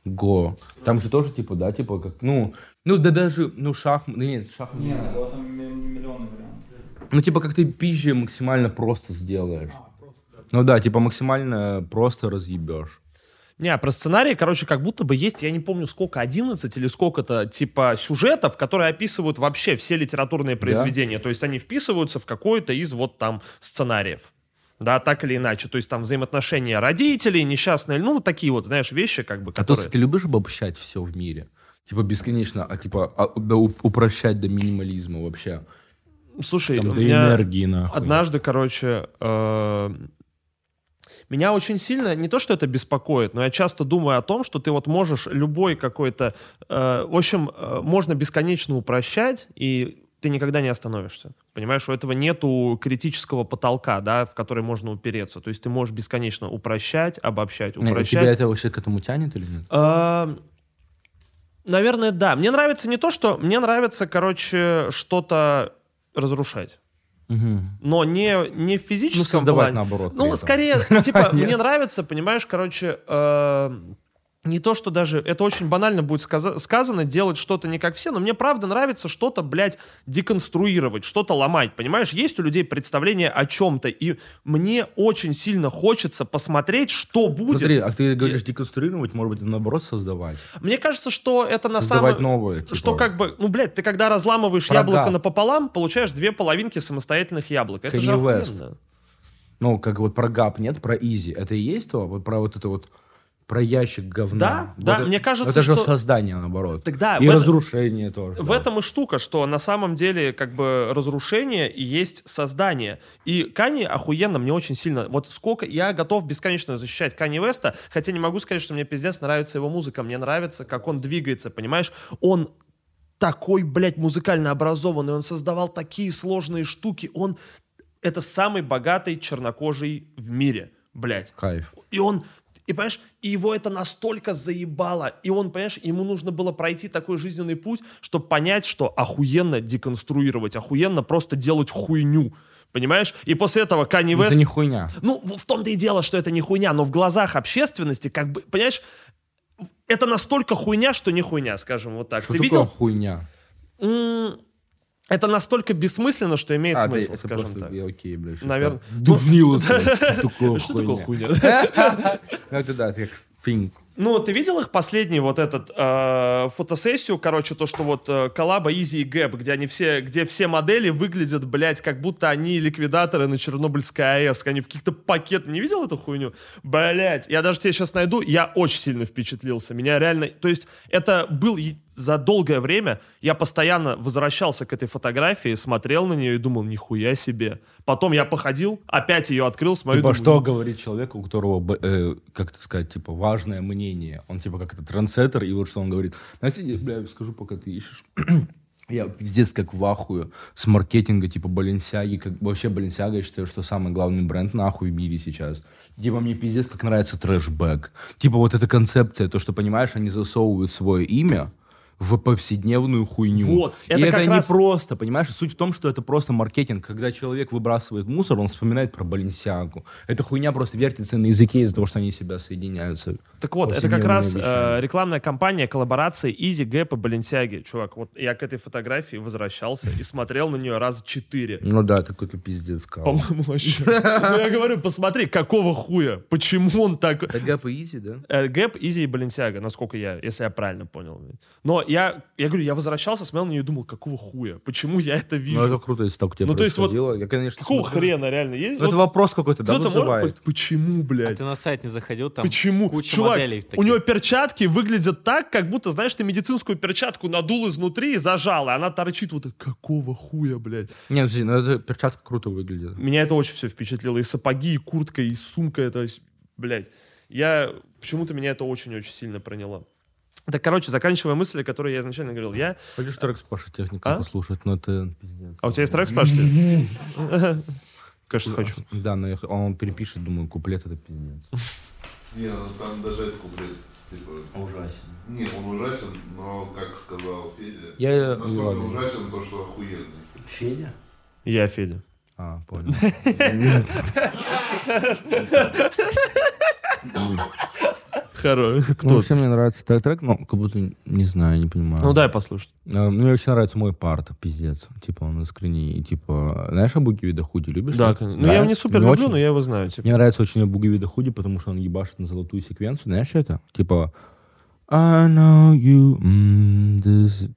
Го. Там же тоже, типа, да, типа, как, ну, ну, да даже, ну, шахмат, ну, нет, шахмат. Нет, там ми- миллионы вариантов. Ну, типа, как ты пизже максимально просто сделаешь. Ну да, типа, максимально просто разъебешь. Не, а про сценарий, короче, как будто бы есть, я не помню сколько, 11 или сколько-то, типа, сюжетов, которые описывают вообще все литературные произведения. То есть они вписываются в какой-то из вот там сценариев. Да, так или иначе. То есть там взаимоотношения родителей, несчастные, ну, вот такие вот, знаешь, вещи, как бы, А то, которые... если ты любишь обобщать все в мире, типа, бесконечно, а типа, а, да, упрощать до минимализма вообще. Слушай, Там у до меня энергии, нахуй. однажды, короче, э, меня очень сильно, не то, что это беспокоит, но я часто думаю о том, что ты вот можешь любой какой-то... э, в общем, э, можно бесконечно упрощать, и ты никогда не остановишься. Понимаешь, у этого нету критического потолка, да, в который можно упереться. То есть ты можешь бесконечно упрощать, обобщать, упрощать. Тебя это вообще к этому тянет или нет? А, Наверное, да. Мне нравится не то, что... Мне нравится, короче, что-то разрушать. Но не, не в физическом Ну, создавать плане. наоборот Ну, скорее, типа, (laughs) мне нравится, понимаешь, короче, э, не то, что даже... Это очень банально будет сказа- сказано, делать что-то не как все, но мне правда нравится что-то, блядь, деконструировать, что-то ломать, понимаешь? Есть у людей представление о чем-то, и мне очень сильно хочется посмотреть, что будет. Смотри, а ты говоришь деконструировать, может быть, наоборот создавать. Мне кажется, что это на Создавать самом... типа. Что как бы, ну, блядь, ты когда разламываешь Врага. яблоко напополам, получаешь две половинки самостоятельных яблок. Это же Kanye West. охуенно. Ну, как вот про гап нет, про изи. Это и есть то, вот про вот это вот про ящик говна. Да, Вот да, это- мне кажется, Это же что- создание, наоборот. Тогда и в это- разрушение тоже. В да. этом и штука, что на самом деле как бы разрушение и есть создание. И Кани охуенно, мне очень сильно... Вот сколько... Я готов бесконечно защищать Кани Веста, хотя не могу сказать, что мне пиздец нравится его музыка. Мне нравится, как он двигается, понимаешь? Он такой, блядь, музыкально образованный, он создавал такие сложные штуки, он... Это самый богатый чернокожий в мире, блядь. Кайф. И он, и понимаешь, и его это настолько заебало, и он, понимаешь, ему нужно было пройти такой жизненный путь, чтобы понять, что охуенно деконструировать, охуенно просто делать хуйню, понимаешь? И после этого Канни Вест... Это не хуйня. Ну, в том-то и дело, что это не хуйня, но в глазах общественности, как бы, понимаешь, это настолько хуйня, что не хуйня, скажем вот так. Что Ты такое видел? хуйня? М, Это настолько бессмысленно, что имеет А, смысл, это скажем просто- так. я окей, блядь. щас Наверно. так Душнило, (laughs) что такое хуйня. (laughs) Ну, это да, это как фильм. Ну, ты видел их последний вот этот э, фотосессию, короче, то, что вот э, коллаба Изи и Гэп, где они все, где все модели выглядят, блядь, как будто они ликвидаторы на Чернобыльской АЭС, они в каких-то пакетах. Не видел эту хуйню? Блядь, я даже тебе сейчас найду, я очень сильно впечатлился. Меня реально, то есть это был за долгое время, я постоянно возвращался к этой фотографии, смотрел на нее и думал, нихуя себе. Потом я походил, опять ее открыл, смотрю, Типа, думаю, что говорит человек, у которого, э, как это сказать, типа, важное мнение. Он, типа, как это, трансеттер, и вот что он говорит. Знаете, я, бля, скажу, пока ты ищешь. (clears throat) Я пиздец как в ахуе с маркетинга, типа, Баленсиаги. Как, вообще, Баленсиага, я считаю, что самый главный бренд нахуй в мире сейчас. Типа, мне пиздец как нравится трэшбэк. Типа, вот эта концепция, то, что, понимаешь, они засовывают свое имя в повседневную хуйню. Вот, И это это, как не раз- просто, понимаешь? Суть в том, что это просто маркетинг. Когда человек выбрасывает мусор, он вспоминает про Баленсиагу. Эта хуйня просто вертится на языке из-за того, что они себя соединяются. Так вот, это как раз вещами. э, рекламная кампания коллаборации Easy Gap и Balenciaga. Чувак, вот я к этой фотографии возвращался и смотрел на нее раз четыре. (laughs) Ну да, это какой-то пиздец. По-моему, вообще. (laughs) Ну, я говорю, посмотри, какого хуя? Почему он так... Это Gap и Easy, да? Э, Гэп, Изи и Баленсиага, насколько я, если я правильно понял. Но я, я говорю, я возвращался, смотрел на нее и думал, какого хуя? Почему я это Ну вижу? это круто, если так у тебя Ну, то есть вот. Я, конечно, Какого смотрю. хрена реально? Есть? Ну, Это вопрос какой-то, да, Кто-то может-. Почему, А блядь? ты на сайт не заходил, там Почему? куча Чувак, моделей таких. у него перчатки выглядят так, как будто, знаешь, ты медицинскую перчатку надул изнутри и зажал, и она торчит вот так. Какого хуя, блядь? Нет, подожди, ну это перчатка круто выглядит. Меня это очень все впечатлило. И сапоги, и куртка, и сумка. Это, блядь. Я... Почему-то меня это очень-очень сильно проняло. Так, короче, заканчивая мысли, которые я изначально говорил. Я... Хочешь трек с Пашей Техником А? послушать? Ну это. А у тебя есть трек, спрашиваете? (laughs) Конечно, хочу. Да, но он перепишет, думаю, куплет это пиздец. Не, ну там даже этот куплет, типа... Ужасен. Не, он ужасен, но, как сказал Федя, Я- настолько ладно. ужасен то, что охуенный. Федя? Я Федя. А, понял. (laughs) (laughs) Хорош. Ну, Кто? вообще мне нравится трек, трек, но как будто, не знаю, не понимаю. Ну дай послушать. А, Мне очень нравится мой парт, пиздец. Типа он искренний. И, типа, знаешь, Абуги Вида Худи любишь? Да, конечно. Ну я его не супер Мне люблю, очень- но я его знаю. типа. Мне нравится очень Абуги Вида Худи, потому что он ебашит на золотую секвенцию. Знаешь, что это? Типа I know you mm, this...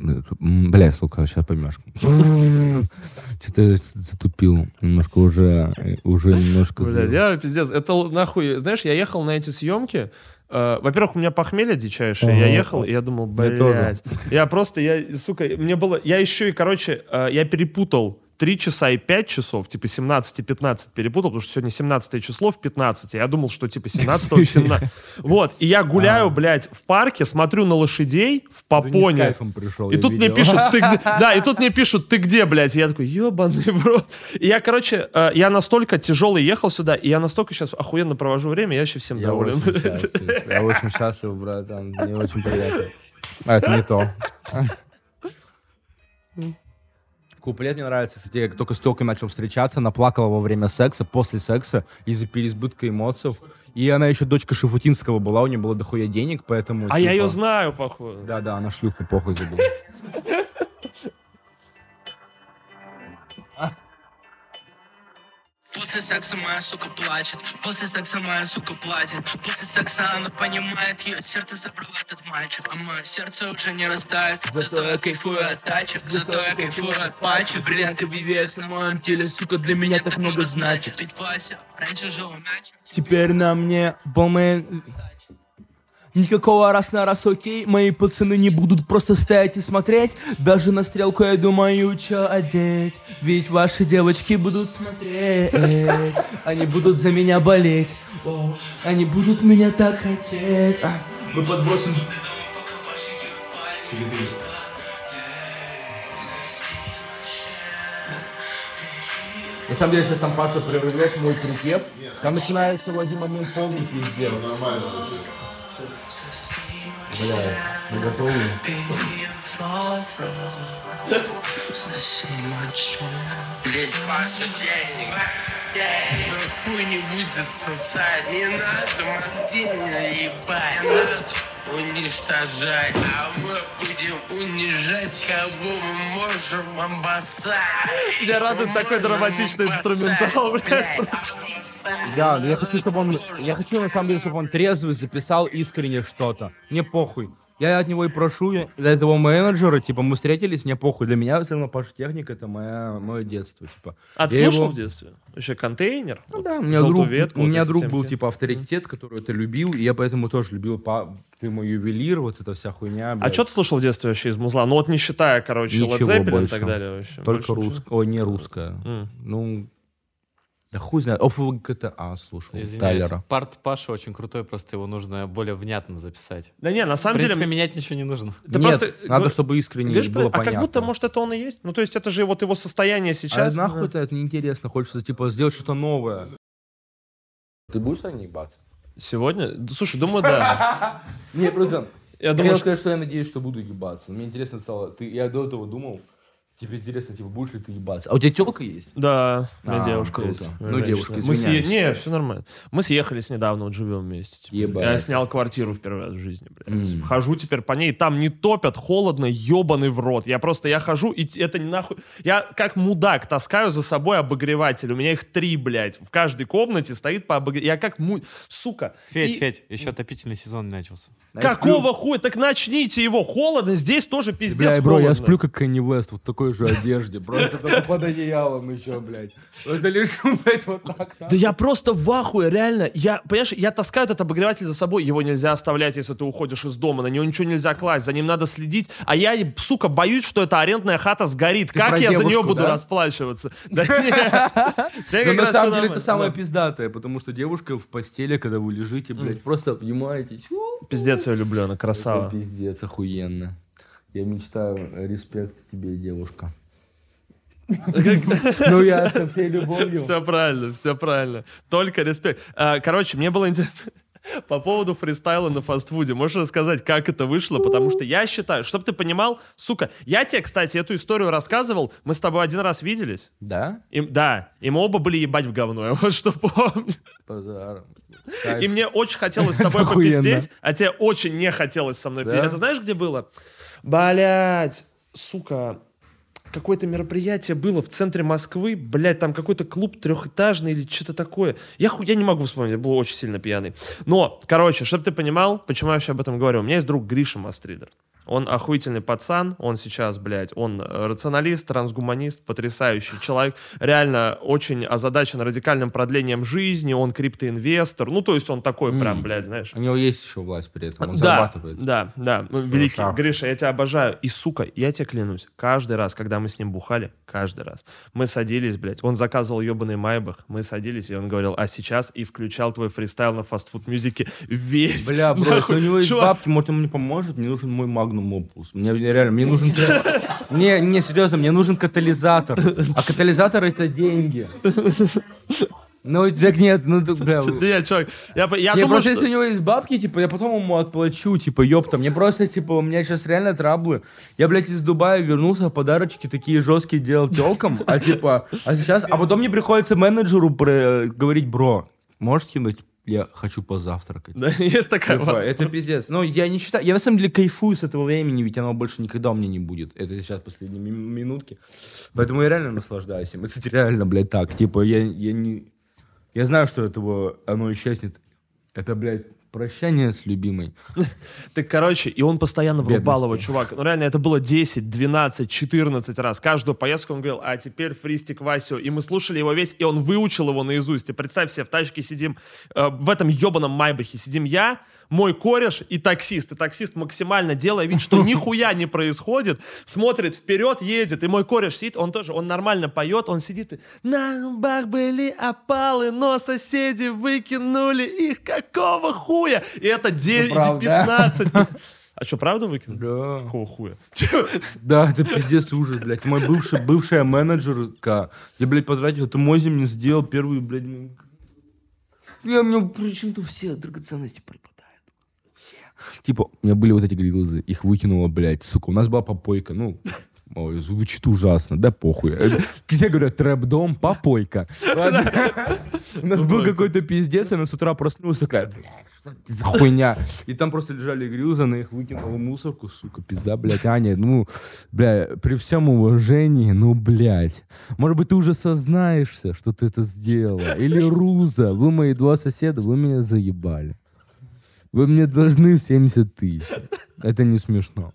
М, Бля, сука, сейчас поймешь. (laughs) Что-то я затупил. Немножко уже, уже немножко... Сбил. я пиздец. Это нахуй... Знаешь, я ехал на эти съемки. э, во-первых, у меня похмелье дичайшее. Я Ага. ехал, и я думал, блядь. тоже. Я просто, я, сука, мне было... Я еще и, короче, э, я перепутал 3 часа и 5 часов, типа 17 и 15 перепутал, потому что сегодня 17 число в 15. Я думал, что типа 17 в 17. Вот, и я гуляю, блядь, в парке, смотрю на лошадей в попоне. пришел, И тут мне пишут, ты где? (laughs) Да, и тут мне пишут, ты где, блядь? И я такой, ебаный в рот. И я, короче, э, я настолько тяжелый ехал сюда, и я настолько сейчас охуенно провожу время, я еще всем доволен. (laughs) Я очень счастлив, братан. Мне очень приятно. А, это не то. Куплет мне нравится. Кстати, я только с телкой начал встречаться, она плакала во время секса, после секса, из-за переизбытка эмоций. И она еще дочка Шафутинского была, у нее было дохуя денег, поэтому... А я типа, ее знаю, походу. Да-да, она шлюха, похуй забыл. (laughs) После секса моя сука плачет, после секса моя сука платит, после секса она понимает, ее сердце забрал этот мальчик, а мое сердце уже не растает, зато я кайфую от тачек, зато я кайфую от пачек, бриллианты BVS на моем теле, сука, для меня так много значит. Ведь Вася раньше жил мяч. Теперь на мне полмен... Никакого раз на раз окей, мои пацаны не будут просто стоять и смотреть. Даже на стрелку я думаю, что одеть. Ведь ваши девочки будут смотреть, они будут за меня болеть. О, они будут меня так хотеть. А, мы подбросим На самом деле, сейчас там Паша прерывает мой припев, там начинается в один момент полный пиздец. Нормально. Бля, не будет сосать. Не надо мозги не ебать уничтожать А мы будем унижать Кого мы можем обоссать Меня радует такой драматичный инструментал, блядь. Да, но я хочу, чтобы он... Я хочу, на самом деле, чтобы он трезвый записал искренне что-то. Мне похуй. Я от него и прошу, я- для этого менеджера, типа, мы встретились, мне похуй. Для меня, все равно, Паша Техник, это моя, мое детство, типа. А ты Я слушал его- в детстве? Еще контейнер? Ну Вот да, у меня друг, ветку, у вот меня эти друг был, типа, авторитет, который это любил, и я поэтому тоже любил, па, ты мой ювелир, вот эта вся хуйня, А блядь. что ты слушал в детстве вообще из музла? Ну вот не считая, короче, Led Ничего Zeppelin и так далее вообще. Только русская, ой, не русская. М. Ну, да хуй знает, ОФГТА слушал, Извиняюсь. Тайлера. Парт Паша очень крутой, просто его нужно более внятно записать. Да не, на В самом принципе, деле... менять ничего не нужно. Ты Нет, просто надо, говор- чтобы искренне говоришь, было а понятно. как будто, может, это он и есть? Ну, то есть это же вот его состояние А сейчас. нахуй это, это неинтересно, хочется, типа, сделать что-то новое. Ты будешь так не ебаться? Сегодня? Да, Слушай, думаю, да. (laughs) Не, просто... Я думаю, хотел что... сказать, что я надеюсь, что буду ебаться. Мне интересно стало, ты, я до этого думал, тебе интересно, типа, будешь ли ты ебаться. А у тебя телка есть? Да, у меня А, девушка круто. есть. Ну, Женщина. девушка, Мы извиняюсь. Не, все нормально. Мы съехались недавно, вот живем вместе. типа. Ебать. Я снял квартиру в первый раз в жизни, блядь. М. Хожу теперь по ней, там не топят, холодно, ебаный в рот. Я просто, я хожу, и это не нахуй... Я как мудак таскаю за собой обогреватель. У меня их три, блядь. В каждой комнате стоит по обогревателю. Я как му... Сука. Федь, И- Федь, еще отопительный сезон начался. Какого хуя? Так начните его. Холодно, здесь тоже пиздец Бля, бро, я холодно. сплю как Кенни Вест, вот в такой же одежде. Просто только под одеялом еще, блядь. Это лежу, (laughs) блядь, вот так. Да я просто в ахуе, реально. Я, понимаешь, я таскаю этот обогреватель за собой. Его нельзя оставлять, если ты уходишь из дома. На него ничего нельзя класть, за ним надо следить. А я, сука, боюсь, что эта арендная хата сгорит. как я за нее буду да? расплачиваться? (laughs) Да нет. На самом деле это самое Да. пиздатое, потому что девушка в постели, когда вы лежите, блядь, просто обнимаетесь. Пиздец, я люблю, она красава. Пиздец, охуенно. Я мечтаю, э, респект тебе, девушка. Ну я со всей любовью. Все правильно, все правильно. Только респект. А, Короче, мне было интересно... (laughs) По поводу фристайла на фастфуде, можешь рассказать, как это вышло? Потому что я считаю, чтобы ты понимал, сука, я тебе, кстати, эту историю рассказывал, мы с тобой один раз виделись. Да? И, да, и мы оба были ебать в говно, (laughs) я вот что помню. И мне очень хотелось с тобой попиздеть, а тебе очень не хотелось со мной Да? пиздеть. Это знаешь, где было? Блять, сука, какое-то мероприятие было в центре Москвы, блядь, там какой-то клуб трехэтажный или что-то такое. Я, я не могу вспомнить, я был очень сильно пьяный. Но, короче, чтобы ты понимал, почему я вообще об этом говорю. У меня есть друг Гриша Мастридер. Он охуительный пацан, он сейчас, блядь, он э, рационалист, трансгуманист, потрясающий человек, реально очень озадачен радикальным продлением жизни, он криптоинвестор, ну, то есть он такой прям, блядь, знаешь, У него есть еще власть при этом, он да, зарабатывает. да, да, ну, великий. шах. Гриша, я тебя обожаю. И, сука, я тебе клянусь, каждый раз, когда мы с ним бухали, каждый раз, мы садились, блядь, он заказывал ебаный майбах, мы садились, и он говорил, а сейчас, и включал твой фристайл на фастфуд-мюзике весь. Бля, бро, если у него есть Чувак, бабки, может, он мне поможет, мне нужен мой магнум опус. Мне реально, мне нужен... Не, не, серьезно, мне нужен катализатор. А катализатор это деньги. Ну, так нет, ну, так, бля. Я, чувак, я, я Не, думаю, просто что... если у него есть бабки, типа, я потом ему отплачу, типа, ёпта. Мне просто, типа, у меня сейчас реально траблы. Я, блядь, из Дубая вернулся, подарочки такие жесткие делал телкам, а типа, а сейчас, а потом мне приходится менеджеру про- говорить, бро, можешь кинуть? Я хочу позавтракать. Да, (laughs) есть такая Типа, это пиздец. Ну, я не считаю... Я на самом деле кайфую с этого времени, ведь оно больше никогда у меня не будет. Это сейчас последние ми- минутки. Поэтому я реально наслаждаюсь им. Это, кстати, реально, блядь, так. Типа, я, я не... Я знаю, что этого оно исчезнет. Это, блядь, Прощание с любимой. (laughs) Так, короче, и он постоянно врубал его, чувак. Ну, реально, это было 10, 12, 14 раз. Каждую поездку он говорил, а теперь фристик Васю. И мы слушали его весь, и он выучил его наизусть. И представь себе, в тачке сидим, э, в этом ебаном Майбахе сидим я, мой кореш и таксист. И таксист максимально делая вид, что (laughs) нихуя не происходит, смотрит вперед, едет. И мой кореш сидит, он тоже, он нормально поет, он сидит и на губах были опалы, но соседи выкинули их какого хуя? И это 9, правда? 15. (laughs) А что, правда выкинули? Да. Какого хуя? (laughs) Да, это пиздец ужас, блядь. Мой бывший, бывшая менеджерка, я, блядь, потратил, это Мози мне сделал первый, блядь, ну, я, у меня причем-то все драгоценности пропадают. Типа, у меня были вот эти грилзы, их выкинула, блядь, сука, у нас была попойка, ну, ой, звучит ужасно, да похуй. Все говорят, трэп-дом, попойка. У нас был какой-то пиздец, и она с утра проснулась такая, за хуйня. И там просто лежали грилзы, она их выкинула в мусорку, сука, пизда, блядь, Аня, ну, бля, при всем уважении, ну, блядь, может быть, ты уже сознаешься, что ты это сделала. Или Руза, вы мои два соседа, вы меня заебали. Вы мне должны в 70 тысяч. Это не смешно.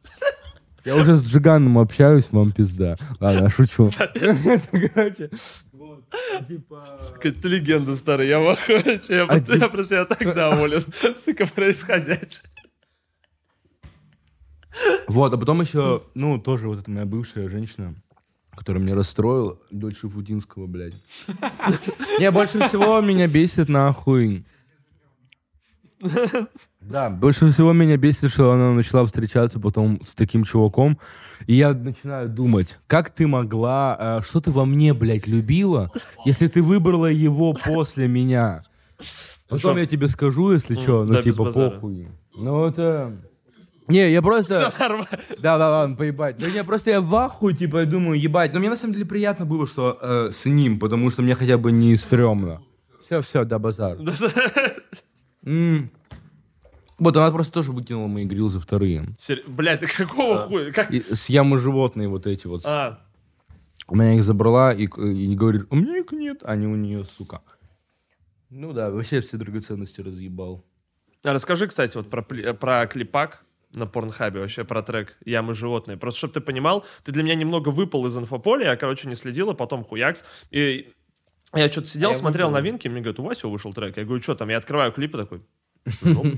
Я уже с Джиганом общаюсь, вам пизда. Ладно, шучу. Короче, вот, типа... Сука, ты легенда старая, я в ахуе. Я, просто- Один- я просто я так доволен, (laughs) сука, происходящим. Вот, а потом еще, ну, тоже вот эта моя бывшая женщина, которая меня расстроила, дочь Шафутинского, блядь. Не, больше всего меня бесит нахуй. Да, больше всего меня бесит, что она начала встречаться потом с таким чуваком. И я начинаю думать, как ты могла, э, что ты во мне, блядь, любила, если ты выбрала его после меня. Потом чё? я тебе скажу, если что, ну да, без типа базара. похуй. Ну это... Не, я просто... Все нормально. Да, да, ладно, поебать. Ну, я просто я в ахуе, типа, я думаю, ебать. Но мне на самом деле приятно было, что э, с ним, потому что мне хотя бы не стрёмно. Все, все, да, базар. (laughs) М. Вот, она просто тоже выкинула мои грилзы вторые. Сер- Блядь, ты какого хуя? Как? И с ямы животные вот эти вот. А, У меня их забрала и, и говорит, у меня их нет, а не у нее, сука. Ну да, вообще все драгоценности разъебал. А Расскажи, кстати, вот про, про клипак на Порнхабе, вообще про трек «Ямы животные». Просто, чтобы ты понимал, ты для меня немного выпал из инфополя, я, короче, не следил, а потом хуякс. И я что-то сидел, я смотрел выпал. новинки, мне говорят, у Васи вышел трек. Я говорю, что там? Я открываю клип и такой. (laughs)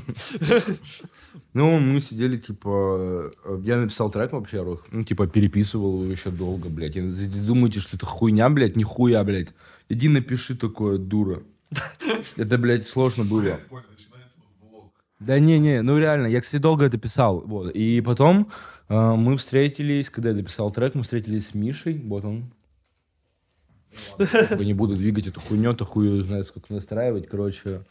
Ну, мы сидели, типа, э, я написал трек, во-первых, ну, типа, переписывал его еще долго, блядь. И вы думаете, что это хуйня, блядь, нихуя, блядь. Иди напиши такое, дура. (laughs) Это, блядь, сложно было. Да не-не, ну реально, я, кстати, долго это писал, вот. И потом э, мы встретились, когда я дописал трек, мы встретились с Мишей, вот он. Я не буду двигать эту хуйню, то хуй знает, сколько настраивать, короче.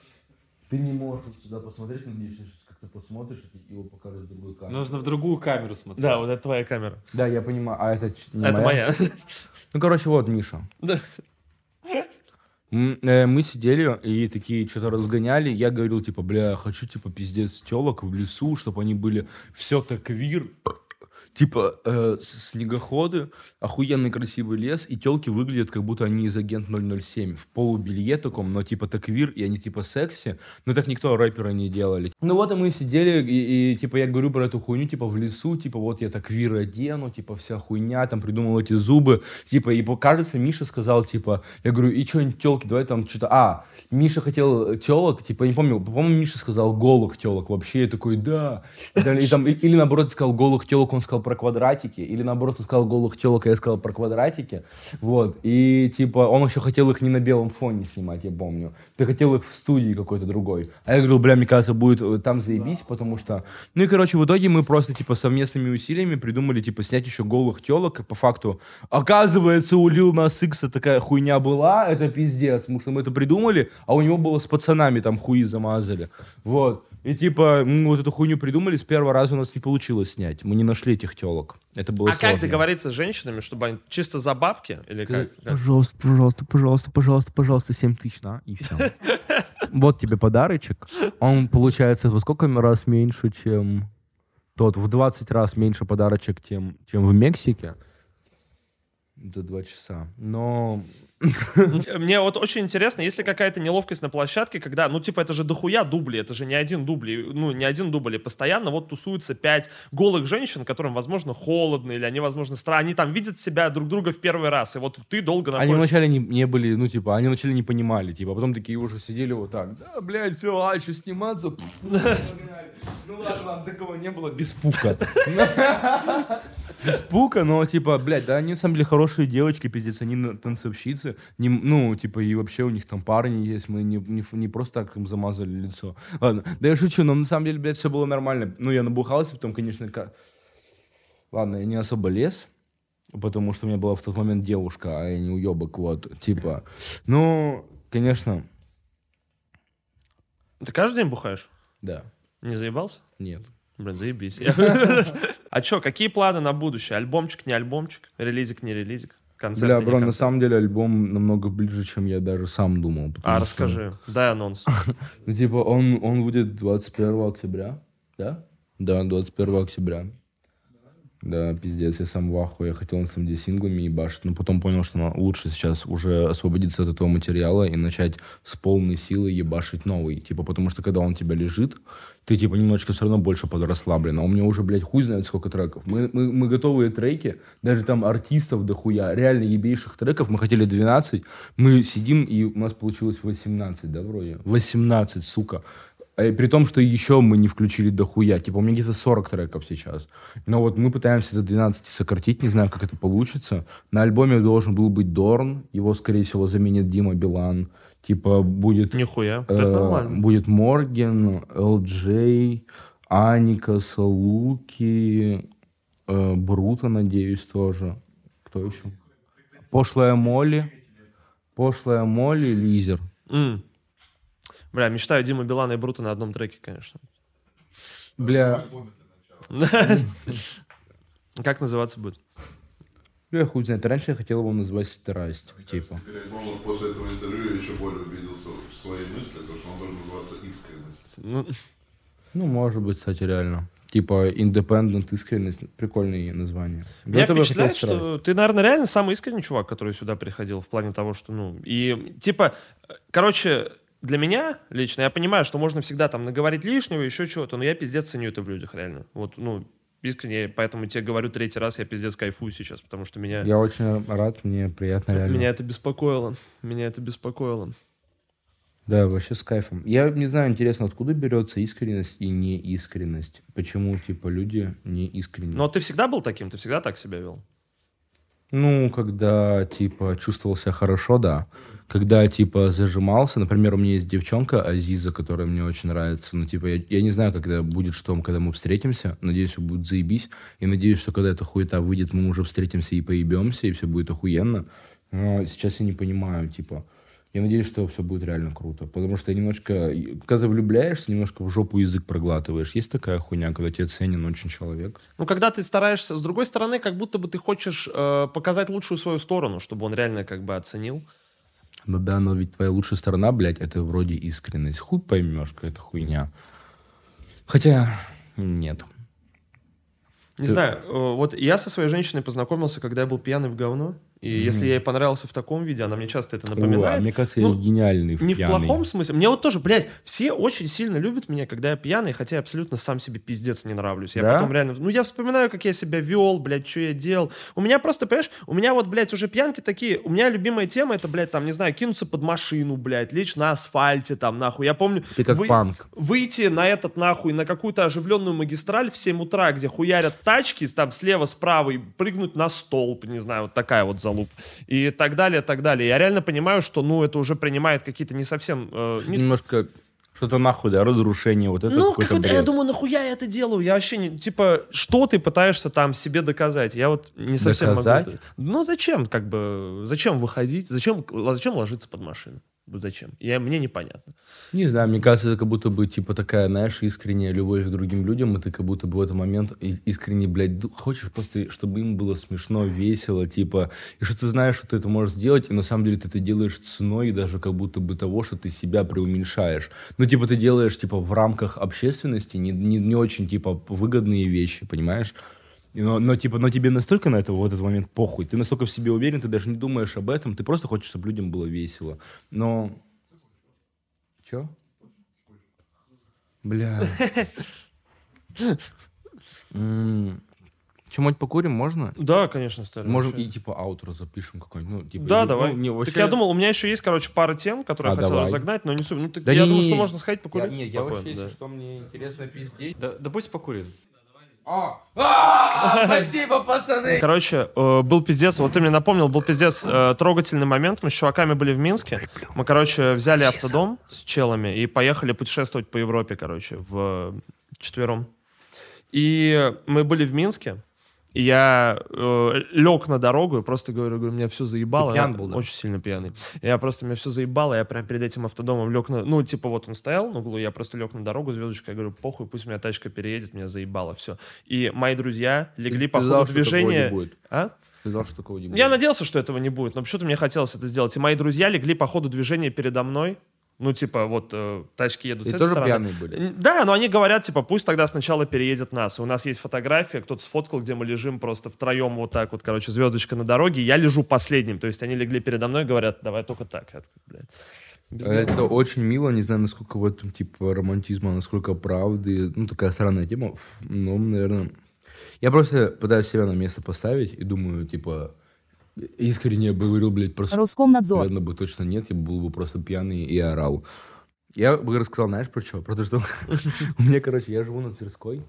Ты не можешь сюда посмотреть, сейчас как-то посмотришь, и его покажут в другой камере. Нужно в другую камеру смотреть. Да, вот это твоя камера. Да, я понимаю. А это не Это моя. (laughs) Ну, короче, вот Миша. Да. Э, Мы сидели и такие что-то разгоняли. Я говорил, типа, бля, хочу, типа, пиздец телок в лесу, чтобы они были все так квир. Типа, э, снегоходы, охуенный красивый лес, и телки выглядят, как будто они из агент 007. В полубелье таком, но типа таквир, и они типа секси. Но так никто рэпера не делали. Ну вот и мы сидели, и, и, типа я говорю про эту хуйню, типа в лесу, типа вот я таквир одену, типа вся хуйня, там придумал эти зубы. Типа, и кажется, Миша сказал, типа, я говорю, и что-нибудь телки, давай там что-то... А, Миша хотел телок, типа, не помню, по-моему, Миша сказал голых телок. Вообще я такой, да. И там- или наоборот сказал голых телок, он сказал про квадратики. Или наоборот он сказал голых телок, а я сказал про квадратики. Вот. И типа он еще хотел их не на белом фоне снимать, я помню. Ты хотел их в студии какой-то другой. А я говорил, бля, мне кажется, будет э, там заебись, потому что... Ну и, короче, в итоге мы просто, типа, совместными усилиями придумали, типа, снять еще голых телок. И по факту, оказывается, у Лил Нас Икса такая хуйня была, это пиздец, потому что мы это придумали, а у него было с пацанами там хуи замазали. Вот. И типа, мы вот эту хуйню придумали, с первого раза у нас не получилось снять. Мы не нашли этих телок. Это было А как сложно. договориться с женщинами, чтобы они чисто за бабки? Или как? Как? Пожалуйста, пожалуйста, пожалуйста, пожалуйста, пожалуйста, 7 тысяч, на, и все. (laughs) Вот тебе подарочек. Он получается во сколько раз меньше, чем тот, в 20 раз меньше подарочек, тем, чем в Мексике. За два часа. Но... (laughs) Мне вот очень интересно, есть ли какая-то неловкость на площадке, когда, ну, типа, это же дохуя дубли, это же не один дубль, и, ну, не один дубль, и постоянно вот тусуются пять голых женщин, которым, возможно, холодно, или они, возможно, стра... они там видят себя друг друга в первый раз, и вот ты долго Они находишься... вначале не, не были, ну, типа, они вначале не понимали, типа, а потом такие уже сидели вот так, да, блядь, все, а, что сниматься? (laughs) Ну. Ну, ладно, такого не было, без пука. (laughs) Без пука, но, типа, блядь, да, они, на самом деле, хорошие девочки, пиздец, они на- не, ну, типа, и вообще у них там парни есть, мы не, не, не просто так им замазали лицо. Ладно, да я шучу, но на самом деле, блядь, все было нормально. Ну, я набухался, потом, конечно, ка- Ладно, я не особо лез, потому что у меня была в тот момент девушка, а я не уебок, вот, типа. Ну, конечно, Ты каждый день бухаешь? да, Не заебался? нет. Блин, заебись. (laughs) А чё, какие планы на будущее? Альбомчик, не альбомчик? Релизик, не релизик? Концерт, Бля, бро, на самом деле альбом намного ближе, чем я даже сам думал. А, что- расскажи. Дай анонс. (laughs) Ну, типа, он, он будет 21 октября, да? Да, 21 октября. Да, пиздец, я сам в ахуе. Я хотел на самом деле синглами ебашить, но потом понял, что лучше сейчас уже освободиться от этого материала и начать с полной силы ебашить новый. Типа, потому что когда он у тебя лежит, ты, типа, немножечко все равно больше подрасслаблен. А у меня уже, блядь, хуй знает сколько треков. Мы, мы, мы готовые треки, даже там артистов дохуя, реально ебейших треков. Мы хотели 12, мы сидим, и у нас получилось 18, да, вроде? 18, сука. А и при том, что еще мы не включили дохуя. Типа, у меня где-то 40 треков сейчас. Но вот мы пытаемся до 12 сократить, не знаю, как это получится. На альбоме должен был быть Дорн, его, скорее всего, заменит Дима Билан. Типа, будет... Нихуя. э, Это нормально. будет Морген, ЛД, Аника, Салуки, э, Брута, надеюсь, тоже. Кто еще? Пошлая Молли. Пошлая Молли, Лизер. М. Бля, мечтаю Дима Билана и Брута на одном треке, конечно. Бля, (laughs) Как называться будет? Бля, хуй знает. Раньше я хотел его назвать «Страсть», типа. Альбом после этого интервью я еще более убедился в своей мысли, потому что он должен называться «Искренность». Ну, Ну, может быть, кстати, реально. Типа «Independent искренность». Прикольное название. До Меня я впечатляет, что ты, наверное, реально самый искренний чувак, который сюда приходил, в плане того, что, ну, и, типа, короче, для меня лично, я понимаю, что можно всегда там наговорить лишнего, еще чего-то, но я пиздец ценю это в людях, реально. Вот, ну, искренне, поэтому тебе говорю третий раз, я пиздец кайфую сейчас, потому что меня, Я очень рад, мне приятно реально. меня это беспокоило. Меня это беспокоило. Да, вообще с кайфом. Я не знаю, интересно, откуда берется искренность и неискренность? Почему, типа, люди не искренни? Но ты всегда был таким? Ты всегда так себя вел? Ну, когда, типа, чувствовал себя хорошо, да. Когда, типа, зажимался, например, у меня есть девчонка Азиза, которая мне очень нравится. Ну, типа, я, я не знаю, когда будет что, когда мы встретимся. Надеюсь, все будет заебись. И надеюсь, что когда эта хуета выйдет, мы уже встретимся и поебемся, и все будет охуенно. Но сейчас я не понимаю, типа, я надеюсь, что все будет реально круто. Потому что немножко... Когда ты влюбляешься, немножко в жопу язык проглатываешь. Есть такая хуйня, когда тебе ценен очень человек? Ну, когда ты стараешься, с другой стороны, как будто бы ты хочешь э, показать лучшую свою сторону, чтобы он реально как бы оценил. Ну да, но ведь твоя лучшая сторона, блядь, это вроде искренность. Хуй поймешь, какая-то хуйня. Хотя, нет. Не знаю, э, вот я со своей женщиной познакомился, когда я был пьяный в говно. И если я ей понравился в таком виде, она мне часто это напоминает. мне кажется, Ну, я гениальный Не в пьяный. плохом смысле. Мне вот тоже, блядь, все очень сильно любят меня, когда я пьяный, хотя я абсолютно сам себе пиздец не нравлюсь. Я Да? потом реально... Ну, я вспоминаю, как я себя вел, блядь, что я делал. У меня просто, понимаешь, у меня вот, блядь, уже пьянки такие... У меня любимая тема, это, блядь, там, не знаю, кинуться под машину, блядь, лечь на асфальте, там, нахуй. Я помню... Ты как панк. Выйти на этот, нахуй, на какую-то оживленную магистраль в 7 утра, где хуярят тачки, там, слева, справа, и прыгнуть на столб, не знаю, вот такая вот залуп. И так далее, так далее. Я реально понимаю, что, ну, это уже принимает какие-то не совсем... э, не- Немножко что-то нахуй, да, разрушение, вот это ну, какой-то какой-то, я бред. думаю, нахуя я это делаю? Я вообще не... Типа, что ты пытаешься там себе доказать? Я вот не совсем Доказать? могу... Ну, зачем, как бы... Зачем выходить? Зачем, зачем ложиться под машину? Зачем? Я, мне непонятно. Не знаю, мне кажется, это как будто бы, типа, такая, знаешь, искренняя любовь к другим людям, и ты как будто бы в этот момент искренне, блядь, хочешь просто, чтобы им было смешно, весело, типа, и что ты знаешь, что ты это можешь сделать, и на самом деле ты это делаешь ценой даже как будто бы того, что ты себя преуменьшаешь. Ну, типа, ты делаешь, типа, в рамках общественности не, не, не очень, типа, выгодные вещи, понимаешь? Но, но, типа, но тебе настолько на это в этот момент похуй, ты настолько в себе уверен, ты даже не думаешь об этом, ты просто хочешь, чтобы людям было весело. Но... Чё? Бля. (laughs) Чем-нибудь покурим можно? Да, конечно, старый. Можем вообще. и типа аутро запишем какой-нибудь. Ну, типа, Да, ну, давай. не, Так вообще- я думал, у меня еще есть, короче, пара тем, которые А, я хотел давай. разогнать, но не суть. Ну, так Да я не- думаю, не- что можно сходить покурить. Я, нет, я вообще, да. если что, мне интересно пиздеть. Да, да пусть покурит. (laughs) Спасибо, пацаны! Короче, э, был пиздец, вот ты мне напомнил, был пиздец э, трогательный момент. Мы с чуваками были в Минске. Мы, короче, взяли автодом с челами и поехали путешествовать по Европе, короче, в четвером. И мы были в Минске. И я э, лег на дорогу и просто говорю, говорю, меня все заебало. Ты пьян Я был, да? Очень сильно пьяный. Я просто, меня все заебало, я прям перед этим автодомом лег на... Ну, типа, вот он стоял на углу, я просто лег на дорогу, звездочка, я говорю, похуй, пусть меня тачка переедет, меня заебало, все. И мои друзья легли Ты по знал, ходу не движения... будет? А? Ты знал, что такого не будет? Я надеялся, что этого не будет, но почему-то мне хотелось это сделать. И мои друзья легли по ходу движения передо мной. Ну, типа, вот э, тачки едут И с этой тоже стороны. пьяные были? Да, но они говорят, типа, пусть тогда сначала переедет нас. У нас есть фотография, кто-то сфоткал, где мы лежим просто втроем вот так вот, короче, звездочка на дороге. Я лежу последним. То есть они легли передо мной и говорят, давай только так. Я такой, блядь. Без Это очень мило, не знаю, насколько в этом, типа, романтизма, насколько правды. Ну, такая странная тема. Ну, наверное... Я просто пытаюсь себя на место поставить и думаю, типа, искренне бы говорил, блядь, просто... Роскомнадзор. Наверное, бы точно нет, я был бы просто пьяный и орал. Я бы рассказал, знаешь, про что? Про то, что (laughs) у меня, короче, я живу на Тверской,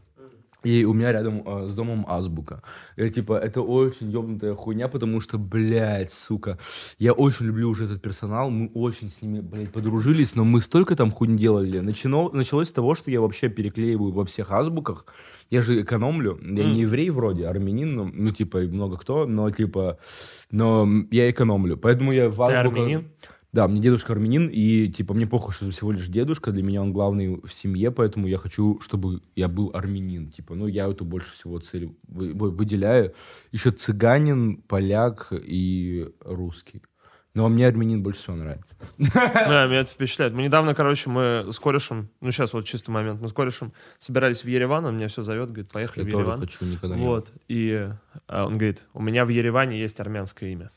и у меня рядом э, с домом азбука. И, типа, это очень ёбнутая хуйня, потому что, блядь, сука, я очень люблю уже этот персонал, мы очень с ними, блядь, подружились, но мы столько там хуйни делали. Начино, началось с того, что я вообще переклеиваю во всех азбуках, я же экономлю, я не еврей вроде, армянин, ну, ну, типа, много кто, но, типа, но я экономлю. Поэтому я в Ты азбуках- армянин? Да, мне дедушка армянин, и, типа, мне похуй, что всего лишь дедушка, для меня он главный в семье, поэтому я хочу, чтобы я был армянин, типа, ну, я эту больше всего цель вы- вы- выделяю. Еще цыганин, поляк и русский. Но мне армянин больше всего нравится. (laughs) Да, меня это впечатляет. Мы недавно, короче, мы с корешем, ну сейчас вот чистый момент, мы с корешем собирались в Ереван, он меня все зовет, говорит, поехали Я в тоже Ереван. хочу, никогда не Вот, и а, он говорит, у меня в Ереване есть армянское имя.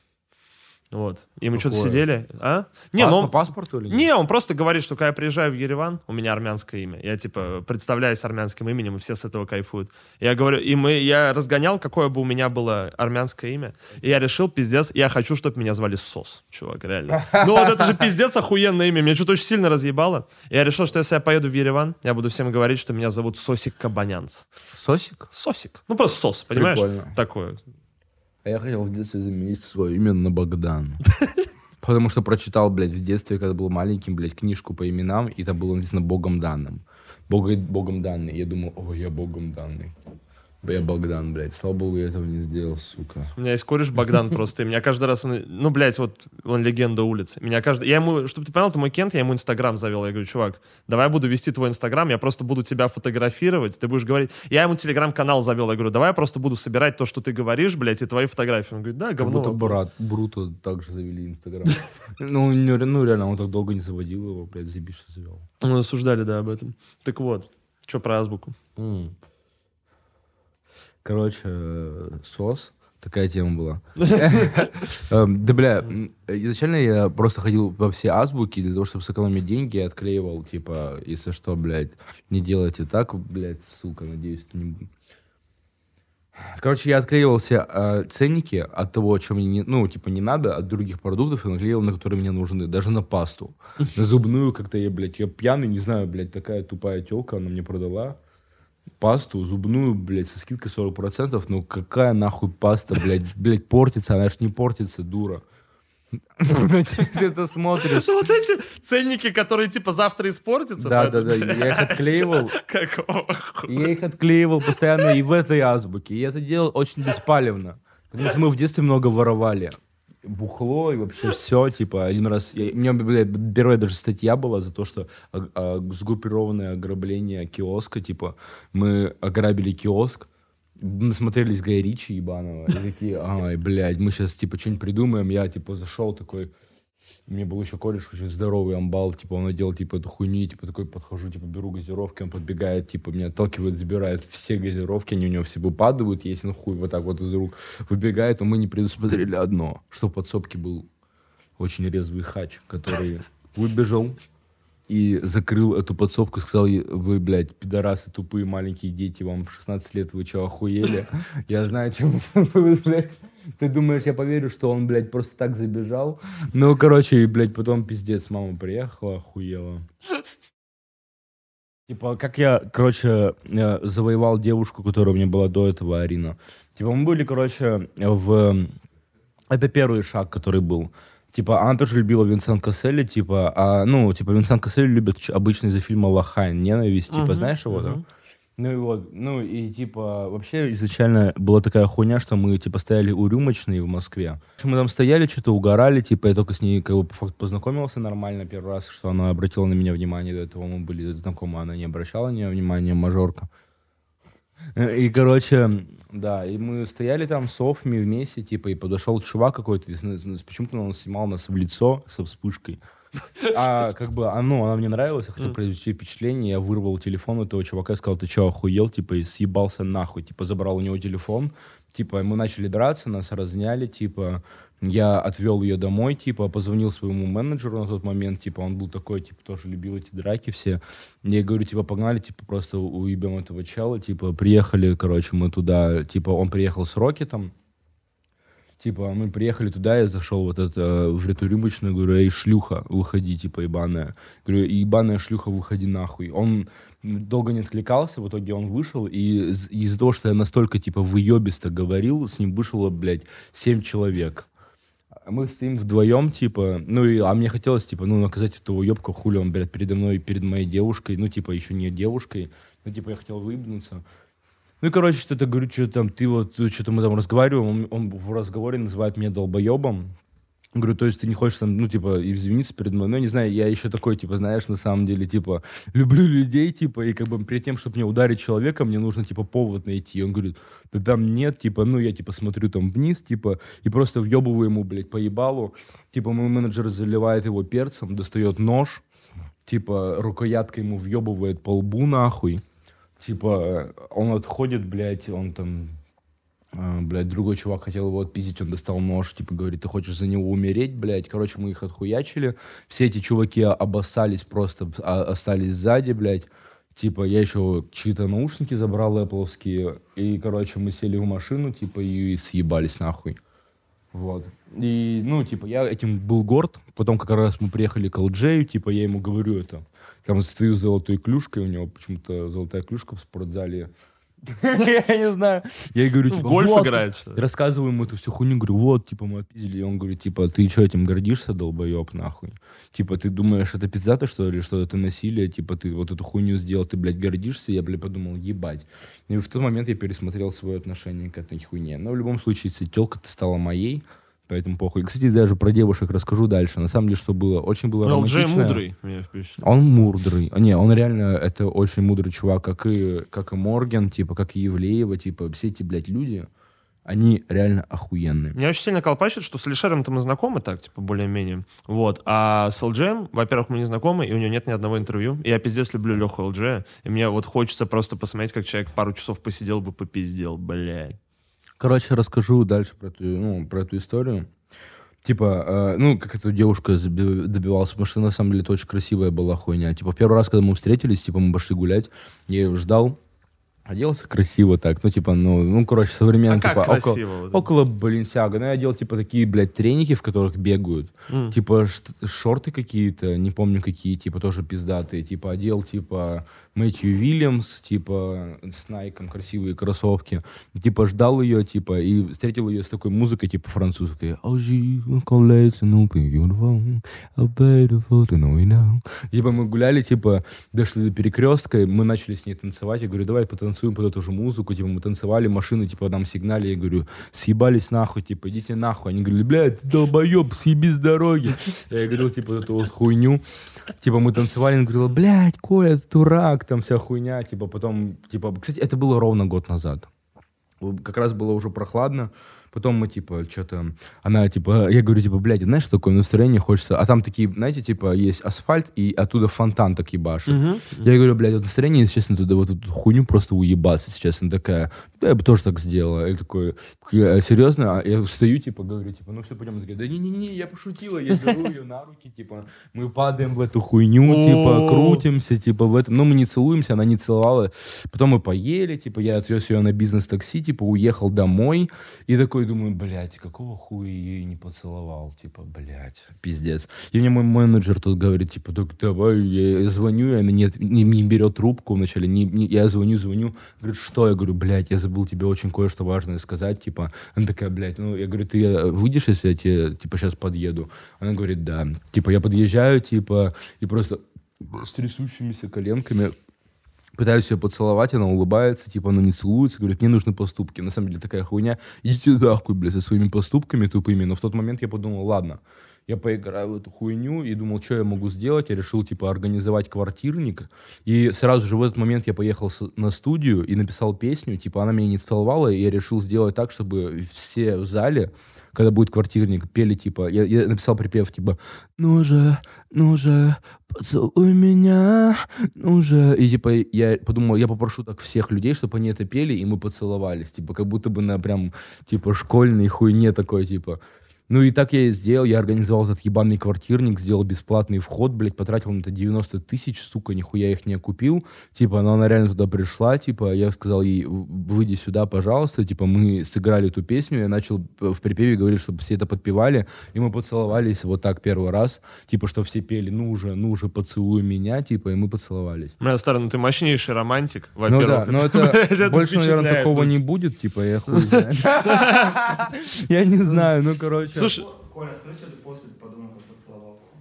Вот. И мы что-то сидели. А? Не, Па- ну по он- паспорту или нет? Не, он просто говорит, что когда я приезжаю в Ереван, у меня армянское имя. Я, типа, представляюсь армянским именем, и все с этого кайфуют. Я говорю, и мы, я разгонял, какое бы у меня было армянское имя. И я решил, пиздец, я хочу, чтобы меня звали Сос, чувак, реально. Ну вот это же пиздец охуенное имя. Меня что-то очень сильно разъебало. Я решил, что если я поеду в Ереван, я буду всем говорить, что меня зовут Сосик Кабанянц. Сосик? Сосик. Ну просто Сос, понимаешь? Прикольно. Такое. А я хотел в детстве заменить свое имя на Богдан. (laughs) Потому что прочитал, блядь, в детстве, когда был маленьким, блядь, книжку по именам, и там было написано Богом данным. Бога, Богом данный. Я думал, о, я Богом данный. Я Богдан, блядь. Слава богу, я этого не сделал, сука. У меня есть кореш Богдан (laughs) просто, и меня каждый раз, он, ну, блядь, вот он легенда улицы. Меня каждый, я ему, чтобы ты понял, ты мой кент, я ему инстаграм завел. Я говорю, чувак, давай я буду вести твой инстаграм, я просто буду тебя фотографировать, ты будешь говорить. Я ему телеграм-канал завел, я говорю, давай я просто буду собирать то, что ты говоришь, блядь, и твои фотографии. Он говорит, да, Как говно. будто брат Бруто также завели Инстаграм. (laughs) Ну, ну, реально, он так долго не заводил его, блядь, заебись, что завел. Мы осуждали, да, об этом. Так вот, что про азбуку? Короче, СОС. Такая тема была. (laughs) Эм, Да, бля, изначально я просто ходил во все азбуки для того, чтобы сэкономить деньги, и отклеивал, типа, если что, блядь, не делайте так, блядь, сука, надеюсь, это не... Короче, я отклеивал все э, ценники от того, о чем мне, не- ну, типа, не надо, от других продуктов, и наклеивал, на которые мне нужны, даже на пасту. (laughs) На зубную как-то я, блядь, я пьяный, не знаю, блядь, такая тупая телка, она мне продала пасту зубную, блядь, со скидкой 40%, ну какая нахуй паста, блядь, (laughs) блядь, портится, она ж не портится, дура. (laughs) Ты смотришь. (laughs) Вот эти ценники, которые типа завтра испортятся. Да, да, да, я их отклеивал. Я их отклеивал постоянно и в этой азбуке. И это делал очень беспалевно. Потому что мы в детстве много воровали. Бухло и вообще все, типа, один раз... я- у меня, блядь, первая даже статья была за то, что а- а, сгруппированное ограбление киоска, типа, мы ограбили киоск, насмотрелись Гая Ричи ебаного, и такие, ай, блядь, мы сейчас, типа, что-нибудь придумаем. Я, типа, зашел такой Меня был еще кореш очень здоровый амбал, типа он надел типа эту хуйню, типа такой подхожу, типа беру газировки, он подбегает, типа меня отталкивает, забирает все газировки, они у него все выпадают, если он хуй вот так вот из рук выбегает, а мы не предусмотрели одно, что в подсобке был очень резвый хач, который выбежал и закрыл эту подсобку, сказал, вы, блядь, пидорасы, тупые маленькие дети, вам 16 лет, вы что, охуели? Я знаю, чем вы, (laughs) блядь. Ты думаешь, я поверю, что он, блядь, просто так забежал? Ну, короче, и, блядь, потом пиздец, мама приехала, охуела. Типа, как я, короче, э, завоевал девушку, которая у меня была до этого, Арина. Типа, мы были, короче, в... Это первый шаг, который был. Типа, она тоже любила Винсент Касселли, типа, а, ну, типа, Винсент Касселли любит обычно из-за фильма «Лохань», «Ненависть», типа, Мгм, знаешь его, да? Ну и вот, ну и типа, вообще изначально была такая хуйня, что мы типа стояли у рюмочной в Москве. Мы там стояли, что-то угорали, типа я только с ней как бы по факту познакомился нормально первый раз, что она обратила на меня внимание, до этого мы были знакомы, она не обращала на меня внимания, мажорка. И, короче, да, и мы стояли там с Офми вместе, типа, и подошел чувак какой-то, почему-то он снимал нас в лицо со вспышкой. А как бы, а, ну, она мне нравилась, я хотел произвести впечатление, я вырвал телефон этого чувака и сказал, ты что, охуел, типа, и съебался нахуй, типа, забрал у него телефон, типа, мы начали драться, нас разняли, типа, я отвел ее домой, типа, позвонил своему менеджеру на тот момент, типа, он был такой, типа, тоже любил эти драки все. Я говорю, типа, погнали, типа, просто уебем этого чела, типа, приехали, короче, мы туда, типа, он приехал с Рокетом, Типа, мы приехали туда, я зашел вот это в эту рюмочную, говорю, эй, шлюха, выходи, типа, ебаная. Говорю, ебаная шлюха, выходи нахуй. Он долго не откликался, в итоге он вышел, и из- из-за того, что я настолько, типа, выебисто говорил, с ним вышло, блядь, семь человек. Мы стоим вдвоем, типа, ну, и, а мне хотелось, типа, ну, наказать этого уебка, хули он, блядь, передо мной, перед моей девушкой, ну, типа, еще не девушкой, ну, типа, я хотел выебнуться. Ну и, короче, что-то говорю, что там, ты вот, что-то мы там разговариваем, он, он в разговоре называет меня долбоебом. Говорю, то есть ты не хочешь там, ну, типа, извиниться перед мной? Ну, я не знаю, я еще такой, типа, знаешь, на самом деле, типа, люблю людей, типа, и как бы перед тем, чтобы мне ударить человека, мне нужно, типа, повод найти. Он говорит, да там нет, типа, ну, я, типа, смотрю там вниз, типа, и просто въебываю ему, блядь, по ебалу. Типа, мой менеджер заливает его перцем, достает нож, типа, рукояткой ему въебывает по лбу, нахуй. Типа, э, он отходит, блядь, он там, э, блядь, другой чувак хотел его отпиздить, он достал нож, типа, говорит, ты хочешь за него умереть, блядь. Короче, мы их отхуячили. Все эти чуваки обоссались просто, а- остались сзади, блядь. Типа, я еще чьи-то наушники забрал эппловские, и, короче, мы сели в машину, типа, и съебались нахуй. Вот. И, ну, типа, я этим был горд. Потом как раз мы приехали к Алджею, типа, я ему говорю это. Там стою с золотой клюшкой, у него почему-то золотая клюшка в спортзале. Я не знаю. Я ей говорю, типа, гольф играет, что ли? Рассказываю ему эту всю хуйню, говорю, вот, типа, мы отпиздили. И он говорит, типа, ты что, этим гордишься, долбоеб, нахуй? Типа, ты думаешь, это пиздато, что ли, что это насилие? Типа, ты вот эту хуйню сделал, ты, блядь, гордишься? Я, блядь, подумал, ебать. И в тот момент я пересмотрел свое отношение к этой хуйне. Но в любом случае, если телка ты стала моей, поэтому похуй. Кстати, даже про девушек расскажу дальше. На самом деле, что было? Очень было Ну, Джей романтично. мудрый, меня впечатлил. Он мудрый. Не, он реально, это очень мудрый чувак, как и, как и Морген, типа, как и Евлеева, типа, все эти, блядь, люди, они реально охуенные. Меня очень сильно колпачит, что с Алишером-то мы знакомы так, типа, более-менее. Вот. А с LGM, во-первых, мы не знакомы, и у него нет ни одного интервью. И я пиздец люблю Леху LG. И мне вот хочется просто посмотреть, как человек пару часов посидел бы, попиздел, блядь. Короче, расскажу дальше про эту, ну, про эту историю. Типа, э, ну, как эту девушку я заби- добивался, потому что на самом деле это очень красивая была хуйня. Типа, первый раз, когда мы встретились, типа, мы пошли гулять, я ее ждал, оделся красиво так, ну, типа, ну, ну короче, современно, А типа, около, вот около Баленсиага. Ну, я одел, типа, такие, блядь, треники, в которых бегают. Типа, шт- шорты какие-то, не помню какие, типа, тоже пиздатые. Типа, одел, типа, Мэтью Вильямс, типа, с Найком красивые кроссовки. Типа, ждал ее, типа, и встретил ее с такой музыкой, типа, французской. Типа, мы гуляли, типа, дошли до перекрестка, мы начали с ней танцевать. Я говорю, давай потанцуем под эту же музыку. Типа, мы танцевали, машины, типа, нам сигнали. Я говорю, съебались нахуй, типа, идите нахуй. Они говорили, блядь, ты долбоеб, съеби с дороги. Я говорил, типа, вот эту вот хуйню. Типа, мы танцевали, она говорила, блядь, Коля, дурак, там вся хуйня. Типа, потом, типа, кстати, это было ровно год назад. Как раз было уже прохладно. Потом мы, типа, что-то... Она, типа... Я говорю, типа, блядь, знаешь, такое настроение хочется... А там такие, знаете, типа, есть асфальт, и оттуда фонтан так ебашит. Я говорю, блядь, вот настроение, если честно, туда вот эту хуйню просто уебаться сейчас. Она такая, да, я бы тоже так сделала. Я такой, «Я- серьезно? А я встаю, типа, говорю, типа, ну все, пойдем. Она такая, да не-не-не, я пошутила. Я беру ее на руки, типа, мы падаем в эту хуйню, типа, крутимся, типа, в этом. Ну, мы не целуемся, она не целовала. Потом мы поели, типа, я отвез ее на бизнес-такси, типа, уехал домой. И такой думаю, блядь, какого хуя ее не поцеловал? Типа, блядь, пиздец. И мне мой менеджер тут говорит, типа, так давай, я звоню, и она нет, не, не берет трубку вначале, не, не- я звоню, звоню, говорит, что? Я говорю, блядь, я забыл тебе очень кое-что важное сказать, типа, она такая, блядь, ну, я говорю, ты выйдешь, если я тебе, типа, сейчас подъеду? Она говорит, да. Типа, я подъезжаю, типа, и просто с трясущимися коленками пытаюсь ее поцеловать, она улыбается, типа, она не целуется, говорит, мне нужны поступки. На самом деле такая хуйня, идите нахуй, блядь, со своими поступками тупыми. Но в тот момент я подумал, ладно, я поиграю в эту хуйню и думал, что я могу сделать. Я решил, типа, организовать квартирник. И сразу же в этот момент я поехал на студию и написал песню. Типа, она меня не целовала, и я решил сделать так, чтобы все в зале, когда будет квартирник, пели, типа, я, я написал припев, типа, ну же, ну же, поцелуй меня, ну же. И, типа, я подумал, я попрошу так всех людей, чтобы они это пели, и мы поцеловались. Типа, как будто бы на прям, типа, школьной хуйне такой, типа. Ну и так я и сделал, я организовал этот ебаный квартирник, сделал бесплатный вход, блядь, потратил на это 90 тысяч, сука, нихуя их не купил, типа, но она реально туда пришла, типа, я сказал ей, «В- выйди сюда, пожалуйста, типа, мы сыграли эту песню, я начал э, в припеве говорить, чтобы все это подпевали, и мы поцеловались вот так первый раз, типа, что все пели, ну же, ну же, поцелуй меня, типа, и мы поцеловались. Бля, старый, ну ты мощнейший романтик, Ну во-первых. да, но блядь, (laughs) это больше, наверное, такого не очень. будет, типа, я хуй знает. (laughs) Я не знаю, ну, короче. Slušaj, koja nas priča do poslije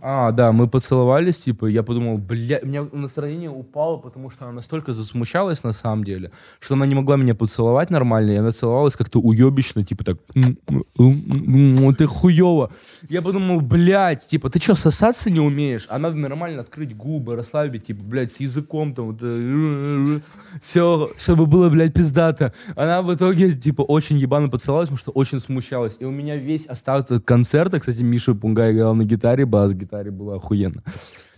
А, да, мы поцеловались, типа, я подумал, бля, у меня настроение упало, потому что она настолько засмущалась на самом деле, что она не могла меня поцеловать нормально, и она целовалась как-то уебищно, типа так, «М, м, м, м, ты хуево. Я подумал, блядь, типа, ты что, сосаться не умеешь? А надо нормально открыть губы, расслабить, типа, блядь, с языком там, вот, все, чтобы было, блядь, пиздато. Она в итоге, типа, очень ебано поцеловалась, потому что очень смущалась. И у меня весь остаток концерта, кстати, Миша Пунгай играл на гитаре, бас-гитаре было охуенно.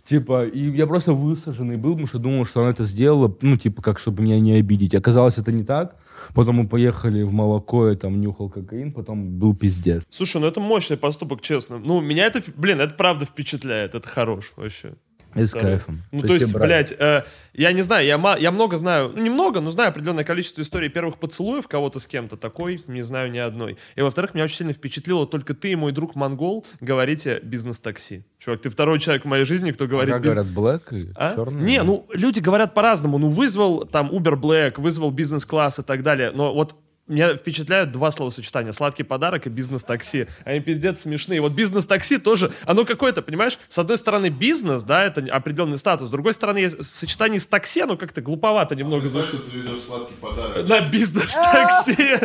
Типа, и я просто высаженный был, потому что думал, что она это сделала, ну, типа, как, чтобы меня не обидеть. Оказалось, это не так. Потом мы поехали в молоко, я там нюхал кокаин, потом был пиздец. Слушай, ну это мощный поступок, честно. Ну, меня это, блин, это правда впечатляет, это хорош вообще. И с кайфом. Ну, то есть, брали. блядь, э, я не знаю, я, я много знаю, ну, немного, но знаю определенное количество историй первых поцелуев кого-то с кем-то, такой не знаю ни одной. И, во-вторых, меня очень сильно впечатлило, только ты и мой друг Монгол говорите бизнес-такси. Чувак, ты второй человек в моей жизни, кто говорит... Как биз- говорят, black и А? черный? Не, ну, люди говорят по-разному. Ну, вызвал там Uber Black, вызвал бизнес-класс и так далее. Но вот меня впечатляют два словосочетания. Сладкий подарок и бизнес-такси. Они пиздец смешные. Вот бизнес-такси тоже, оно какое-то, понимаешь, с одной стороны бизнес, да, это определенный статус. С другой стороны, в сочетании с такси, оно как-то глуповато немного Знаешь, звучит. что ты ведешь сладкий подарок. На бизнес-такси.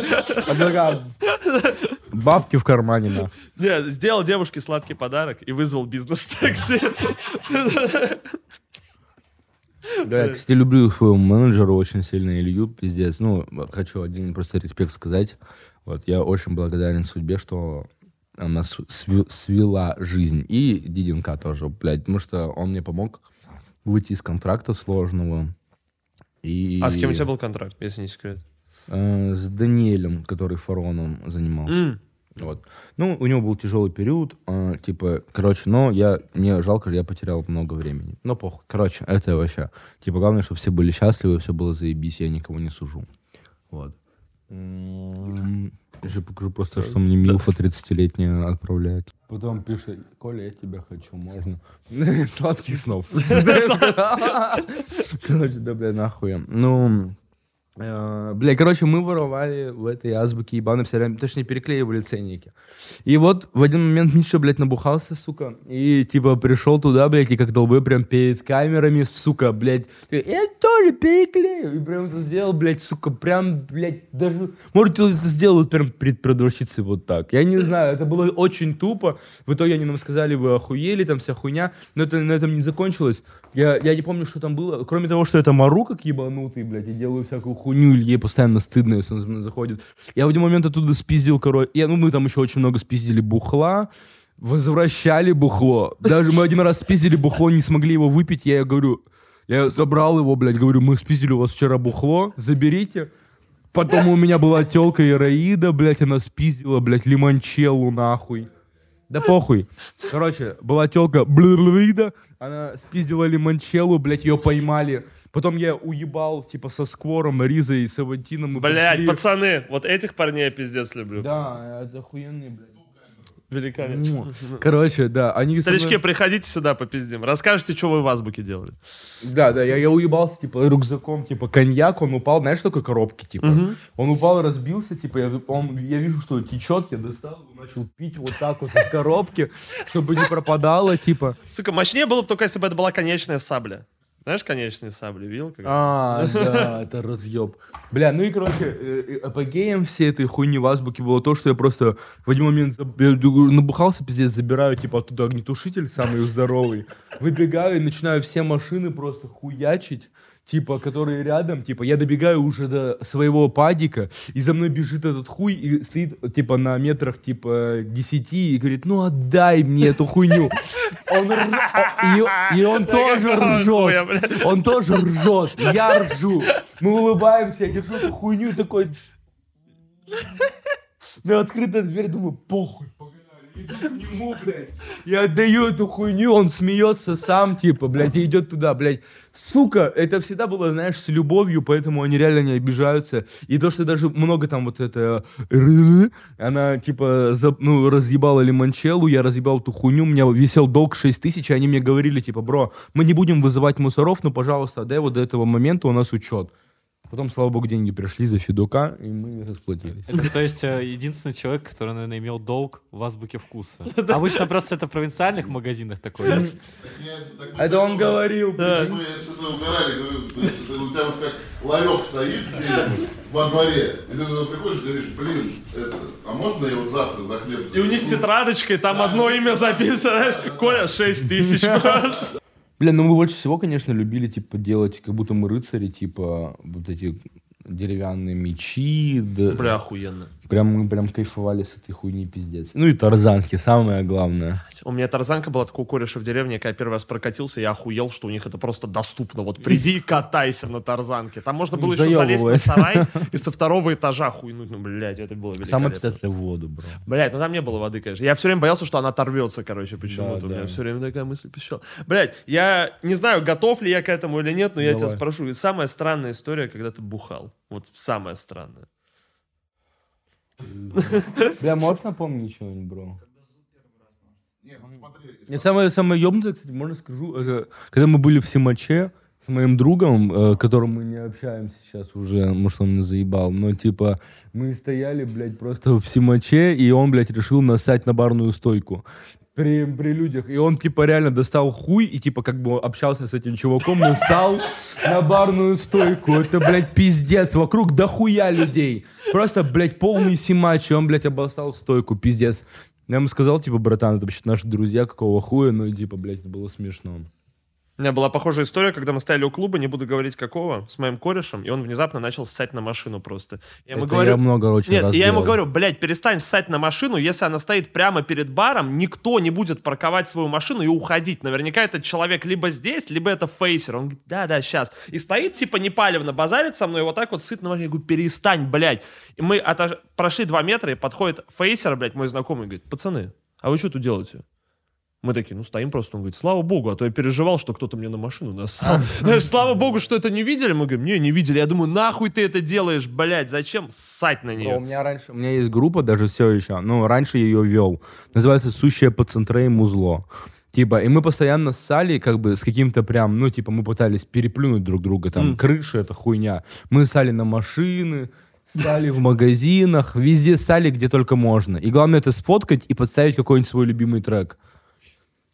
А Бабки в кармане, на. Не, сделал девушке сладкий подарок и вызвал бизнес-такси. (laughs) Да, я, кстати, люблю своего менеджера очень сильно, Илью, пиздец. Ну, хочу один просто респект сказать. Вот, я очень благодарен судьбе, что она свела жизнь. И Диденка тоже, блядь, потому что он мне помог выйти из контракта сложного. И, А с кем у тебя был контракт, если не секрет? э, с Даниэлем, который фароном занимался. М. Вот. Ну, у него был тяжелый период, а, типа, короче, но я, мне жалко, что я потерял много времени. Но похуй. Короче, это вообще, типа, главное, чтобы все были счастливы, все было заебись, я никого не сужу. Вот. М, Сейчас покажу просто, что мне Милфа 30-летняя отправляет. Потом пишет, Коля, я тебя хочу, можно? (laughs) Сладких снов. (laughs) Короче, да, бля, нахуй. Ну, Э, Бля, короче, мы воровали в этой азбуке ебаной все время, точнее, переклеивали ценники. И вот в один момент Миша, блядь, набухался, сука, и, типа, пришел туда, блядь, и как долбой прям перед камерами, сука, блядь, я тоже переклею. И прям это сделал, блядь, сука, прям, блядь, даже, может, это сделал вот прям перед продавщицей вот так. Я не знаю, это было очень тупо. В итоге они нам сказали, вы охуели, там вся хуйня, но это на этом не закончилось. Я, я не помню, что там было. Кроме того, что это мару как ебанутый, блядь, и делаю всякую хуйню, или ей постоянно стыдно, если он за мной заходит. Я в один момент оттуда спиздил, короче, я, ну, мы там еще очень много спиздили бухла, возвращали бухло. Даже мы один раз спиздили бухло, не смогли его выпить, я говорю, я забрал его, блядь, говорю, мы спиздили у вас вчера бухло, заберите. Потом у меня была телка Ираида, блядь, она спиздила, блядь, лимончеллу, нахуй. Да похуй. Короче, была телка Блэрида, она спиздила лимончеллу, блядь, ее поймали. Потом я уебал, типа, со Сквором, Ризой и Савантином. мы Блять, пошли. пацаны, вот этих парней я пиздец люблю. Да, это охуенные, блядь. Великолепно. Короче, да, они... Старички, мной- приходите сюда попиздим. Расскажите, что вы в азбуке делали. Да, да, я, я уебался, типа, рюкзаком, типа, коньяк, он упал, знаешь, что такое коробки, типа? Он упал, разбился, типа, я, он, я вижу, что течет, я достал, его, начал пить вот так вот из коробки, (laughs) чтобы не пропадало, типа. Сука, мощнее было бы только, если бы это была конечная сабля. Знаешь, конечные сабли, видел? как? А, да, (laughs) это разъеб. Бля, ну и, короче, э, э, апогеем всей этой хуйни в азбуке было то, что я просто в один момент набухался, пиздец, забираю, типа, оттуда огнетушитель самый здоровый, выбегаю и начинаю все машины просто хуячить, типа, которые рядом, типа, я добегаю уже до своего падика, и за мной бежит этот хуй, и стоит, типа, на метрах, типа, 10, и говорит, ну, отдай мне эту хуйню. Он рж- и, и он тоже ржет. Он тоже ржет, я ржу. Мы улыбаемся, я держу эту хуйню и такой... Ну, открытая дверь, думаю, похуй, нему. Я отдаю эту хуйню, он смеется сам, типа, блядь, и идет туда, блядь. Сука, это всегда было, знаешь, с любовью, поэтому они реально не обижаются. И то, что даже много там вот это... Она, типа, за- ну, разъебала лимончеллу, я разъебал эту хуйню, у меня висел долг 6 тысяч, и они мне говорили, типа, бро, мы не будем вызывать мусоров, но, пожалуйста, отдай вот до этого момента у нас учет. Потом, слава богу, деньги пришли за Федука, и мы расплатились. Это, то есть, э, единственный человек, который, наверное, имел долг в азбуке вкуса. (laughs) Обычно просто это в провинциальных магазинах такое. Это он говорил. мы с этого угорали, у тебя вот как ларек стоит во дворе, и ты туда приходишь и говоришь, блин, это, а можно я вот завтра за хлеб И у них занесу?» тетрадочка, и там одно имя записано, знаешь, Коля 6 тысяч. (laughs) просто. Блин, ну мы больше всего, конечно, любили, типа, делать, как будто мы рыцари, типа, вот эти деревянные мечи, да. Бля, охуенно. Прям мы прям кайфовали с этой хуйни, пиздец. Ну и тарзанки, самое главное. У меня тарзанка была такого кореша в деревне, когда я первый раз прокатился, я охуел, что у них это просто доступно. Вот приди и катайся на тарзанке. Там можно было еще залезть на сарай (laughs) и со второго этажа хуйнуть. Ну, блядь, это было Самое великолепно. пиздец, это в воду, бро. Блять, ну там не было воды, конечно. Я все время боялся, что она оторвется, короче, почему-то. Да, У меня да. все время такая мысль пищала. Блять, я не знаю, готов ли я к этому или нет, но я тебя спрошу. И самая странная история, когда ты бухал. Вот самая странная. Бля, можешь напомнить что-нибудь, бро? Нет, ну смотри, Мне самое, самое ёбнутое, кстати, можно скажу, это когда мы были в Симаче с моим другом, э, которым мы не общаемся сейчас уже, может, он меня заебал, но, типа, мы стояли, блядь, просто в Симаче, и он, блядь, решил насать на барную стойку. При, при людях. И он, типа, реально достал хуй и, типа, как бы общался с этим чуваком, насал на барную стойку. Это, блядь, пиздец. Вокруг дохуя людей. Просто, блядь, полный симач. И он, блядь, обоссал стойку. Пиздец. Я ему сказал, типа, братан, это вообще наши друзья, какого хуя, ну типа, блядь, это было смешно. У меня была похожая история, когда мы стояли у клуба, не буду говорить какого, с моим корешем, и он внезапно начал ссать на машину просто. Я ему Это говорю, я много очень Нет, раз я ему делал. говорю, блядь, перестань ссать на машину, если она стоит прямо перед баром, никто не будет парковать свою машину и уходить. Наверняка этот человек либо здесь, либо это фейсер. Он говорит, да-да, сейчас. И стоит, типа, непалевно, базарит со мной, и вот так вот сыт на машине. Я говорю, перестань, блядь. И мы отож- прошли два метра, и подходит фейсер, блядь, мой знакомый, говорит, пацаны, а вы что тут делаете? Мы такие, ну, стоим просто. Он говорит, слава богу, а то я переживал, что кто-то мне на машину нассал. (laughs) Знаешь, слава богу, что это не видели. Мы говорим, не, не видели. Я думаю, нахуй ты это делаешь, блядь, зачем ссать на Бро, у нее? меня раньше, у меня есть группа, даже все еще, ну, раньше я ее вел. Называется «Сущее по центре и музло». Типа, и мы постоянно ссали, как бы, с каким-то прям, ну, типа, мы пытались переплюнуть друг друга, там, крыша, это хуйня. Мы ссали на машины, ссали в магазинах, везде ссали, где только можно. И главное, это сфоткать и подставить какой-нибудь свой любимый трек.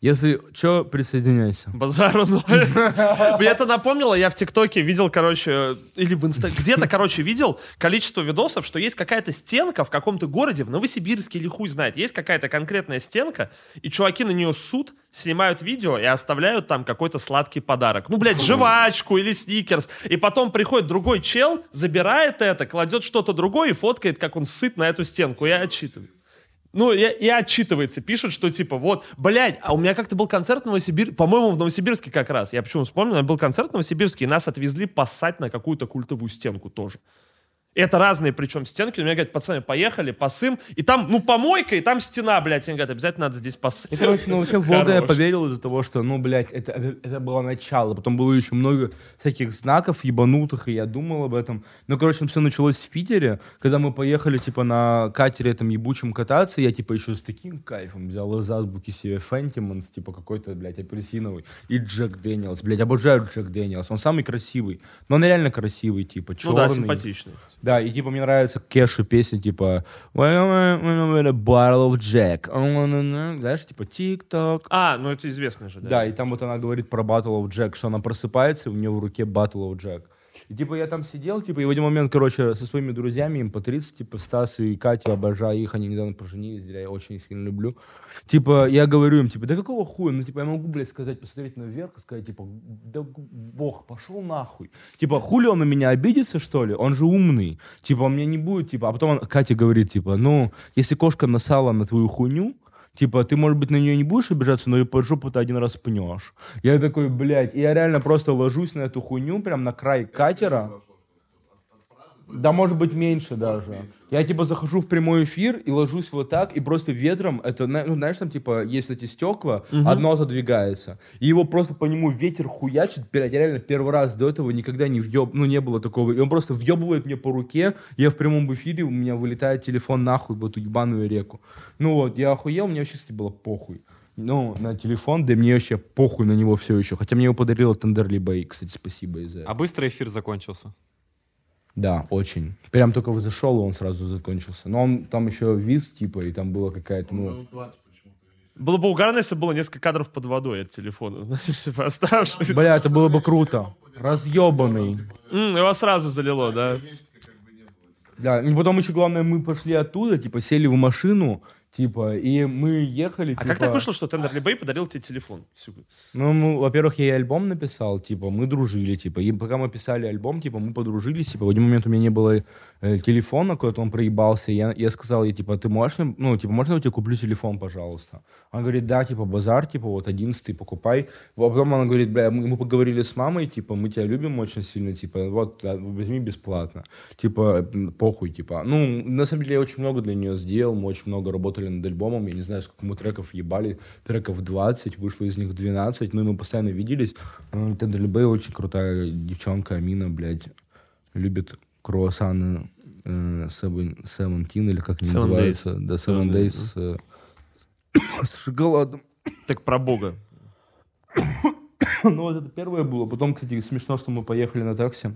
Если что, присоединяйся. Базару. Мне (laughs) это напомнило, я в ТикТоке видел, короче, или в Инста... Где-то, короче, видел количество видосов, что есть какая-то стенка в каком-то городе, в Новосибирске или хуй знает, есть какая-то конкретная стенка, и чуваки на нее суд, снимают видео и оставляют там какой-то сладкий подарок. Ну, блядь, жвачку или сникерс. И потом приходит другой чел, забирает это, кладет что-то другое и фоткает, как он сыт на эту стенку. Я отчитываю. Ну, и, и отчитывается, пишут, что типа, вот, блядь, а у меня как-то был концерт в Новосибирске, по-моему, в Новосибирске как раз, я почему вспомнил, был концерт в Новосибирске, и нас отвезли поссать на какую-то культовую стенку тоже. Это разные, причем стенки. У меня говорят, пацаны, поехали, поссым. И там, ну, помойка, и там стена, блядь. Они говорят, обязательно надо здесь поссать. И, короче, ну вообще в Бога (laughs) я поверил из-за того, что, ну, блядь, это, это было начало. Потом было еще много всяких знаков ебанутых, и я думал об этом. Но, короче, все началось в Питере, когда мы поехали, типа, на катере этом ебучем кататься, я, типа, еще с таким кайфом взял из азбуки себе Fentimans, типа, какой-то, блядь, апельсиновый, и Jack Daniel's. Блядь, обожаю Jack Daniel's. Он самый красивый. Но он реально красивый, типа, Ну черный. да, симпатичный. Да, и типа мне нравится Кешу песня, типа bottle of Jack. Знаешь, типа тик-ток. А, ну это известно же, да. Да, и там вот она говорит про Battle of Jack, что она просыпается, и у нее в руке Battle of Jack. И типа я там сидел, типа, и в один момент, короче, со своими друзьями, им по 30, типа, Стас и Катю, обожаю их, они недавно поженились, я их очень сильно люблю. Типа, я говорю им, типа, да какого хуя? Ну, типа, я могу, блядь, сказать, посмотреть наверх и сказать, типа, да бог, пошел нахуй. Типа, хули он на меня обидится, что ли? Он же умный. Типа, он мне не будет, типа, а потом он, Катя говорит, типа, ну, если кошка насала на твою хуйню, Типа, ты, может быть, на нее не будешь обижаться, но и под жопу ты один раз пнешь. Я такой, блядь, и я реально просто ложусь на эту хуйню, прям на край катера. Да, может быть, меньше даже. Я, типа, захожу в прямой эфир и ложусь вот так, и просто ветром, это, ну, знаешь, там, типа, есть эти стекла, одно отодвигается. И его просто по нему ветер хуячит, блядь, я реально первый раз до этого никогда не въеб, ну, не было такого. И он просто въебывает мне по руке, я в прямом эфире, у меня вылетает телефон нахуй в эту ебаную реку. Ну вот, я охуел, мне вообще, кстати, было похуй. Ну, на телефон, да мне вообще похуй на него все еще. Хотя мне его подарила Тендерли Бэй, кстати, спасибо из-за этого. А быстро эфир закончился. Да, очень. Прям только зашел, и он сразу закончился. Но он там еще виз, типа, и там была какая-то, ну... Минут 20 почему-то. Было бы угарно, если было несколько кадров под водой от телефона, (laughs) знаешь, типа оставшись. Бля, это было бы круто. Разъебанный. М, Его сразу залило, да. Да, и потом еще главное, мы пошли оттуда, типа, сели в машину, типа, и мы ехали, А типа... как так вышло, что Тендерли Бэй подарил тебе телефон? Ну, мы, во-первых, я и альбом написал, типа, мы дружили, типа, и пока мы писали альбом, типа, мы подружились, типа, в один момент у меня не было э, телефона, куда-то он проебался, я, я сказал ей, типа, ты можешь, ну, типа, можно я тебе куплю телефон, пожалуйста? Он говорит, да, типа, базар, типа, вот, одиннадцатый, покупай. А потом она говорит, бля, мы, мы поговорили с мамой, типа, мы тебя любим очень сильно, типа, вот, да, возьми бесплатно. Типа, похуй, типа. Ну, на самом деле, я очень много для нее сделал, мы очень много работали над альбомом, я не знаю, сколько мы треков ебали, треков 20, вышло из них 12, ну, и мы постоянно виделись. Ну, Бэй очень крутая девчонка, Амина, блядь, любит круассаны э, Seven- Seventeen, или как они Seven называются. Да, Seven Seven Days э, (coughs) с шоколадом. Так про бога. (coughs) Ну, вот это первое было. Потом, кстати, смешно, что мы поехали на такси.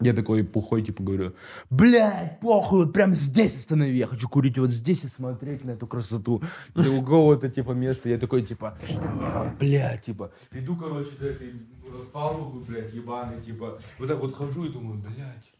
Я такой пухой, типа, говорю, блядь, похуй, вот прям здесь останови, я хочу курить вот здесь и смотреть на эту красоту. И у какого-то, типа, места я такой, типа, «А, блядь, типа, иду, короче, до этой э, палубы, блядь, ебаной, типа, вот так вот хожу и думаю, блядь,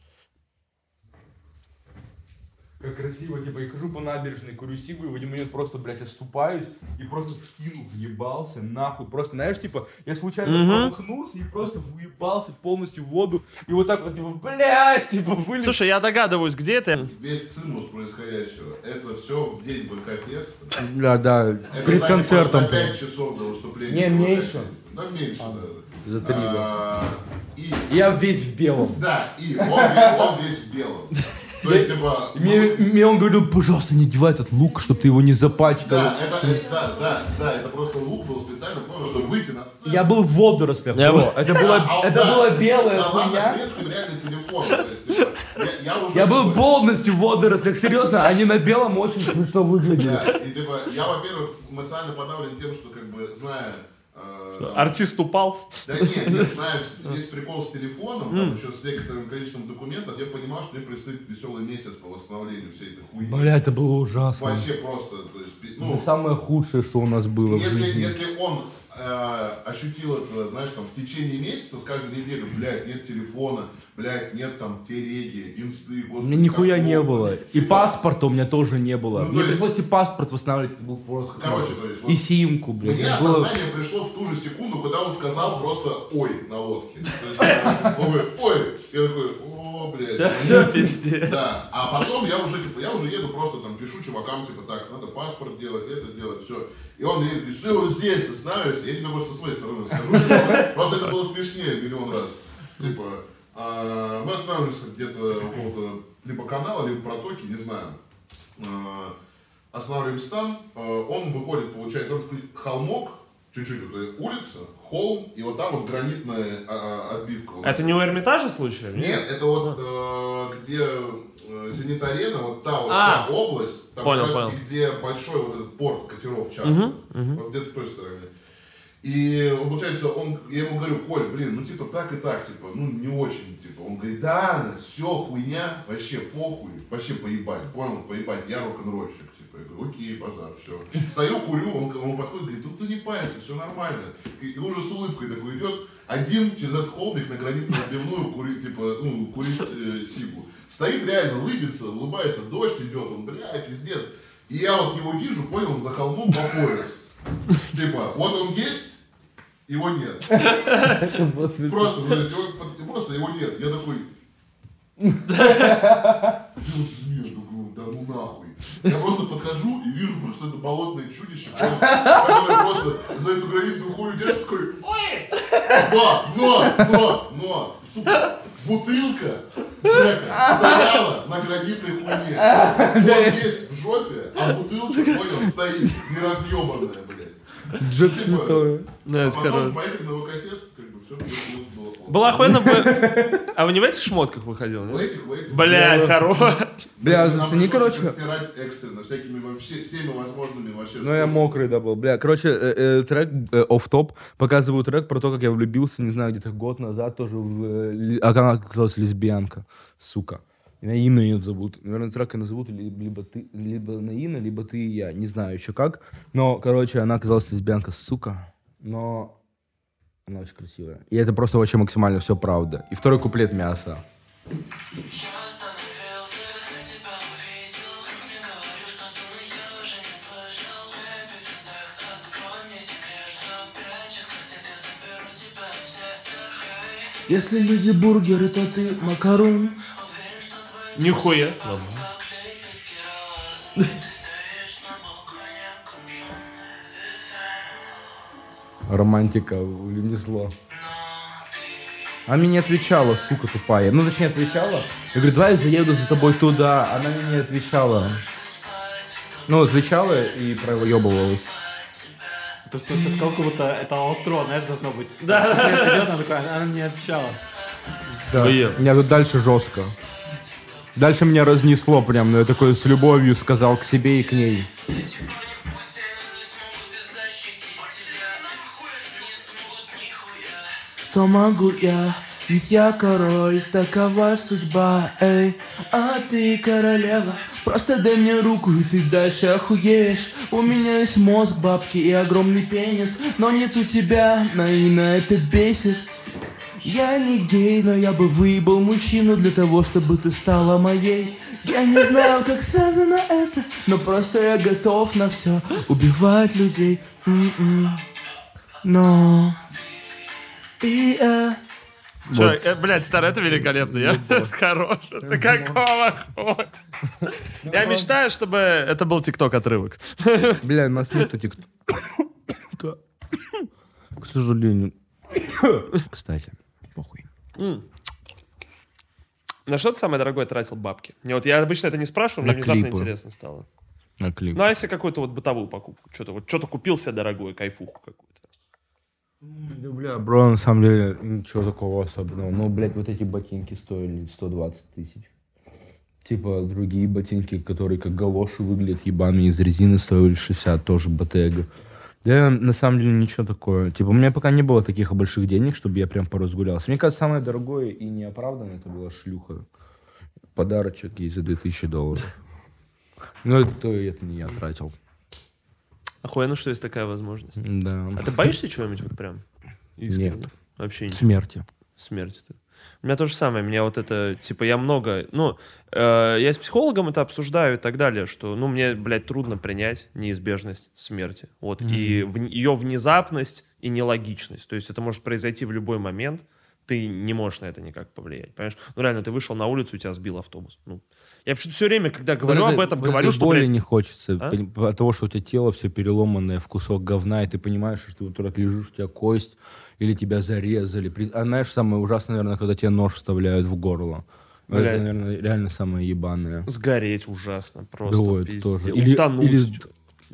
как красиво, типа, и хожу по набережной, курю сигу, и в один момент просто, блядь, отступаюсь и просто вкинул, въебался, нахуй. Просто, знаешь, типа, я случайно промахнулся и просто въебался полностью в воду. И вот так вот, типа, блядь, типа, вылез. Слушай, я догадываюсь, где это? Весь цимус происходящего, это все в день ВК-феста. Да, да, Это перед концертом. За 5 часов до выступления. Не, меньше. Да, меньше, да. За три, да. А, И, Я весь в белом. да, и он весь в белом. (laughs) То есть, типа, ну, Мне, мне он говорил, пожалуйста, не одевай этот лук, чтобы ты его не запачкал. да, это, это- да, да, да, это просто лук был специально, понял, чтобы выйти на сцену. Я был в водорослях. Я был- Это было, А, а, это да, была белая да, ладно, хуйня. реальный телефон. то есть, типа, я, я уже Я был полностью в водорослях, серьезно, они на белом очень смешно выглядели. Да, и типа, я, во-первых, эмоционально подавлен тем, что, как бы, зная э, там- Артист упал. Да нет, я знаю, (laughs) есть прикол с телефоном, там еще с некоторым количеством документов, я понимал, что мне предстоит веселый месяц по восстановлению всей этой хуйни. Бля, это было ужасно. Вообще просто, то есть, ну, Это самое худшее, что у нас было в если, жизни. если он э, ощутил это, знаешь, там, в течение месяца, с каждой недели, блядь, нет телефона, блядь, нет там телеги, инсты, У господи. меня нихуя не было. И Типа, паспорта у меня тоже не было. Ну, Мне есть- пришлось и паспорт восстанавливать. был просто... Короче, то есть, вот- И симку, блядь. Мне было- осознание пришло в ту же секунду, когда он сказал просто «ой» на лодке. То есть, он говорит «ой», я такой «о, блядь». Да, пиздец. Да, а потом я уже, типа, я уже еду просто там, пишу чувакам, типа, так, надо паспорт делать, это делать, все. И он мне говорит, все, вот здесь остановишься, я тебе, может, со своей стороны скажу. Просто это было смешнее миллион раз. Типа, а, мы останавливаемся где-то у какого-то либо канала, либо протоки, не знаю. А, Останавливаемся там, а, он выходит, получается, там такой холмок, чуть-чуть вот э, улица, холм, и вот там вот гранитная а, а, отбивка. Это не у Эрмитажа случаем? Нет, это вот э, где э, Зенит-арена, вот та вот А. вся область, там Понял, понял. где большой вот этот порт катеров частных, вот где-то с той стороны. И он, получается, он, я ему говорю, Коль, блин, ну типа так и так, типа, ну не очень, типа. Он говорит, да, все, хуйня, вообще похуй, вообще поебать, понял, поебать, я рок-н-ролльщик, типа. Я говорю, окей, базар, все. Стою, курю, он, он подходит, говорит, ну ты не парься, все нормально. И, уже с улыбкой такой идет, один через этот холмик на гранитную отбивную курить, типа, ну, курить э, сигу. Стоит реально, улыбится, улыбается, дождь идет, он, бля, пиздец. И я вот его вижу, понял, он за холмом по пояс. Типа, вот он есть, его нет. Просто, ну, его- просто его нет. Я такой... Нет, да ну нахуй. Я просто подхожу и вижу просто это болотное чудище, которое просто за эту гранитную хуйню держит, такой, ой! Да, но, но, но, сука, бутылка Джека стояла на гранитной хуйне. Он весь в жопе, а бутылка, понял, стоит, не разъебанная, блядь. Джек Типа. Ну, а это потом поехали на ВК-фест, как бы все было плохо. Было охуенно бы... А вы не в этих шмотках выходил, В нет? этих, в этих. Блядь, хорош. Бля, зацени, короче. стирать экстренно, всякими вообще, всеми возможными вообще. Ну, я мокрый, да, был. Бля, короче, э, э, трек, оф топ показываю трек про то, как я влюбился, не знаю, где-то год назад тоже в... э, А она оказалась лесбиянка, сука. Меня Инна ее зовут. Наверное, трек и назовут ли- либо ты, либо Наина, либо ты и я. Не знаю еще как. Но, короче, она оказалась лесбиянка, сука. Но она очень красивая. И это просто вообще максимально все правда. И второй куплет мяса. Если люди бургеры, то ты макарон. Нихуя. (laughs) Романтика унесло. Она мне не отвечала, сука тупая. Ну, точнее, отвечала. Я говорю, давай я заеду за тобой туда. Она мне не отвечала. Ну, отвечала и проебывалась. То, что сейчас сказал, как будто это аутро, знаешь, должно быть. (laughs) Да. Она мне отвечала. Да. Меня тут дальше жестко. Дальше меня разнесло прям, но я такой с любовью сказал к себе и к ней. Что могу я? Ведь я король, такова судьба, эй А ты королева, просто дай мне руку и ты дальше охуеешь У меня есть мозг, бабки и огромный пенис Но нет у тебя, наина это бесит я не гей, но я бы выебал мужчину для того, чтобы ты стала моей. Я не знаю, как связано это, но просто я готов на все. Убивать людей. М-м. Но... И я... Чё, э, блядь, старый, это великолепно. Я хорош. Какого хуя? Я мечтаю, чтобы это был тикток отрывок. Бля, у нас нету тик... К сожалению. Кстати, похуй. На что ты самое дорогое тратил бабки? Не, вот я обычно это не спрашиваю, мне внезапно интересно стало. На клип. Ну, а если какую-то вот бытовую покупку? Что-то вот, что-то купил себе дорогое, кайфуху какую-то. Да, бля, бро, на самом деле, ничего такого особенного. Ну, блядь, вот эти ботинки стоили 120 тысяч. Типа, другие ботинки, которые как галоши выглядят ебаные из резины, стоили 60, тоже Ботега. Да, на самом деле ничего такое. Типа, у меня пока не было таких больших денег, чтобы я прям поразгулялся. Мне кажется, самое дорогое и неоправданное это была шлюха. Подарочек ей за 2000 долларов. Ну, это, это не я тратил. Охуенно, что есть такая возможность. Да. А ты боишься чего-нибудь вот прям? Искренне? Нет. Вообще нет. Смерти. смерти. У меня то же самое. Меня вот это, типа, я много... Ну, э, я с психологом это обсуждаю и так далее, что, ну, мне, блядь, трудно принять неизбежность смерти. Вот. И в- ее внезапность и нелогичность. То есть это может произойти в любой момент. Ты не можешь на это никак повлиять. Понимаешь? Ну, реально, ты вышел на улицу, и тебя сбил автобус. Ну, я почему-то все время, когда говорю Вот об это- этом, вот говорю, что, боли блядь, не хочется. А? От того, что у тебя тело все переломанное в кусок говна, и ты понимаешь, что ты вот так лежишь, у тебя кость, или тебя зарезали. А знаешь, самое ужасное, наверное, когда тебе нож вставляют в горло. Вот Бля. Это, наверное, реально самое ебаное. сгореть ужасно. Просто Да, это тоже. Или- Утонуть. или-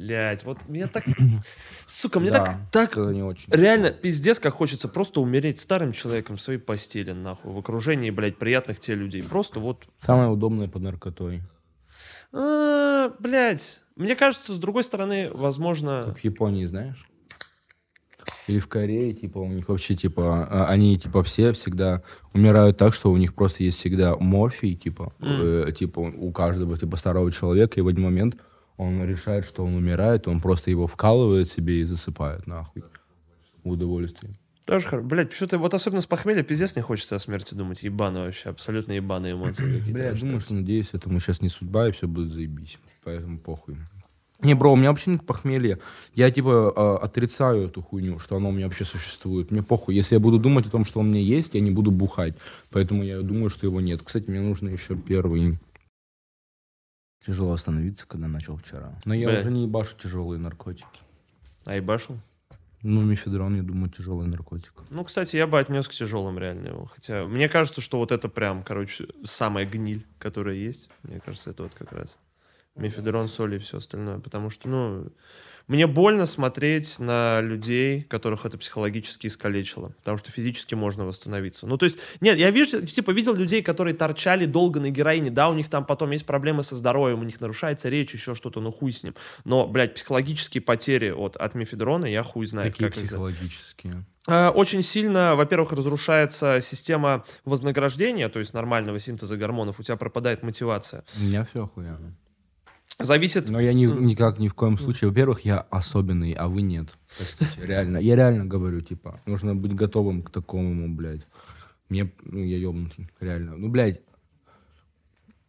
Блядь, вот мне так... (clears throat) Сука, мне Да, так, так не очень. Реально, пиздец, как хочется просто умереть старым человеком в своей постели, нахуй, в окружении, блядь, приятных тебе людей. Просто вот, Самое удобное под наркотой. а, блядь, мне кажется, с другой стороны, возможно... Как в Японии, знаешь? Или в Корее, типа, у них вообще, типа, а, они, типа, все всегда умирают так, что у них просто есть всегда морфий, типа, э, типа, у каждого, типа, старого человека, и в один момент он решает, что он умирает, он просто его вкалывает себе и засыпает, нахуй. В удовольствие. Тоже хорошо. Блядь, почему-то вот особенно с похмелья пиздец не хочется о смерти думать. Ебано вообще, абсолютно ебаные эмоции (clears throat) какие-то. Бля, думаю, что, надеюсь, этому сейчас не судьба, и все будет заебись. Поэтому похуй. Не, бро, у меня вообще нет похмелья. Я, типа, э, отрицаю эту хуйню, что оно у меня вообще существует. Мне похуй. Если я буду думать о том, что он у меня есть, я не буду бухать. Поэтому я думаю, что его нет. Кстати, мне нужно еще первый... Тяжело остановиться, когда начал вчера. Но я Бля. уже не ебашу тяжелые наркотики. А ебашил? Ну, мифедрон, я думаю, тяжелый наркотик. Ну, кстати, я бы отнес к тяжелым реально его. Хотя мне кажется, что вот это прям, короче, самая гниль, которая есть. Мне кажется, это вот как раз мефедрон, соль и все остальное. Потому что, ну, мне больно смотреть на людей, которых это психологически искалечило. Потому что физически можно восстановиться. Ну, то есть, нет, я вижу, типа, видел людей, которые торчали долго на героине. Да, у них там потом есть проблемы со здоровьем, у них нарушается речь, еще что-то, ну хуй с ним. Но, блядь, психологические потери вот, от мефедрона, я хуй знает, Какие как психологические? Э, Очень сильно, во-первых, разрушается система вознаграждения, то есть нормального синтеза гормонов, у тебя пропадает мотивация. У меня все охуенно. Зависит... Но я ни, никак ни в коем случае. Во-первых, я особенный, а вы нет. Простите, реально. Я реально говорю, типа, нужно быть готовым к такому, блядь. Мне, ну, я ебнутый, реально. Ну, блядь,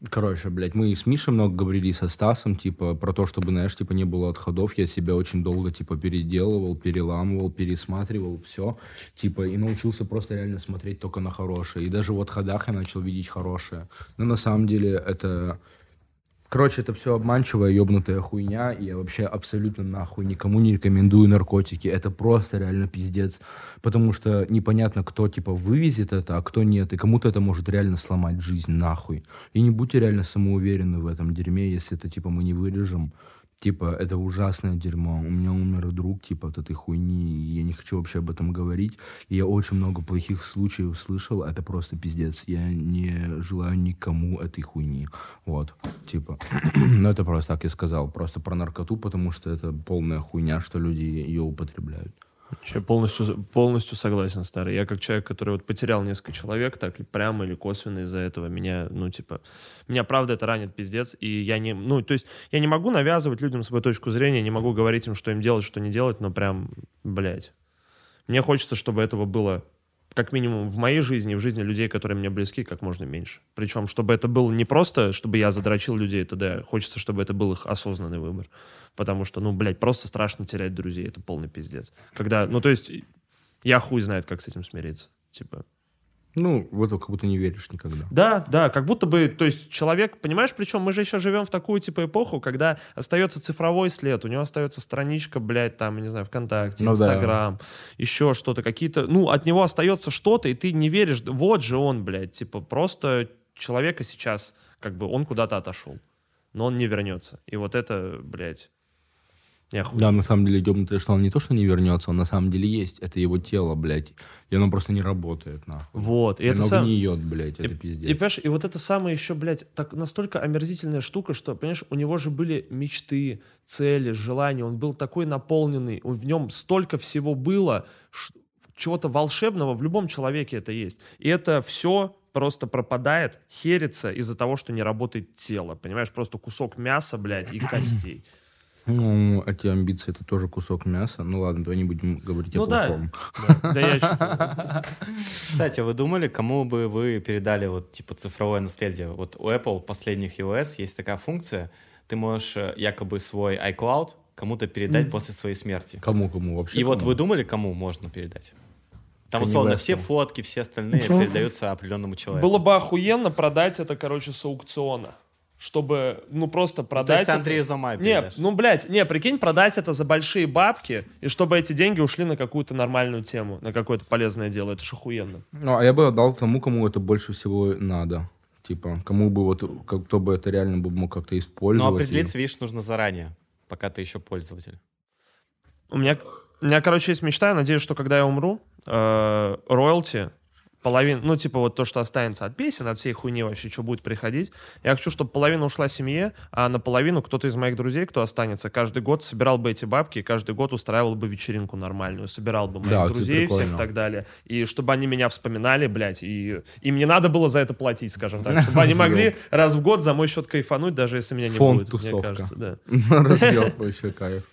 Короче, блядь, мы с Мишей много говорили со Стасом, типа, про то, чтобы, знаешь, типа, не было отходов. Я себя очень долго, типа, переделывал, переламывал, пересматривал, все. Типа, и научился просто реально смотреть только на хорошее. И даже в отходах я начал видеть хорошее. Но на самом деле это... Короче, это все обманчивая, ебнутая хуйня, и я вообще абсолютно нахуй никому не рекомендую наркотики. Это просто реально пиздец. Потому что непонятно, кто, типа, вывезет это, а кто нет. И кому-то это может реально сломать жизнь нахуй. И не будьте реально самоуверены в этом дерьме, если это, типа, мы не вырежем. Типа, это ужасное дерьмо. У меня умер друг, типа, от этой хуйни, я не хочу вообще об этом говорить. И я очень много плохих случаев слышал, это просто пиздец. Я не желаю никому этой хуйни. Вот, типа. (clears throat) Ну, это просто так я сказал. Просто про наркоту, потому что это полная хуйня, что люди ее употребляют. Я полностью, полностью согласен, старый. Я как человек, который вот потерял несколько человек, так и прямо или косвенно из-за этого меня, ну, типа, меня правда это ранит пиздец, и я не, ну, то есть я не могу навязывать людям свою точку зрения, не могу говорить им, что им делать, что не делать, но прям, блядь. Мне хочется, чтобы этого было как минимум в моей жизни в жизни людей, которые мне близки, как можно меньше. Причем, чтобы это было не просто, чтобы я задрочил людей, это да, хочется, чтобы это был их осознанный выбор. Потому что, ну, блядь, просто страшно терять друзей, это полный пиздец. Когда, ну, то есть, я хуй знает, как с этим смириться. Типа, Ну, в это как будто не веришь никогда. да, да, как будто бы, то есть человек, понимаешь, причем мы же еще живем в такую типа эпоху, когда остается цифровой след, у него остается страничка, блядь, там, не знаю, ВКонтакте, Ну да. Инстаграм, еще что-то, какие-то, ну, от него остается что-то, и ты не веришь, вот же он, блядь, типа просто человека сейчас, как бы он куда-то отошел, но он не вернется. И вот это, блядь, Я хуй. Да, на самом деле, ебнутое, что он не то, что не вернется, он на самом деле есть. Это его тело, блядь. И оно просто не работает, нахуй. Вот. И И это оно сам- гниет, блядь, это И, пиздец. и, понимаешь, и вот это самое еще, блядь, так настолько омерзительная штука, что, понимаешь, у него же были мечты, цели, желания, он был такой наполненный, он- в нем столько всего было, ш- чего-то волшебного в любом человеке это есть. И это все просто пропадает, херится из-за того, что не работает тело, понимаешь, просто кусок мяса, блядь, и костей. Ну, эти амбиции это тоже кусок мяса. Ну ладно, давай не будем говорить Ну о да. плохом. Да, да я Кстати, вы думали, кому бы вы передали вот типа цифровое наследие? Вот у Apple последних iOS есть такая функция, ты можешь э, якобы свой iCloud кому-то передать после своей смерти. Кому, кому вообще? И вот кому? вы думали, кому можно передать? Там, условно, все фотки, все остальные передаются определенному человеку. Было бы охуенно продать это, короче, с аукциона. Чтобы, ну, просто То продать есть ты это. Андрею Замай Не, ну, блядь, не, прикинь, продать это за большие бабки, и чтобы эти деньги ушли на какую-то нормальную тему, на какое-то полезное дело. Это ж охуенно. Ну, а я бы отдал тому, кому это больше всего надо. Типа, кому бы вот, как- кто бы это реально бы мог как-то Но использовать. и- определиться, видишь, нужно заранее, пока ты еще пользователь. У меня, у меня, короче, есть мечта, я надеюсь, что когда я умру, э, роялти, половина, ну, типа вот то, что останется от песен, от всей хуйни вообще, что будет приходить, я хочу, чтобы половина ушла семье, а наполовину кто-то из моих друзей, кто останется, каждый год собирал бы эти бабки, и каждый год устраивал бы вечеринку нормальную, собирал бы моих Да, это друзей, всех и так далее, и чтобы они меня вспоминали, блядь, и им не надо было за это платить, скажем так, чтобы они (laughs) могли раз в год за мой счет кайфануть, даже если меня не будет, мне кажется, да. (laughs) Разъеб вообще кайф.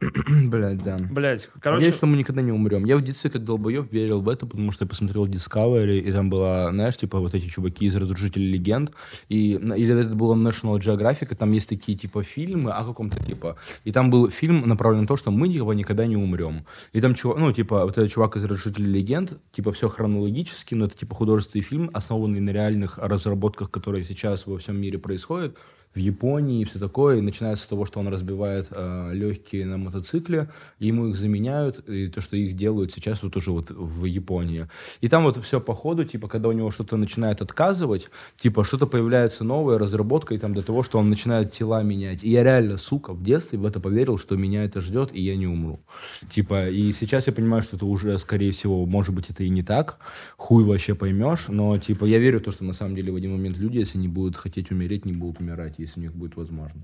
(clears throat) Блять, да. Блядь, короче... Надеюсь, что мы никогда не умрем. Я в детстве как долбоеб верил в это, потому что я посмотрел Discovery, и там была, знаешь, типа вот эти чуваки из «Разрушителей легенд», и, или это было National Geographic, и там есть такие типа фильмы о каком-то типа, и там был фильм направлен на то, что мы типа никогда не умрем. И там чувак, ну типа вот этот чувак из «Разрушителей легенд», типа все хронологически, но это типа художественный фильм, основанный на реальных разработках, которые сейчас во всем мире происходят, в Японии и все такое. И начинается с того, что он разбивает э, легкие на мотоцикле, и ему их заменяют, и то, что их делают сейчас вот уже вот в Японии. И там вот все по ходу, типа, когда у него что-то начинает отказывать, типа, что-то появляется новая разработка, и там до того, что он начинает тела менять. И я реально, сука, в детстве в это поверил, что меня это ждет, и я не умру. Типа, и сейчас я понимаю, что это уже, скорее всего, может быть, это и не так, хуй вообще поймешь, но, типа, я верю в то, что на самом деле в один момент люди, если не будут хотеть умереть, не будут умирать, если у них будет возможно.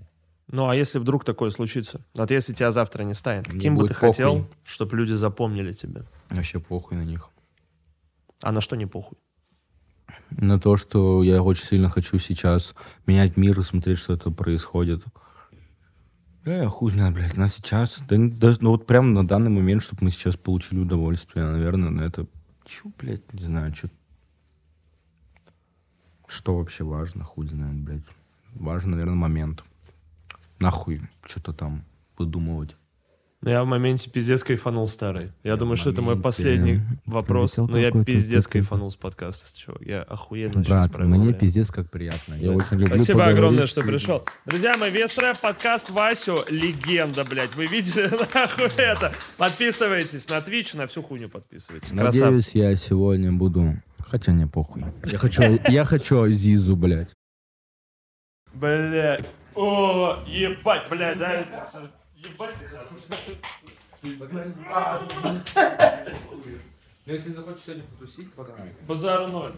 Ну, а если вдруг такое случится? Вот если тебя завтра не станет, Мне кем бы ты похуй. хотел, чтобы люди запомнили тебя? Вообще похуй на них. А на что не похуй? На то, что я очень сильно хочу сейчас менять мир и смотреть, что это происходит. Да, я хуй знает, блядь, на сейчас, да, да, ну вот прямо на данный момент, чтобы мы сейчас получили удовольствие, наверное, на это, чё, блядь, не знаю, что, что вообще важно, хуй знает, блядь. Важен, наверное, момент. Нахуй что-то там выдумывать. Ну, я в моменте пиздец кайфанул старый. Я думаю, что это мой последний вопрос. Но я пиздец кайфанул с подкаста, чувак. Я охуенно сейчас Брат, провел мне пиздец как приятно. Я очень люблю Спасибо огромное, что пришел. Друзья мои, вес рэп подкаст Васю легенда, блядь. Вы видели (laughs) нахуй это? Подписывайтесь на Twitch, на всю хуйню подписывайтесь. Красавцы. Надеюсь, я сегодня буду... Хотя не похуй. Я хочу, я хочу Зизу, блядь. Блядь. О, ебать, блядь, да? Ебать, Если захочешь сегодня потусить, погнали. базар ноль.